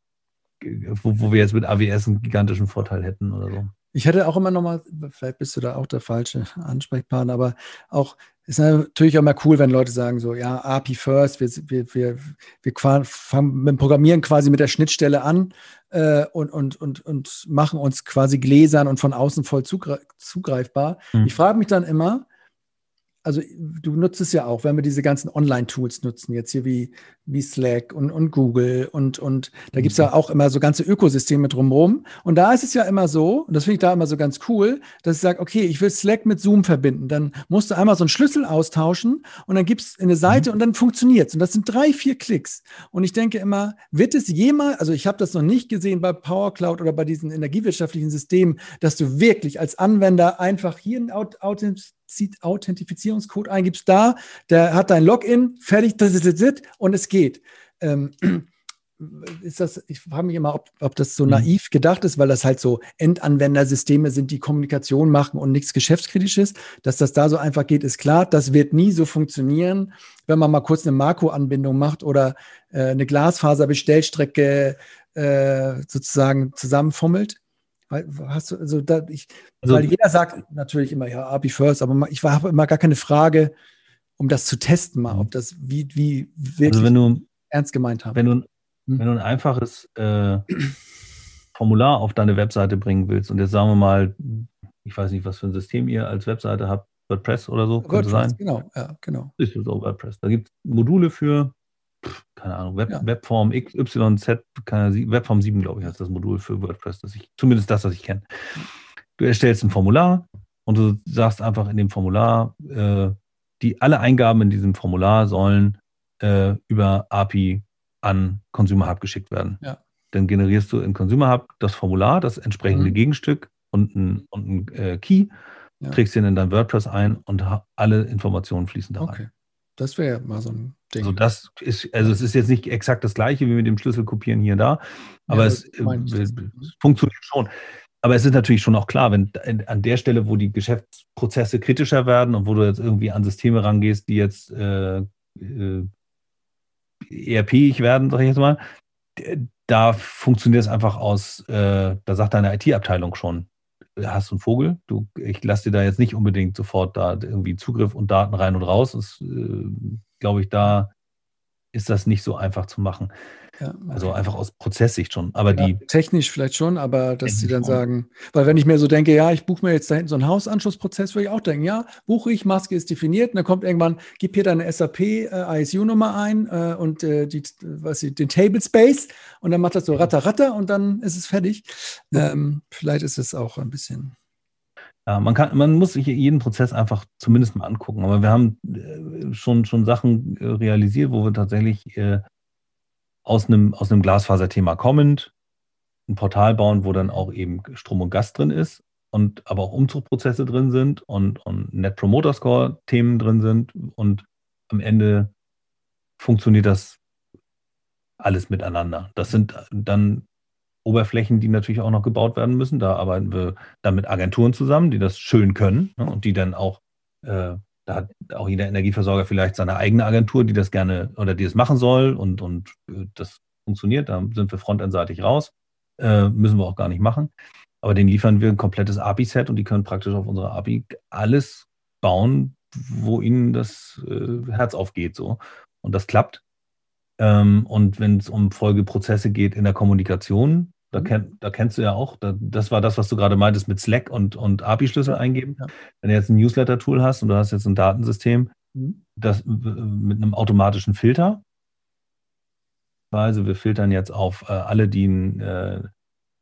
wo, wo wir jetzt mit AWS einen gigantischen Vorteil hätten oder so. Ich hätte auch immer noch mal, vielleicht bist du da auch der falsche Ansprechpartner, aber auch ist natürlich auch immer cool, wenn Leute sagen so, ja, API first, wir, wir, wir, wir fangen mit dem Programmieren quasi mit der Schnittstelle an äh, und, und, und, und machen uns quasi gläsern und von außen voll zugreifbar. Mhm. Ich frage mich dann immer, also du nutzt es ja auch, wenn wir diese ganzen Online-Tools nutzen, jetzt hier wie, wie Slack und, und Google und, und da gibt es ja mhm. auch immer so ganze Ökosysteme drumherum. Und da ist es ja immer so, und das finde ich da immer so ganz cool, dass ich sage, okay, ich will Slack mit Zoom verbinden. Dann musst du einmal so einen Schlüssel austauschen und dann gibt es eine Seite mhm. und dann funktioniert es. Und das sind drei, vier Klicks. Und ich denke immer, wird es jemals, also ich habe das noch nicht gesehen bei Power Cloud oder bei diesen energiewirtschaftlichen Systemen, dass du wirklich als Anwender einfach hier ein Authentiz Authentifizierungscode eingibst, da, der hat dein Login, fertig, und es geht. Ähm, ist das, ich frage mich immer, ob, ob das so mhm. naiv gedacht ist, weil das halt so Endanwendersysteme sind, die Kommunikation machen und nichts Geschäftskritisches. Dass das da so einfach geht, ist klar. Das wird nie so funktionieren, wenn man mal kurz eine Makro-Anbindung macht oder äh, eine Glasfaserbestellstrecke äh, sozusagen zusammenfummelt. Hast du, also, da, ich, also weil jeder sagt natürlich immer, ja, API first, aber ich habe immer gar keine Frage, um das zu testen, mal, mhm. ob das wie, wie wirklich also wenn du, ernst gemeint haben. Wenn du, hm? wenn du ein einfaches äh, Formular auf deine Webseite bringen willst und jetzt sagen wir mal, ich weiß nicht, was für ein System ihr als Webseite habt, WordPress oder so, könnte WordPress, sein. Genau, ja, genau. Ist so WordPress. Da gibt es Module für, keine Ahnung, Web, ja. Webform XYZ, Webform 7, glaube ich, heißt das Modul für WordPress, das ich, zumindest das, was ich kenne. Du erstellst ein Formular und du sagst einfach in dem Formular, äh, die alle Eingaben in diesem Formular sollen äh, über API an Consumer Hub geschickt werden. Ja. Dann generierst du in Consumer Hub das Formular, das entsprechende mhm. Gegenstück und ein, und ein äh, Key, ja. trägst den in dein WordPress ein und alle Informationen fließen da okay. rein. Das wäre mal so ein Ding. Also das ist, also es ist jetzt nicht exakt das gleiche wie mit dem Schlüssel kopieren hier und da, aber ja, es äh, funktioniert schon. Aber es ist natürlich schon auch klar, wenn an der Stelle, wo die Geschäftsprozesse kritischer werden und wo du jetzt irgendwie an Systeme rangehst, die jetzt äh, äh, ERP-ig werden, sag ich jetzt mal, da funktioniert es einfach aus, äh, da sagt deine IT-Abteilung schon, hast du einen Vogel, du, ich lasse dir da jetzt nicht unbedingt sofort da irgendwie Zugriff und Daten rein und raus. Das äh, glaube ich, da ist das nicht so einfach zu machen. Ja, okay. Also einfach aus Prozesssicht schon. Aber ja, die. Technisch vielleicht schon, aber dass sie dann schon. sagen, weil wenn ich mir so denke, ja, ich buche mir jetzt da hinten so einen Hausanschlussprozess, würde ich auch denken, ja, buche ich, Maske ist definiert, und dann kommt irgendwann, gib hier deine SAP äh, ISU-Nummer ein äh, und äh, die, was ich, den Table Space und dann macht das so ratter ratter und dann ist es fertig. Ähm, vielleicht ist es auch ein bisschen. Ja, man, kann, man muss sich jeden Prozess einfach zumindest mal angucken. Aber wir haben äh, schon, schon Sachen äh, realisiert, wo wir tatsächlich äh, aus einem, aus einem Glasfaserthema kommend ein Portal bauen, wo dann auch eben Strom und Gas drin ist und aber auch Umzugprozesse drin sind und, und Net Promoter Score Themen drin sind und am Ende funktioniert das alles miteinander. Das sind dann Oberflächen, die natürlich auch noch gebaut werden müssen. Da arbeiten wir dann mit Agenturen zusammen, die das schön können ne, und die dann auch, äh, da hat auch jeder Energieversorger vielleicht seine eigene Agentur, die das gerne oder die das machen soll und, und äh, das funktioniert. Da sind wir frontendseitig raus. Äh, müssen wir auch gar nicht machen. Aber denen liefern wir ein komplettes API-Set und die können praktisch auf unserer API alles bauen, wo ihnen das äh, Herz aufgeht. So. Und das klappt. Ähm, und wenn es um Folgeprozesse geht in der Kommunikation, da, mhm. kenn, da kennst du ja auch, da, das war das, was du gerade meintest mit Slack und, und API-Schlüssel eingeben. Ja. Wenn du jetzt ein Newsletter-Tool hast und du hast jetzt ein Datensystem, mhm. das mit einem automatischen Filter. Also wir filtern jetzt auf äh, alle, die ein, äh,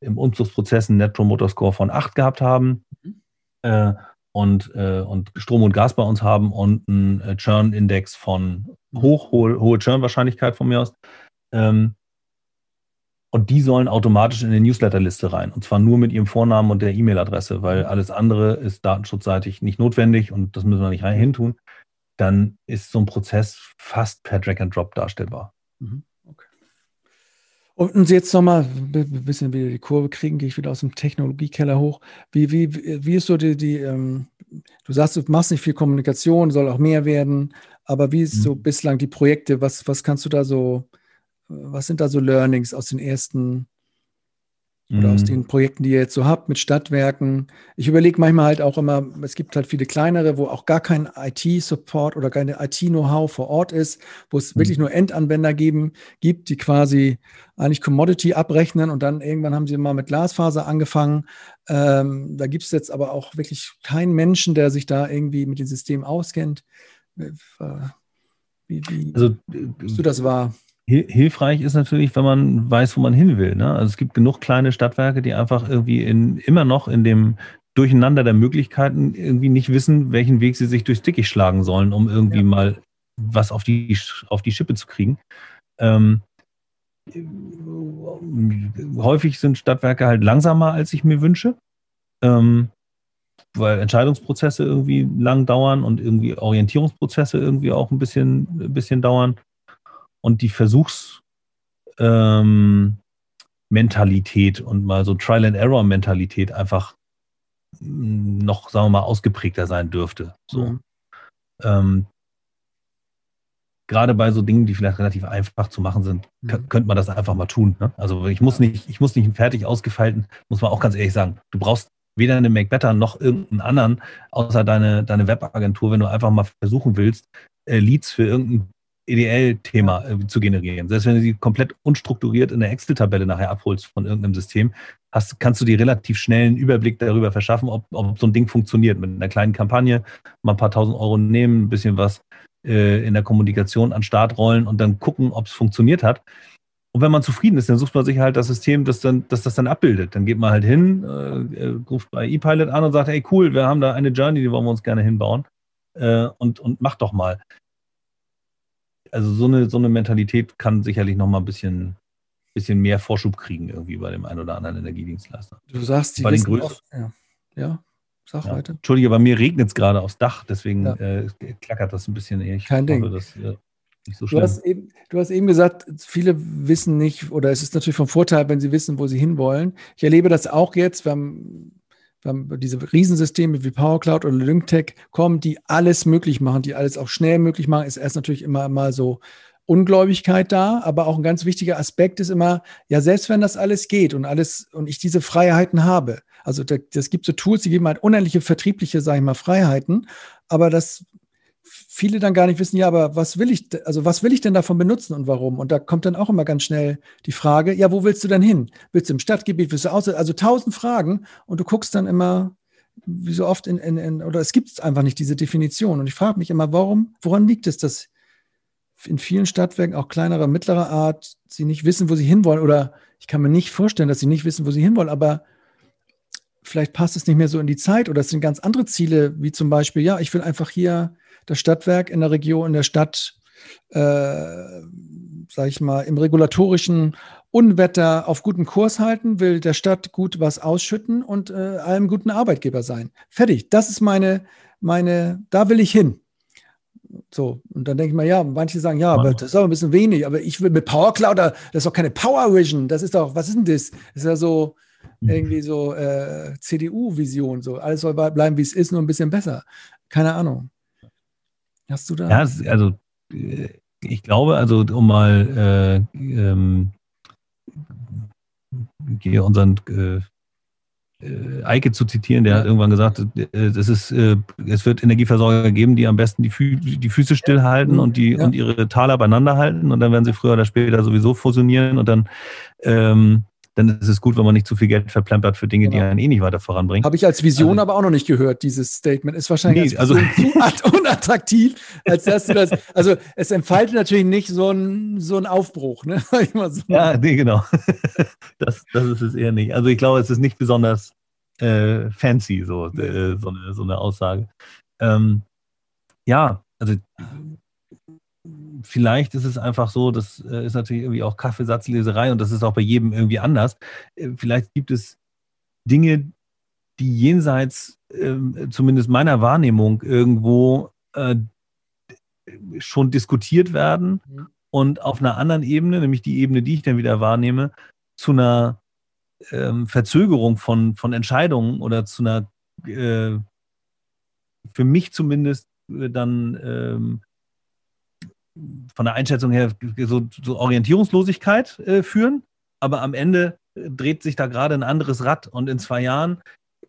im Umzugsprozess einen Net Promoter Score von 8 gehabt haben. Mhm. Äh, und, äh, und Strom und Gas bei uns haben und einen äh, Churn-Index von hoch, hohe, hohe Churn-Wahrscheinlichkeit von mir aus. Ähm, und die sollen automatisch in die Newsletter-Liste rein. Und zwar nur mit ihrem Vornamen und der E-Mail-Adresse, weil alles andere ist datenschutzseitig nicht notwendig und das müssen wir nicht rein hin tun. Dann ist so ein Prozess fast per Drag and Drop darstellbar. Mhm. Und jetzt nochmal ein bisschen wieder die Kurve kriegen, gehe ich wieder aus dem Technologiekeller hoch. Wie, wie, wie ist so die, die ähm, du sagst, du machst nicht viel Kommunikation, soll auch mehr werden, aber wie ist mhm. so bislang die Projekte? Was, was kannst du da so, was sind da so Learnings aus den ersten oder aus mhm. den Projekten, die ihr jetzt so habt mit Stadtwerken. Ich überlege manchmal halt auch immer, es gibt halt viele kleinere, wo auch gar kein IT-Support oder keine IT-Know-how vor Ort ist, wo es mhm. wirklich nur Endanwender geben, gibt, die quasi eigentlich Commodity abrechnen und dann irgendwann haben sie mal mit Glasfaser angefangen. Ähm, da gibt es jetzt aber auch wirklich keinen Menschen, der sich da irgendwie mit dem System auskennt. Äh, wie, wie also, du das wahr? Hilfreich ist natürlich, wenn man weiß, wo man hin will. Ne? Also es gibt genug kleine Stadtwerke, die einfach irgendwie in, immer noch in dem Durcheinander der Möglichkeiten irgendwie nicht wissen, welchen Weg sie sich durchs Dickicht schlagen sollen, um irgendwie ja. mal was auf die, auf die Schippe zu kriegen. Ähm, häufig sind Stadtwerke halt langsamer, als ich mir wünsche, ähm, weil Entscheidungsprozesse irgendwie lang dauern und irgendwie Orientierungsprozesse irgendwie auch ein bisschen, ein bisschen dauern und die Versuchsmentalität ähm, und mal so Trial-and-Error-Mentalität einfach noch, sagen wir mal, ausgeprägter sein dürfte. So. Mhm. Ähm, gerade bei so Dingen, die vielleicht relativ einfach zu machen sind, mhm. könnte man das einfach mal tun. Ne? Also ich muss nicht, ich muss nicht fertig ausgefeilten, muss man auch ganz ehrlich sagen. Du brauchst weder eine Macbetter noch irgendeinen anderen, außer deine, deine Webagentur, wenn du einfach mal versuchen willst, äh, Leads für irgendein EDL-Thema äh, zu generieren. Selbst wenn du sie komplett unstrukturiert in der Excel-Tabelle nachher abholst von irgendeinem System, hast, kannst du dir relativ schnell einen Überblick darüber verschaffen, ob, ob so ein Ding funktioniert. Mit einer kleinen Kampagne mal ein paar tausend Euro nehmen, ein bisschen was äh, in der Kommunikation an Start rollen und dann gucken, ob es funktioniert hat. Und wenn man zufrieden ist, dann sucht man sich halt das System, das, dann, das das dann abbildet. Dann geht man halt hin, äh, äh ruft bei ePilot an und sagt, hey cool, wir haben da eine Journey, die wollen wir uns gerne hinbauen. Äh, und, und mach doch mal. Also so eine, so eine Mentalität kann sicherlich noch mal ein bisschen, bisschen mehr Vorschub kriegen irgendwie bei dem einen oder anderen Energiedienstleister. Du sagst, die bei den größeren. Ja. ja. Sag ja. weiter. Entschuldige, bei mir regnet es gerade aufs Dach, deswegen ja. äh, klackert das ein bisschen. Ich Kein Ding. Das, äh, nicht so du, hast eben, du hast eben gesagt, viele wissen nicht, oder es ist natürlich vom Vorteil, wenn sie wissen, wo sie hinwollen. Ich erlebe das auch jetzt, wir haben diese Riesensysteme wie PowerCloud oder LyncTech kommen, die alles möglich machen, die alles auch schnell möglich machen, ist erst natürlich immer mal so Ungläubigkeit da, aber auch ein ganz wichtiger Aspekt ist immer, ja, selbst wenn das alles geht und alles und ich diese Freiheiten habe, also das gibt so Tools, die geben halt unendliche vertriebliche, sage ich mal, Freiheiten, aber das viele dann gar nicht wissen, ja, aber was will ich, also was will ich denn davon benutzen und warum? Und da kommt dann auch immer ganz schnell die Frage, ja, wo willst du denn hin? Willst du im Stadtgebiet, willst du aus, also tausend Fragen und du guckst dann immer, wie so oft in, in, in oder es gibt einfach nicht diese Definition. Und ich frage mich immer, warum, woran liegt es, dass in vielen Stadtwerken, auch kleinerer, mittlerer Art, sie nicht wissen, wo sie hinwollen? Oder ich kann mir nicht vorstellen, dass sie nicht wissen, wo sie hinwollen, aber vielleicht passt es nicht mehr so in die Zeit oder es sind ganz andere Ziele, wie zum Beispiel, ja, ich will einfach hier das Stadtwerk in der Region, in der Stadt, äh, sage ich mal, im regulatorischen Unwetter auf guten Kurs halten, will der Stadt gut was ausschütten und äh, allem guten Arbeitgeber sein. Fertig. Das ist meine, meine, da will ich hin. So, und dann denke ich mal, ja, manche sagen, ja, aber das ist aber ein bisschen wenig, aber ich will mit Power Cloud, das ist doch keine Power Vision, das ist doch, was ist denn das? Das ist ja so, Mhm. irgendwie so äh, CDU-Vision, so alles soll bleiben, wie es ist, nur ein bisschen besser. Keine Ahnung. Hast du da? Ja, also äh, ich glaube, also um mal äh, ähm, hier unseren äh, äh, Eike zu zitieren, der hat irgendwann gesagt, äh, es, ist, es wird Energieversorger geben, die am besten die, Fü die Füße stillhalten und, die, ja. und ihre Taler beieinander halten und dann werden sie früher oder später sowieso fusionieren und dann ähm, dann ist es gut, wenn man nicht zu viel Geld verplempert für Dinge, genau. die einen eh nicht weiter voranbringen. Habe ich als Vision also, aber auch noch nicht gehört, dieses Statement. Ist wahrscheinlich nee, also, zu unattraktiv, als dass du das. Also es entfaltet natürlich nicht so ein, so ein Aufbruch, ne? so. Ja, nee, genau. Das, das ist es eher nicht. Also ich glaube, es ist nicht besonders äh, fancy, so, äh, so, eine, so eine Aussage. Ähm, ja, also vielleicht ist es einfach so, das äh, ist natürlich irgendwie auch Kaffeesatzleserei und das ist auch bei jedem irgendwie anders. Äh, vielleicht gibt es Dinge, die jenseits äh, zumindest meiner Wahrnehmung irgendwo äh, schon diskutiert werden mhm. und auf einer anderen Ebene, nämlich die Ebene, die ich dann wieder wahrnehme, zu einer ähm, Verzögerung von, von Entscheidungen oder zu einer, äh, für mich zumindest, äh, dann ähm, von der Einschätzung her so, so Orientierungslosigkeit äh, führen, aber am Ende äh, dreht sich da gerade ein anderes Rad und in zwei Jahren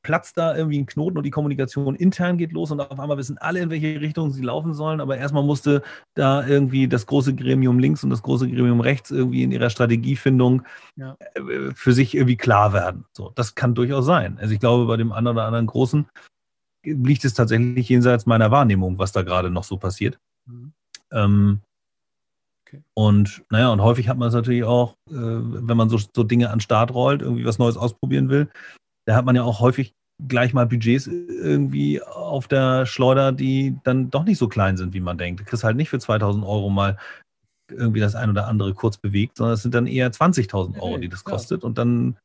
platzt da irgendwie ein Knoten und die Kommunikation intern geht los und auf einmal wissen alle, in welche Richtung sie laufen sollen, aber erstmal musste da irgendwie das große Gremium links und das große Gremium rechts irgendwie in ihrer Strategiefindung ja. Äh, für sich irgendwie klar werden. So, das kann durchaus sein. Also ich glaube, bei dem einen oder anderen Großen liegt es tatsächlich jenseits meiner Wahrnehmung, was da gerade noch so passiert. Mhm. Ähm, okay. Und naja, und häufig hat man es natürlich auch, äh, wenn man so, so Dinge an Start rollt, irgendwie was Neues ausprobieren will, da hat man ja auch häufig gleich mal Budgets irgendwie auf der Schleuder, die dann doch nicht so klein sind, wie man denkt. Du kriegst halt nicht für 2000 Euro mal irgendwie das ein oder andere kurz bewegt, sondern es sind dann eher 20.000 Euro, die das kostet ja. und dann,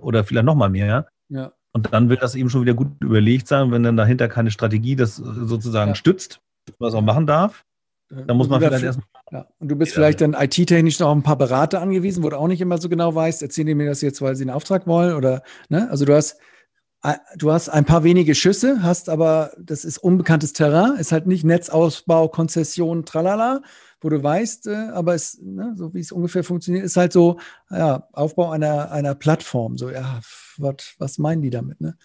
oder vielleicht nochmal mehr. Ja. Und dann wird das eben schon wieder gut überlegt sein, wenn dann dahinter keine Strategie das sozusagen ja. stützt, was auch machen darf, da muss man vielleicht erstmal. Ja. Und du bist vielleicht dann IT-technisch noch ein paar Berater angewiesen, wo du auch nicht immer so genau weißt, erzählen die mir das jetzt, weil sie einen Auftrag wollen oder, ne? Also du hast, äh, du hast ein paar wenige Schüsse, hast aber, das ist unbekanntes Terrain, ist halt nicht Netzausbau, Konzession, tralala, wo du weißt, äh, aber es, ne, so wie es ungefähr funktioniert, ist halt so, ja, Aufbau einer, einer Plattform. So, ja, wat, was meinen die damit, ne?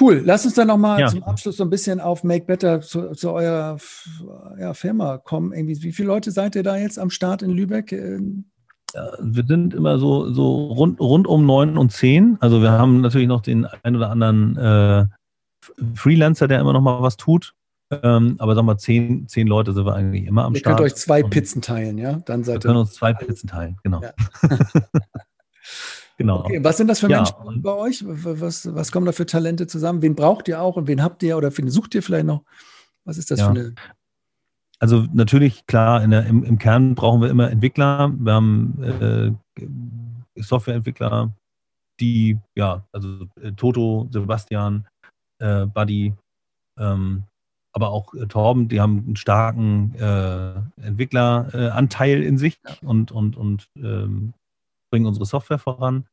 Cool. Lass uns dann nochmal ja. zum Abschluss so ein bisschen auf Make Better zu, zu eurer ja, Firma kommen. Irgendwie, wie viele Leute seid ihr da jetzt am Start in Lübeck? Ähm, ja, wir sind immer so, so rund, rund um neun und zehn. Also wir haben natürlich noch den ein oder anderen äh, Freelancer, der immer noch mal was tut. Ähm, aber sag mal, zehn, zehn Leute sind wir eigentlich immer am Ihr Start. Ihr könnt euch zwei Pizzen teilen, ja? Dann seid wir können uns zwei Pizzen teilen, genau. Ja. genau. Okay, was sind das für Menschen ja, bei euch? Was, was kommen da für Talente zusammen? Wen braucht ihr auch und wen habt ihr oder wen sucht ihr vielleicht noch? Was ist das ja. für eine also natürlich, klar, der, im, im, Kern brauchen wir immer Entwickler. Wir haben äh, Softwareentwickler, die, ja, also äh, Toto, Sebastian, äh, Buddy, ähm, aber auch äh, Torben, die haben einen starken äh, Entwickleranteil in sich und, und, und ähm, bringen unsere Software voran.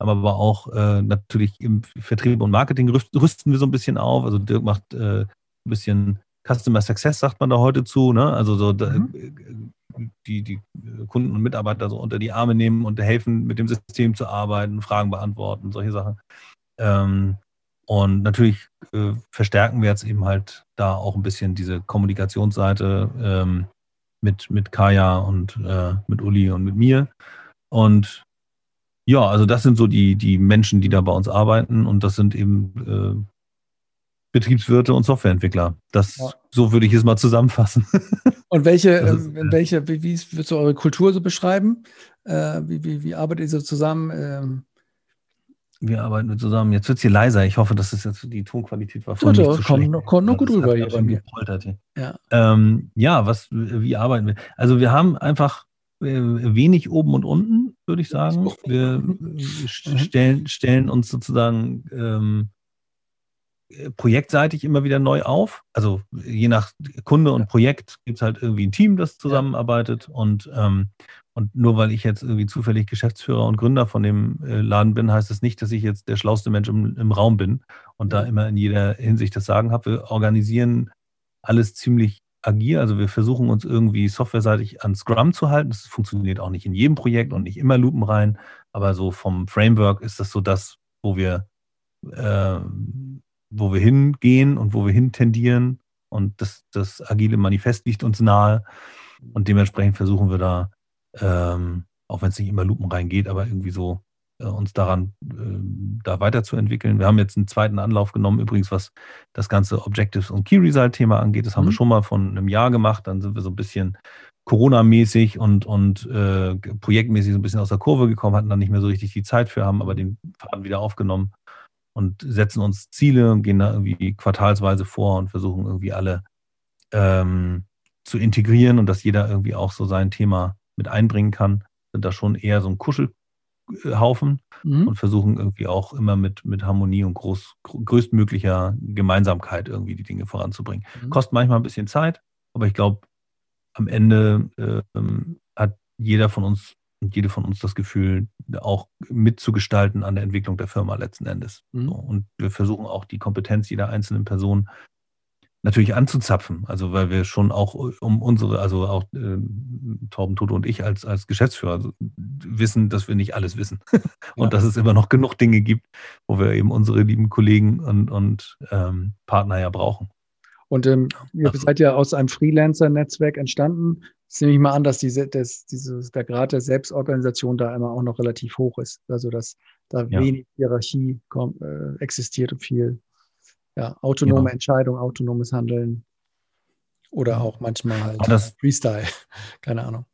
Haben aber auch äh, natürlich im Vertrieb und Marketing rüsten wir so ein bisschen auf. Also Dirk macht äh, ein bisschen Customer Success sagt man da heute zu, ne? Also so mhm. die, die Kunden und Mitarbeiter so unter die Arme nehmen und helfen, mit dem System zu arbeiten, Fragen beantworten, solche Sachen. Ähm, und natürlich äh, verstärken wir jetzt eben halt da auch ein bisschen diese Kommunikationsseite ähm, mit, mit Kaya und äh, mit Uli und mit mir. Und ja, also das sind so die, die Menschen, die da bei uns arbeiten und das sind eben äh, Betriebswirte und Softwareentwickler. Das, ja. So würde ich es mal zusammenfassen. Und welche, ist, äh, welche wie, wie würdest du eure Kultur so beschreiben? Äh, wie, wie, wie arbeitet ihr so zusammen? Ähm wir arbeiten zusammen. Jetzt wird es hier leiser. Ich hoffe, dass es jetzt die Tonqualität war vorhin nicht zu komm, schlecht. Komm, noch gut rüber hier bei mir. Hier. Ja. Ähm, ja, was, wie arbeiten wir? Also wir haben einfach wenig oben und unten, würde ich sagen. Wir mhm. stellen, stellen uns sozusagen ähm, äh, projektseitig immer wieder neu auf. Also je nach Kunde und Projekt gibt es halt irgendwie ein Team, das zusammenarbeitet. Und, ähm, und nur weil ich jetzt irgendwie zufällig Geschäftsführer und Gründer von dem äh, Laden bin, heißt das nicht, dass ich jetzt der schlauste Mensch im, im Raum bin und da immer in jeder Hinsicht das Sagen habe. Wir organisieren alles ziemlich agil. Also wir versuchen uns irgendwie softwareseitig an Scrum zu halten. Das funktioniert auch nicht in jedem Projekt und nicht immer Lupen rein. Aber so vom Framework ist das so das, wo wir äh, wo wir hingehen und wo wir hin tendieren. Und das, das agile Manifest liegt uns nahe. Und dementsprechend versuchen wir da, ähm, auch wenn es nicht immer lupenrein geht, aber irgendwie so uns daran äh, da weiterzuentwickeln. Wir haben jetzt einen zweiten Anlauf genommen, übrigens, was das ganze Objectives und Key Result Thema angeht. Das haben mhm. wir schon mal von einem Jahr gemacht. Dann sind wir so ein bisschen Corona-mäßig und, und äh, projektmäßig so ein bisschen aus der Kurve gekommen, hatten dann nicht mehr so richtig die Zeit für, haben aber den Faden wieder aufgenommen und setzen uns Ziele und gehen da irgendwie quartalsweise vor und versuchen irgendwie alle ähm, zu integrieren und dass jeder irgendwie auch so sein Thema mit einbringen kann. Sind da schon eher so ein Kuschelhaufen mhm. und versuchen irgendwie auch immer mit, mit Harmonie und groß, größtmöglicher Gemeinsamkeit irgendwie die Dinge voranzubringen. Mhm. Kostet manchmal ein bisschen Zeit, aber ich glaube, am Ende äh, hat jeder von uns und jede von uns das Gefühl, auch mitzugestalten an der Entwicklung der Firma letzten Endes. Mhm. So, und wir versuchen auch die Kompetenz jeder einzelnen Person natürlich anzuzapfen. Also weil wir schon auch um unsere, also auch äh, Torben Toto und ich als, als Geschäftsführer wissen, dass wir nicht alles wissen. und ja. dass es immer noch genug Dinge gibt, wo wir eben unsere lieben Kollegen und, und ähm, Partner ja brauchen. Und ähm, ihr also, seid ja aus einem Freelancer-Netzwerk entstanden. Das nehme ich mal an, dass diese, das, dieses, der Grad der Selbstorganisation da immer auch noch relativ hoch ist. Also dass da ja. wenig Hierarchie kommt, äh, existiert und viel ja, autonome genau. Entscheidung, autonomes Handeln. Oder auch manchmal halt das, Freestyle. Keine Ahnung.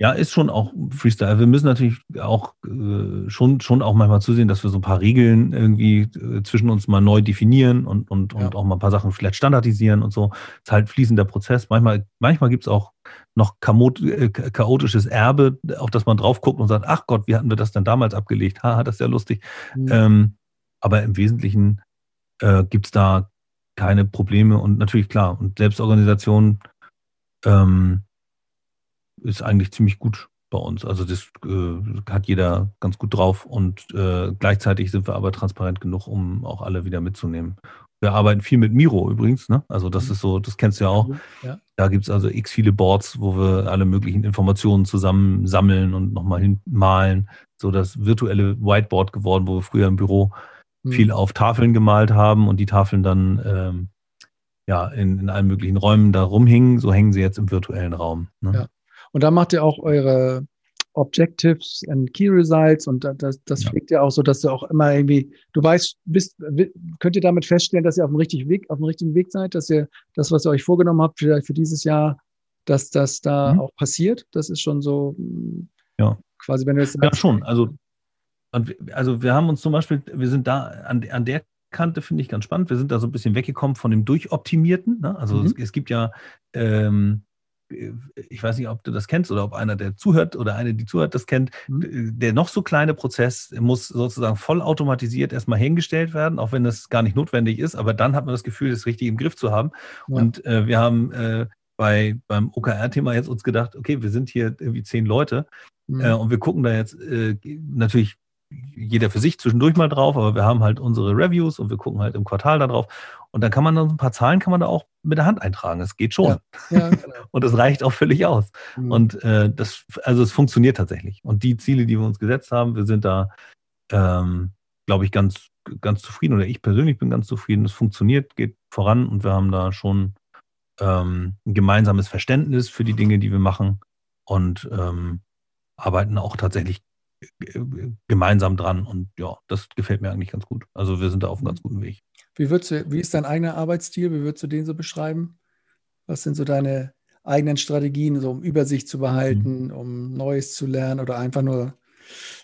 Ja, ist schon auch Freestyle. Wir müssen natürlich auch äh, schon, schon auch manchmal zusehen, dass wir so ein paar Regeln irgendwie äh, zwischen uns mal neu definieren und, und, ja. und auch mal ein paar Sachen vielleicht standardisieren und so. Ist halt fließender Prozess. Manchmal, manchmal gibt es auch noch äh, chaotisches Erbe, auf das man drauf guckt und sagt, ach Gott, wie hatten wir das denn damals abgelegt? Haha, das ist ja lustig. Mhm. Ähm, aber im Wesentlichen äh, gibt es da keine Probleme und natürlich klar. Und Selbstorganisation ähm, ist eigentlich ziemlich gut bei uns. Also das äh, hat jeder ganz gut drauf und äh, gleichzeitig sind wir aber transparent genug, um auch alle wieder mitzunehmen. Wir arbeiten viel mit Miro übrigens, ne? Also das mhm. ist so, das kennst du ja auch. Ja. Da gibt es also x viele Boards, wo wir alle möglichen Informationen zusammen sammeln und nochmal hinmalen. So das virtuelle Whiteboard geworden, wo wir früher im Büro mhm. viel auf Tafeln gemalt haben und die Tafeln dann ähm, ja in, in allen möglichen Räumen da rumhingen. So hängen sie jetzt im virtuellen Raum. Ne? Ja. Und da macht ihr auch eure Objectives and Key Results und das, das ja. pflegt ja auch so, dass du auch immer irgendwie, du weißt, bist, könnt ihr damit feststellen, dass ihr auf dem richtigen Weg, auf dem richtigen Weg seid, dass ihr das, was ihr euch vorgenommen habt, vielleicht für dieses Jahr, dass das da mhm. auch passiert. Das ist schon so, ja. quasi, wenn du jetzt. Ja, schon. Also, also wir haben uns zum Beispiel, wir sind da an, an der Kante, finde ich ganz spannend. Wir sind da so ein bisschen weggekommen von dem Durchoptimierten. Ne? Also mhm. es, es, gibt ja ähm, ich weiß nicht, ob du das kennst oder ob einer, der zuhört oder eine, die zuhört, das kennt. Mhm. Der noch so kleine Prozess muss sozusagen vollautomatisiert erstmal hingestellt werden, auch wenn das gar nicht notwendig ist. Aber dann hat man das Gefühl, das richtig im Griff zu haben. Ja. Und äh, wir haben äh, bei, beim OKR-Thema jetzt uns gedacht, okay, wir sind hier irgendwie zehn Leute mhm. äh, und wir gucken da jetzt äh, natürlich jeder für sich zwischendurch mal drauf, aber wir haben halt unsere Reviews und wir gucken halt im Quartal da drauf. Und dann kann man dann ein paar Zahlen kann man da auch mit der Hand eintragen. Es geht schon. Ja, ja, genau. und das reicht auch völlig aus. Mhm. Und äh, das, also es funktioniert tatsächlich. Und die Ziele, die wir uns gesetzt haben, wir sind da, ähm, glaube ich, ganz, ganz zufrieden. Oder ich persönlich bin ganz zufrieden. Es funktioniert, geht voran und wir haben da schon ähm, ein gemeinsames Verständnis für die Dinge, die wir machen. Und ähm, arbeiten auch tatsächlich gemeinsam dran. Und ja, das gefällt mir eigentlich ganz gut. Also wir sind da auf einem ganz guten Weg. Wie, würdest du, wie ist dein eigener Arbeitsstil? Wie würdest du den so beschreiben? Was sind so deine eigenen Strategien, so um Übersicht zu behalten, mhm. um Neues zu lernen oder einfach nur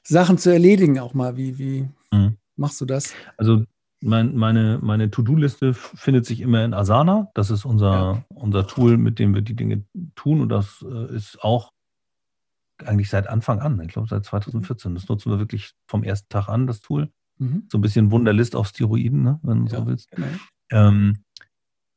Sachen zu erledigen auch mal? Wie, wie mhm. machst du das? Also mein, meine, meine To-Do-Liste findet sich immer in Asana. Das ist unser, ja. unser Tool, mit dem wir die Dinge tun. Und das äh, ist auch eigentlich seit Anfang an, ich glaube seit 2014. Das nutzen wir wirklich vom ersten Tag an, das Tool. Mhm. So ein bisschen Wunderlist auf Steroiden, ne, wenn du ja, so willst. Genau. Ähm,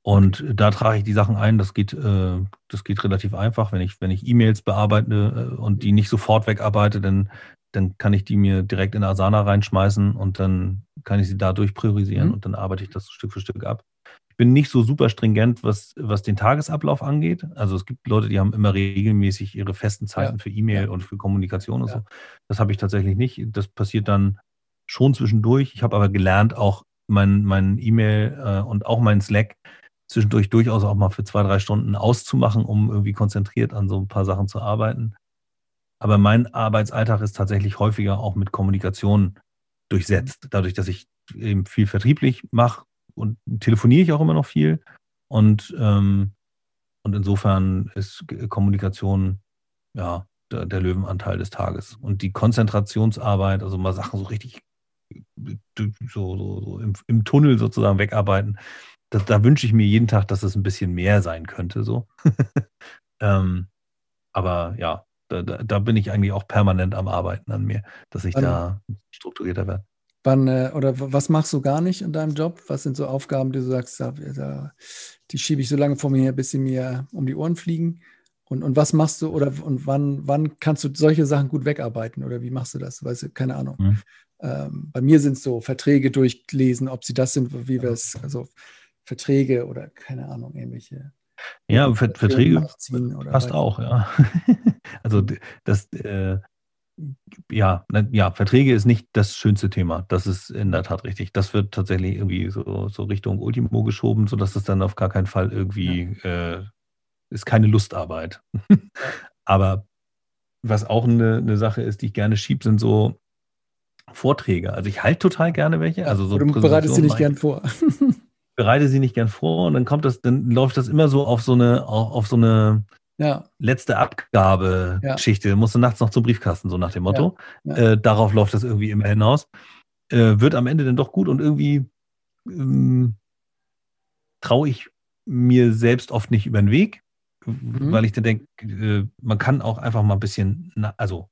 und da trage ich die Sachen ein. Das geht, äh, das geht relativ einfach. Wenn ich, wenn ich E-Mails bearbeite äh, und die nicht sofort wegarbeite, dann, dann kann ich die mir direkt in Asana reinschmeißen und dann kann ich sie dadurch priorisieren mhm. und dann arbeite ich das Stück für Stück ab bin nicht so super stringent, was, was den Tagesablauf angeht. Also es gibt Leute, die haben immer regelmäßig ihre festen Zeiten ja. für E-Mail ja. und für Kommunikation und ja. so. Das habe ich tatsächlich nicht. Das passiert dann schon zwischendurch. Ich habe aber gelernt, auch mein, mein E-Mail äh, und auch mein Slack zwischendurch durchaus auch mal für zwei, drei Stunden auszumachen, um irgendwie konzentriert an so ein paar Sachen zu arbeiten. Aber mein Arbeitsalltag ist tatsächlich häufiger auch mit Kommunikation durchsetzt. Dadurch, dass ich eben viel vertrieblich mache, und telefoniere ich auch immer noch viel. Und, ähm, und insofern ist Kommunikation ja der, der, Löwenanteil des Tages. Und die Konzentrationsarbeit, also mal Sachen so richtig so, so, so im, im, Tunnel sozusagen wegarbeiten, das, da wünsche ich mir jeden Tag, dass es ein bisschen mehr sein könnte. So. ähm, aber ja, da, da, bin ich eigentlich auch permanent am Arbeiten an mir, dass ich da strukturierter werde. Wann, äh, oder was machst du gar nicht in deinem Job? Was sind so Aufgaben, die du sagst, da, da, die schiebe ich so lange vor mir her, bis sie mir um die Ohren fliegen? Und, und was machst du oder und wann, wann kannst du solche Sachen gut wegarbeiten oder wie machst du das? Weißt du, keine Ahnung. Mhm. Ähm, bei mir sind es so Verträge durchlesen, ob sie das sind, wie wir es, also Verträge oder keine Ahnung, ähnliche. Ja, Verträge passt auch, ja. also das, äh, ja, ne, ja, Verträge ist nicht das schönste Thema. Das ist in der Tat richtig. Das wird tatsächlich irgendwie so, so Richtung Ultimo geschoben, sodass es dann auf gar keinen Fall irgendwie ja. äh, ist keine Lustarbeit. Aber was auch eine, eine Sache ist, die ich gerne schiebe, sind so Vorträge. Also ich halte total gerne welche. Also so du bereitest sie nicht gern vor. bereite sie nicht gern vor und dann kommt das, dann läuft das immer so auf so eine, auf so eine ja. letzte Abgabe-Geschichte. Ja. Musst du nachts noch zum Briefkasten, so nach dem Motto. Ja. Ja. Äh, darauf läuft das irgendwie immer hinaus. Äh, wird am Ende dann doch gut und irgendwie ähm, traue ich mir selbst oft nicht über den Weg, mhm. weil ich dann denke, äh, man kann auch einfach mal ein bisschen, also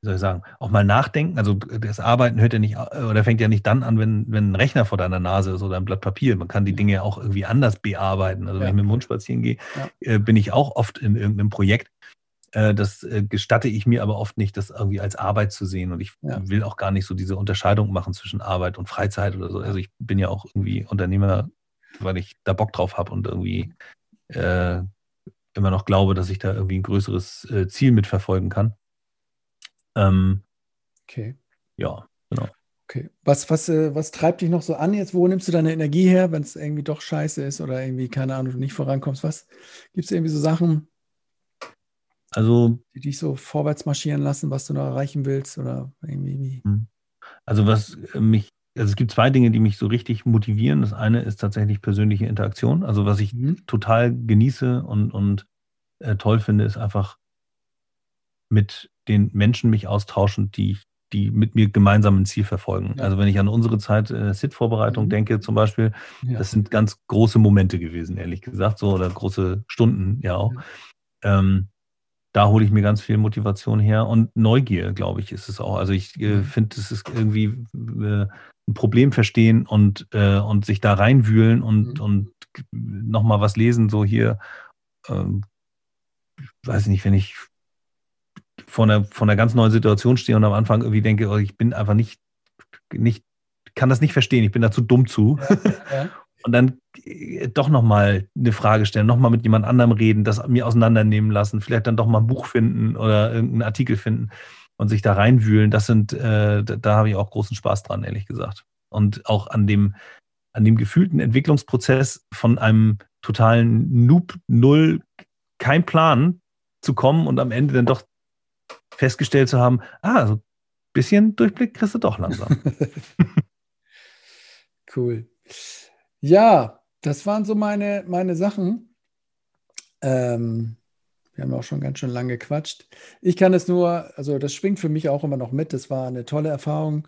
wie soll ich sagen, auch mal nachdenken. Also das Arbeiten hört ja nicht oder fängt ja nicht dann an, wenn, wenn ein Rechner vor deiner Nase ist oder ein Blatt Papier. Man kann die Dinge ja auch irgendwie anders bearbeiten. Also wenn ja. ich mit dem Hund spazieren gehe, ja. äh, bin ich auch oft in irgendeinem Projekt. Äh, das äh, gestatte ich mir aber oft nicht, das irgendwie als Arbeit zu sehen. Und ich ja. will auch gar nicht so diese Unterscheidung machen zwischen Arbeit und Freizeit oder so. Also ich bin ja auch irgendwie Unternehmer, weil ich da Bock drauf habe und irgendwie äh, immer noch glaube, dass ich da irgendwie ein größeres äh, Ziel mitverfolgen kann. Ähm, okay. Ja, genau. Okay. Was, was, äh, was treibt dich noch so an jetzt? Wo nimmst du deine Energie her, wenn es irgendwie doch scheiße ist oder irgendwie, keine Ahnung, du nicht vorankommst? Was gibt es irgendwie so Sachen? Also. Die dich so vorwärts marschieren lassen, was du noch erreichen willst oder irgendwie. Hm. Also was mich, also es gibt zwei Dinge, die mich so richtig motivieren. Das eine ist tatsächlich persönliche Interaktion. Also was ich mhm. total genieße und, und äh, toll finde, ist einfach mit den Menschen mich austauschen, die die mit mir gemeinsam ein Ziel verfolgen. Ja. Also wenn ich an unsere Zeit äh, SIT-Vorbereitung mhm. denke zum Beispiel, ja. das sind ganz große Momente gewesen, ehrlich gesagt, so oder große Stunden ja auch. Ja. Ähm, da hole ich mir ganz viel Motivation her und Neugier, glaube ich, ist es auch. Also ich äh, mhm. finde, es ist irgendwie äh, ein Problem verstehen und, äh, und sich da reinwühlen und, mhm. und nochmal was lesen, so hier, ähm, weiß ich nicht, wenn ich vor einer, vor einer ganz neuen Situation stehe und am Anfang irgendwie denke, oh, ich bin einfach nicht, nicht, kann das nicht verstehen, ich bin da zu dumm zu. Ja, ja. Und dann äh, doch nochmal eine Frage stellen, nochmal mit jemand anderem reden, das mir auseinandernehmen lassen, vielleicht dann doch mal ein Buch finden oder irgendeinen Artikel finden und sich da reinwühlen. Das sind, äh, da, da habe ich auch großen Spaß dran, ehrlich gesagt. Und auch an dem, an dem gefühlten Entwicklungsprozess von einem totalen Noob, Null, kein Plan zu kommen und am Ende dann doch festgestellt zu haben, ah, so ein bisschen Durchblick kriegst du doch langsam. cool. Ja, das waren so meine, meine Sachen. Ähm, wir haben auch schon ganz schön lange gequatscht. Ich kann es nur, also das schwingt für mich auch immer noch mit. Das war eine tolle Erfahrung,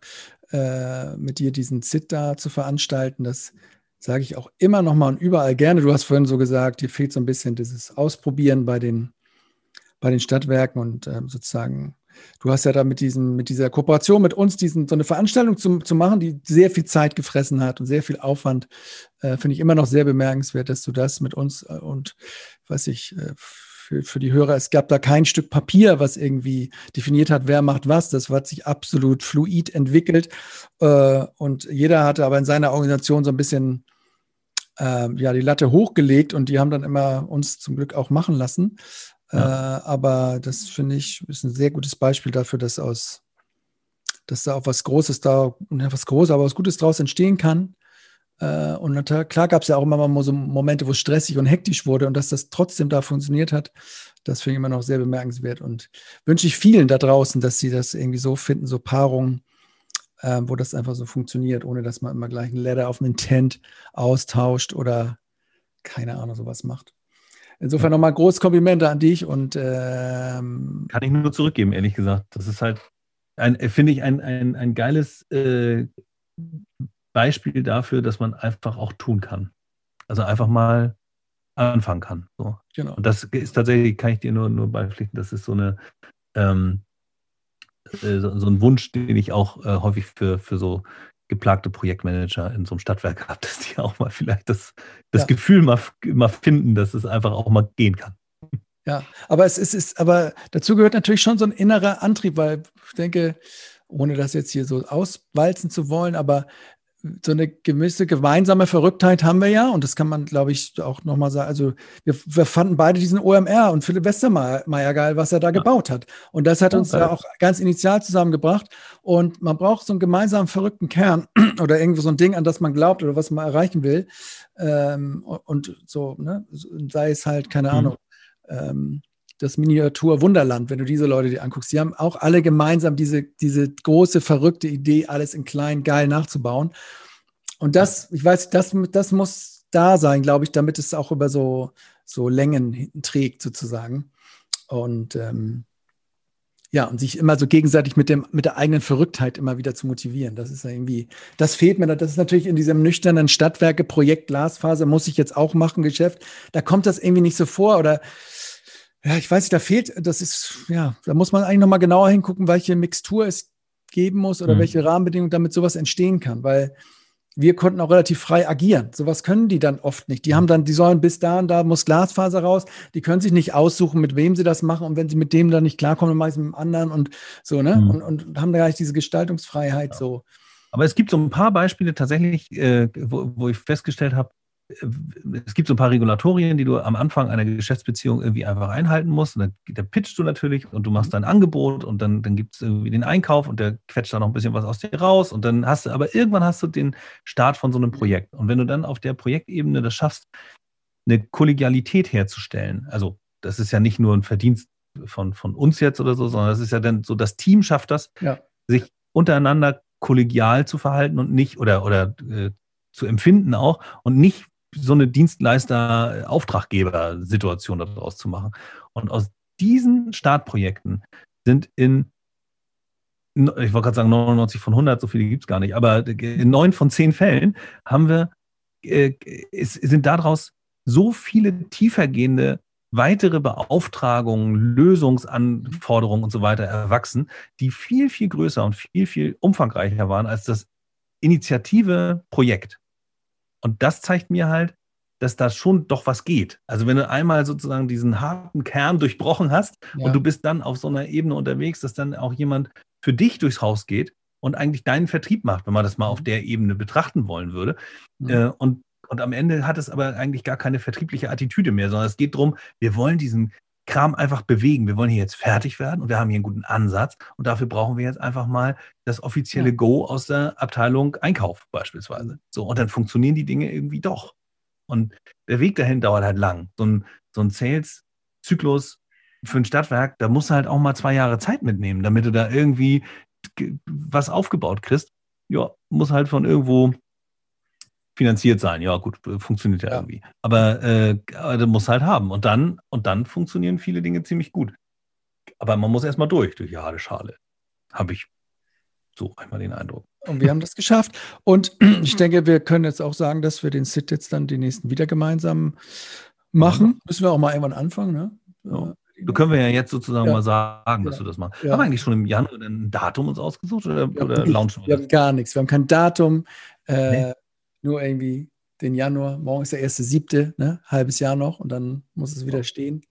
äh, mit dir diesen Sit da zu veranstalten. Das sage ich auch immer noch mal und überall gerne. Du hast vorhin so gesagt, dir fehlt so ein bisschen dieses Ausprobieren bei den bei den Stadtwerken und ähm, sozusagen, du hast ja da mit, diesem, mit dieser Kooperation mit uns diesen, so eine Veranstaltung zu, zu machen, die sehr viel Zeit gefressen hat und sehr viel Aufwand, äh, finde ich immer noch sehr bemerkenswert, dass du das mit uns äh, und, weiß ich, äh, für, für die Hörer, es gab da kein Stück Papier, was irgendwie definiert hat, wer macht was. Das hat sich absolut fluid entwickelt. Äh, und jeder hatte aber in seiner Organisation so ein bisschen äh, ja, die Latte hochgelegt und die haben dann immer uns zum Glück auch machen lassen. Ja. Äh, aber das finde ich ist ein sehr gutes Beispiel dafür, dass aus, dass da auch was Großes da, was Großes, aber was Gutes daraus entstehen kann. Äh, und klar gab es ja auch immer mal so Momente, wo es stressig und hektisch wurde und dass das trotzdem da funktioniert hat, das finde ich immer noch sehr bemerkenswert und wünsche ich vielen da draußen, dass sie das irgendwie so finden, so Paarungen, äh, wo das einfach so funktioniert, ohne dass man immer gleich ein Letter auf dem Intent austauscht oder keine Ahnung, sowas macht. Insofern nochmal großes Komplimente an dich und ähm, kann ich nur zurückgeben, ehrlich gesagt. Das ist halt, finde ich, ein, ein, ein geiles äh, Beispiel dafür, dass man einfach auch tun kann. Also einfach mal anfangen kann. So. Genau. Und das ist tatsächlich, kann ich dir nur, nur beipflichten, das ist so eine ähm, äh, so, so, ein Wunsch, den ich auch äh, häufig für, für so geplagte Projektmanager in so einem Stadtwerk gehabt, dass die auch mal vielleicht das, das ja. Gefühl mal, mal finden, dass es einfach auch mal gehen kann. Ja, aber es ist, ist, aber dazu gehört natürlich schon so ein innerer Antrieb, weil ich denke, ohne das jetzt hier so auswalzen zu wollen, aber so eine gewisse gemeinsame Verrücktheit haben wir ja und das kann man, glaube ich, auch nochmal sagen. Also wir, wir, fanden beide diesen OMR und Philipp Westermeier geil, was er da ja. gebaut hat. Und das hat uns okay. ja auch ganz initial zusammengebracht. Und man braucht so einen gemeinsamen verrückten Kern oder irgendwo so ein Ding, an das man glaubt oder was man erreichen will. Ähm, und so, ne? sei es halt, keine mhm. Ahnung, ähm, das Miniatur Wunderland, wenn du diese Leute dir anguckst, die haben auch alle gemeinsam diese, diese große, verrückte Idee, alles in klein geil nachzubauen. Und das, ich weiß, das, das muss da sein, glaube ich, damit es auch über so, so Längen trägt, sozusagen. Und ähm, ja, und sich immer so gegenseitig mit, dem, mit der eigenen Verrücktheit immer wieder zu motivieren. Das ist ja irgendwie, das fehlt mir. Das ist natürlich in diesem nüchternen Stadtwerke-Projekt Glasfaser, muss ich jetzt auch machen, Geschäft. Da kommt das irgendwie nicht so vor oder ja, ich weiß nicht, da fehlt, das ist, ja, da muss man eigentlich nochmal genauer hingucken, welche Mixtur es geben muss oder mhm. welche Rahmenbedingungen damit sowas entstehen kann, weil wir konnten auch relativ frei agieren. Sowas können die dann oft nicht. Die haben dann, die sollen bis da und da muss Glasfaser raus. Die können sich nicht aussuchen, mit wem sie das machen. Und wenn sie mit dem dann nicht klarkommen, dann machen sie mit dem anderen und so, ne? Mhm. Und, und haben da gar nicht diese Gestaltungsfreiheit ja. so. Aber es gibt so ein paar Beispiele tatsächlich, äh, wo, wo ich festgestellt habe, es gibt so ein paar Regulatorien, die du am Anfang einer Geschäftsbeziehung irgendwie einfach einhalten musst. Und dann, dann pitchst du natürlich und du machst dein Angebot und dann, dann gibt es irgendwie den Einkauf und der quetscht da noch ein bisschen was aus dir raus. Und dann hast du, aber irgendwann hast du den Start von so einem Projekt. Und wenn du dann auf der Projektebene das schaffst, eine Kollegialität herzustellen, also das ist ja nicht nur ein Verdienst von, von uns jetzt oder so, sondern das ist ja dann so, das Team schafft das, ja. sich untereinander kollegial zu verhalten und nicht oder, oder äh, zu empfinden auch und nicht so eine Dienstleister-Auftraggeber-Situation daraus zu machen. Und aus diesen Startprojekten sind in, ich wollte gerade sagen 99 von 100, so viele gibt es gar nicht, aber in neun von zehn Fällen haben wir, äh, sind daraus so viele tiefergehende weitere Beauftragungen, Lösungsanforderungen und so weiter erwachsen, die viel, viel größer und viel, viel umfangreicher waren als das Initiative-Projekt. Und das zeigt mir halt, dass da schon doch was geht. Also wenn du einmal sozusagen diesen harten Kern durchbrochen hast ja. und du bist dann auf so einer Ebene unterwegs, dass dann auch jemand für dich durchs Haus geht und eigentlich deinen Vertrieb macht, wenn man das mal auf mhm. der Ebene betrachten wollen würde. Mhm. Äh, und, und am Ende hat es aber eigentlich gar keine vertriebliche Attitüde mehr, sondern es geht darum, wir wollen diesen Kram einfach bewegen. Wir wollen hier jetzt fertig werden und wir haben hier einen guten Ansatz und dafür brauchen wir jetzt einfach mal das offizielle Go aus der Abteilung Einkauf beispielsweise. So, und dann funktionieren die Dinge irgendwie doch. Und der Weg dahin dauert halt lang. So ein, so ein Sales-Zyklus für ein Stadtwerk, da musst du halt auch mal zwei Jahre Zeit mitnehmen, damit du da irgendwie was aufgebaut kriegst. Ja, muss halt von irgendwo finanziert sein. Ja, gut, funktioniert ja, ja. irgendwie. Aber äh, du musst halt haben. Und dann, und dann funktionieren viele Dinge ziemlich gut. Aber man muss erstmal durch, durch die harte Schale. Habe ich so einmal den Eindruck. Und wir haben das geschafft. Und ich denke, wir können jetzt auch sagen, dass wir den Sit jetzt dann die nächsten wieder gemeinsam machen. Ja. Müssen wir auch mal irgendwann anfangen, ne? Ja. Du können wir ja jetzt sozusagen ja. mal sagen, dass ja. du das machst. Ja. Haben wir eigentlich schon im Januar ein Datum uns ausgesucht oder, oder launchen wir? Wir haben gar nichts. Wir haben kein Datum. Äh, nee. Nur irgendwie den Januar. Morgen ist der erste siebte, ne? halbes Jahr noch und dann muss es wieder stehen.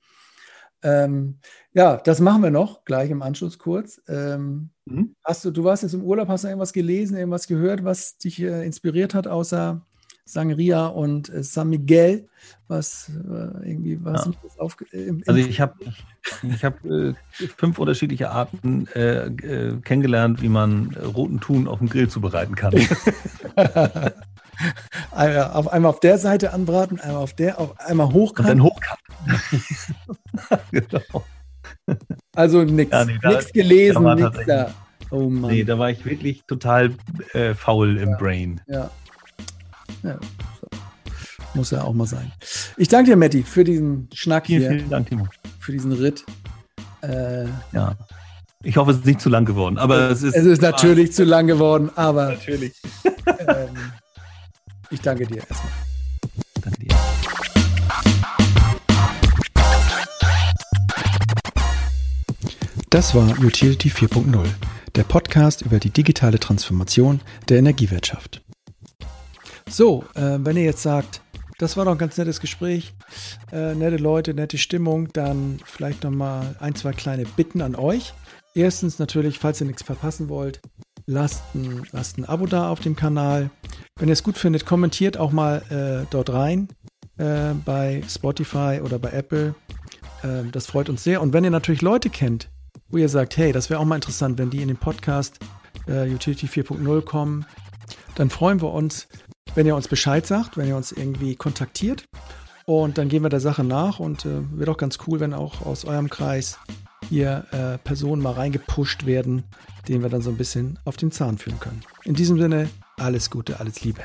Ähm, ja, das machen wir noch gleich im Anschluss kurz. Ähm, mhm. Hast du, du warst jetzt im Urlaub, hast du irgendwas gelesen, irgendwas gehört, was dich äh, inspiriert hat, außer Sangria und äh, San Miguel? Was äh, irgendwie was ja. auf, äh, Also ich habe ich hab, äh, fünf unterschiedliche Arten äh, kennengelernt, wie man roten Thun auf dem Grill zubereiten kann. auf einmal auf der Seite anbraten, einmal auf der, auf einmal hochkant. Und dann hochkant. genau. Also nichts ja, nee, gelesen, nichts da. Oh Mann. Nee, da war ich wirklich total äh, faul im ja, Brain. Ja. ja so. Muss ja auch mal sein. Ich danke dir, Matti, für diesen Schnack vielen, hier. Vielen Dank, Timo. Für diesen Ritt. Äh, ja. Ich hoffe, es ist nicht zu lang geworden, aber es ist. Es ist natürlich zu lang geworden, aber. Natürlich. Ähm, ich danke dir erstmal. Danke dir. Das war Utility 4.0, der Podcast über die digitale Transformation der Energiewirtschaft. So, äh, wenn ihr jetzt sagt, das war doch ein ganz nettes Gespräch, äh, nette Leute, nette Stimmung, dann vielleicht nochmal ein, zwei kleine Bitten an euch. Erstens natürlich, falls ihr nichts verpassen wollt, lasst ein, lasst ein Abo da auf dem Kanal. Wenn ihr es gut findet, kommentiert auch mal äh, dort rein äh, bei Spotify oder bei Apple. Äh, das freut uns sehr. Und wenn ihr natürlich Leute kennt, wo ihr sagt, hey, das wäre auch mal interessant, wenn die in den Podcast äh, Utility 4.0 kommen, dann freuen wir uns, wenn ihr uns Bescheid sagt, wenn ihr uns irgendwie kontaktiert. Und dann gehen wir der Sache nach und äh, wird auch ganz cool, wenn auch aus eurem Kreis hier äh, Personen mal reingepusht werden, denen wir dann so ein bisschen auf den Zahn führen können. In diesem Sinne, alles Gute, alles Liebe.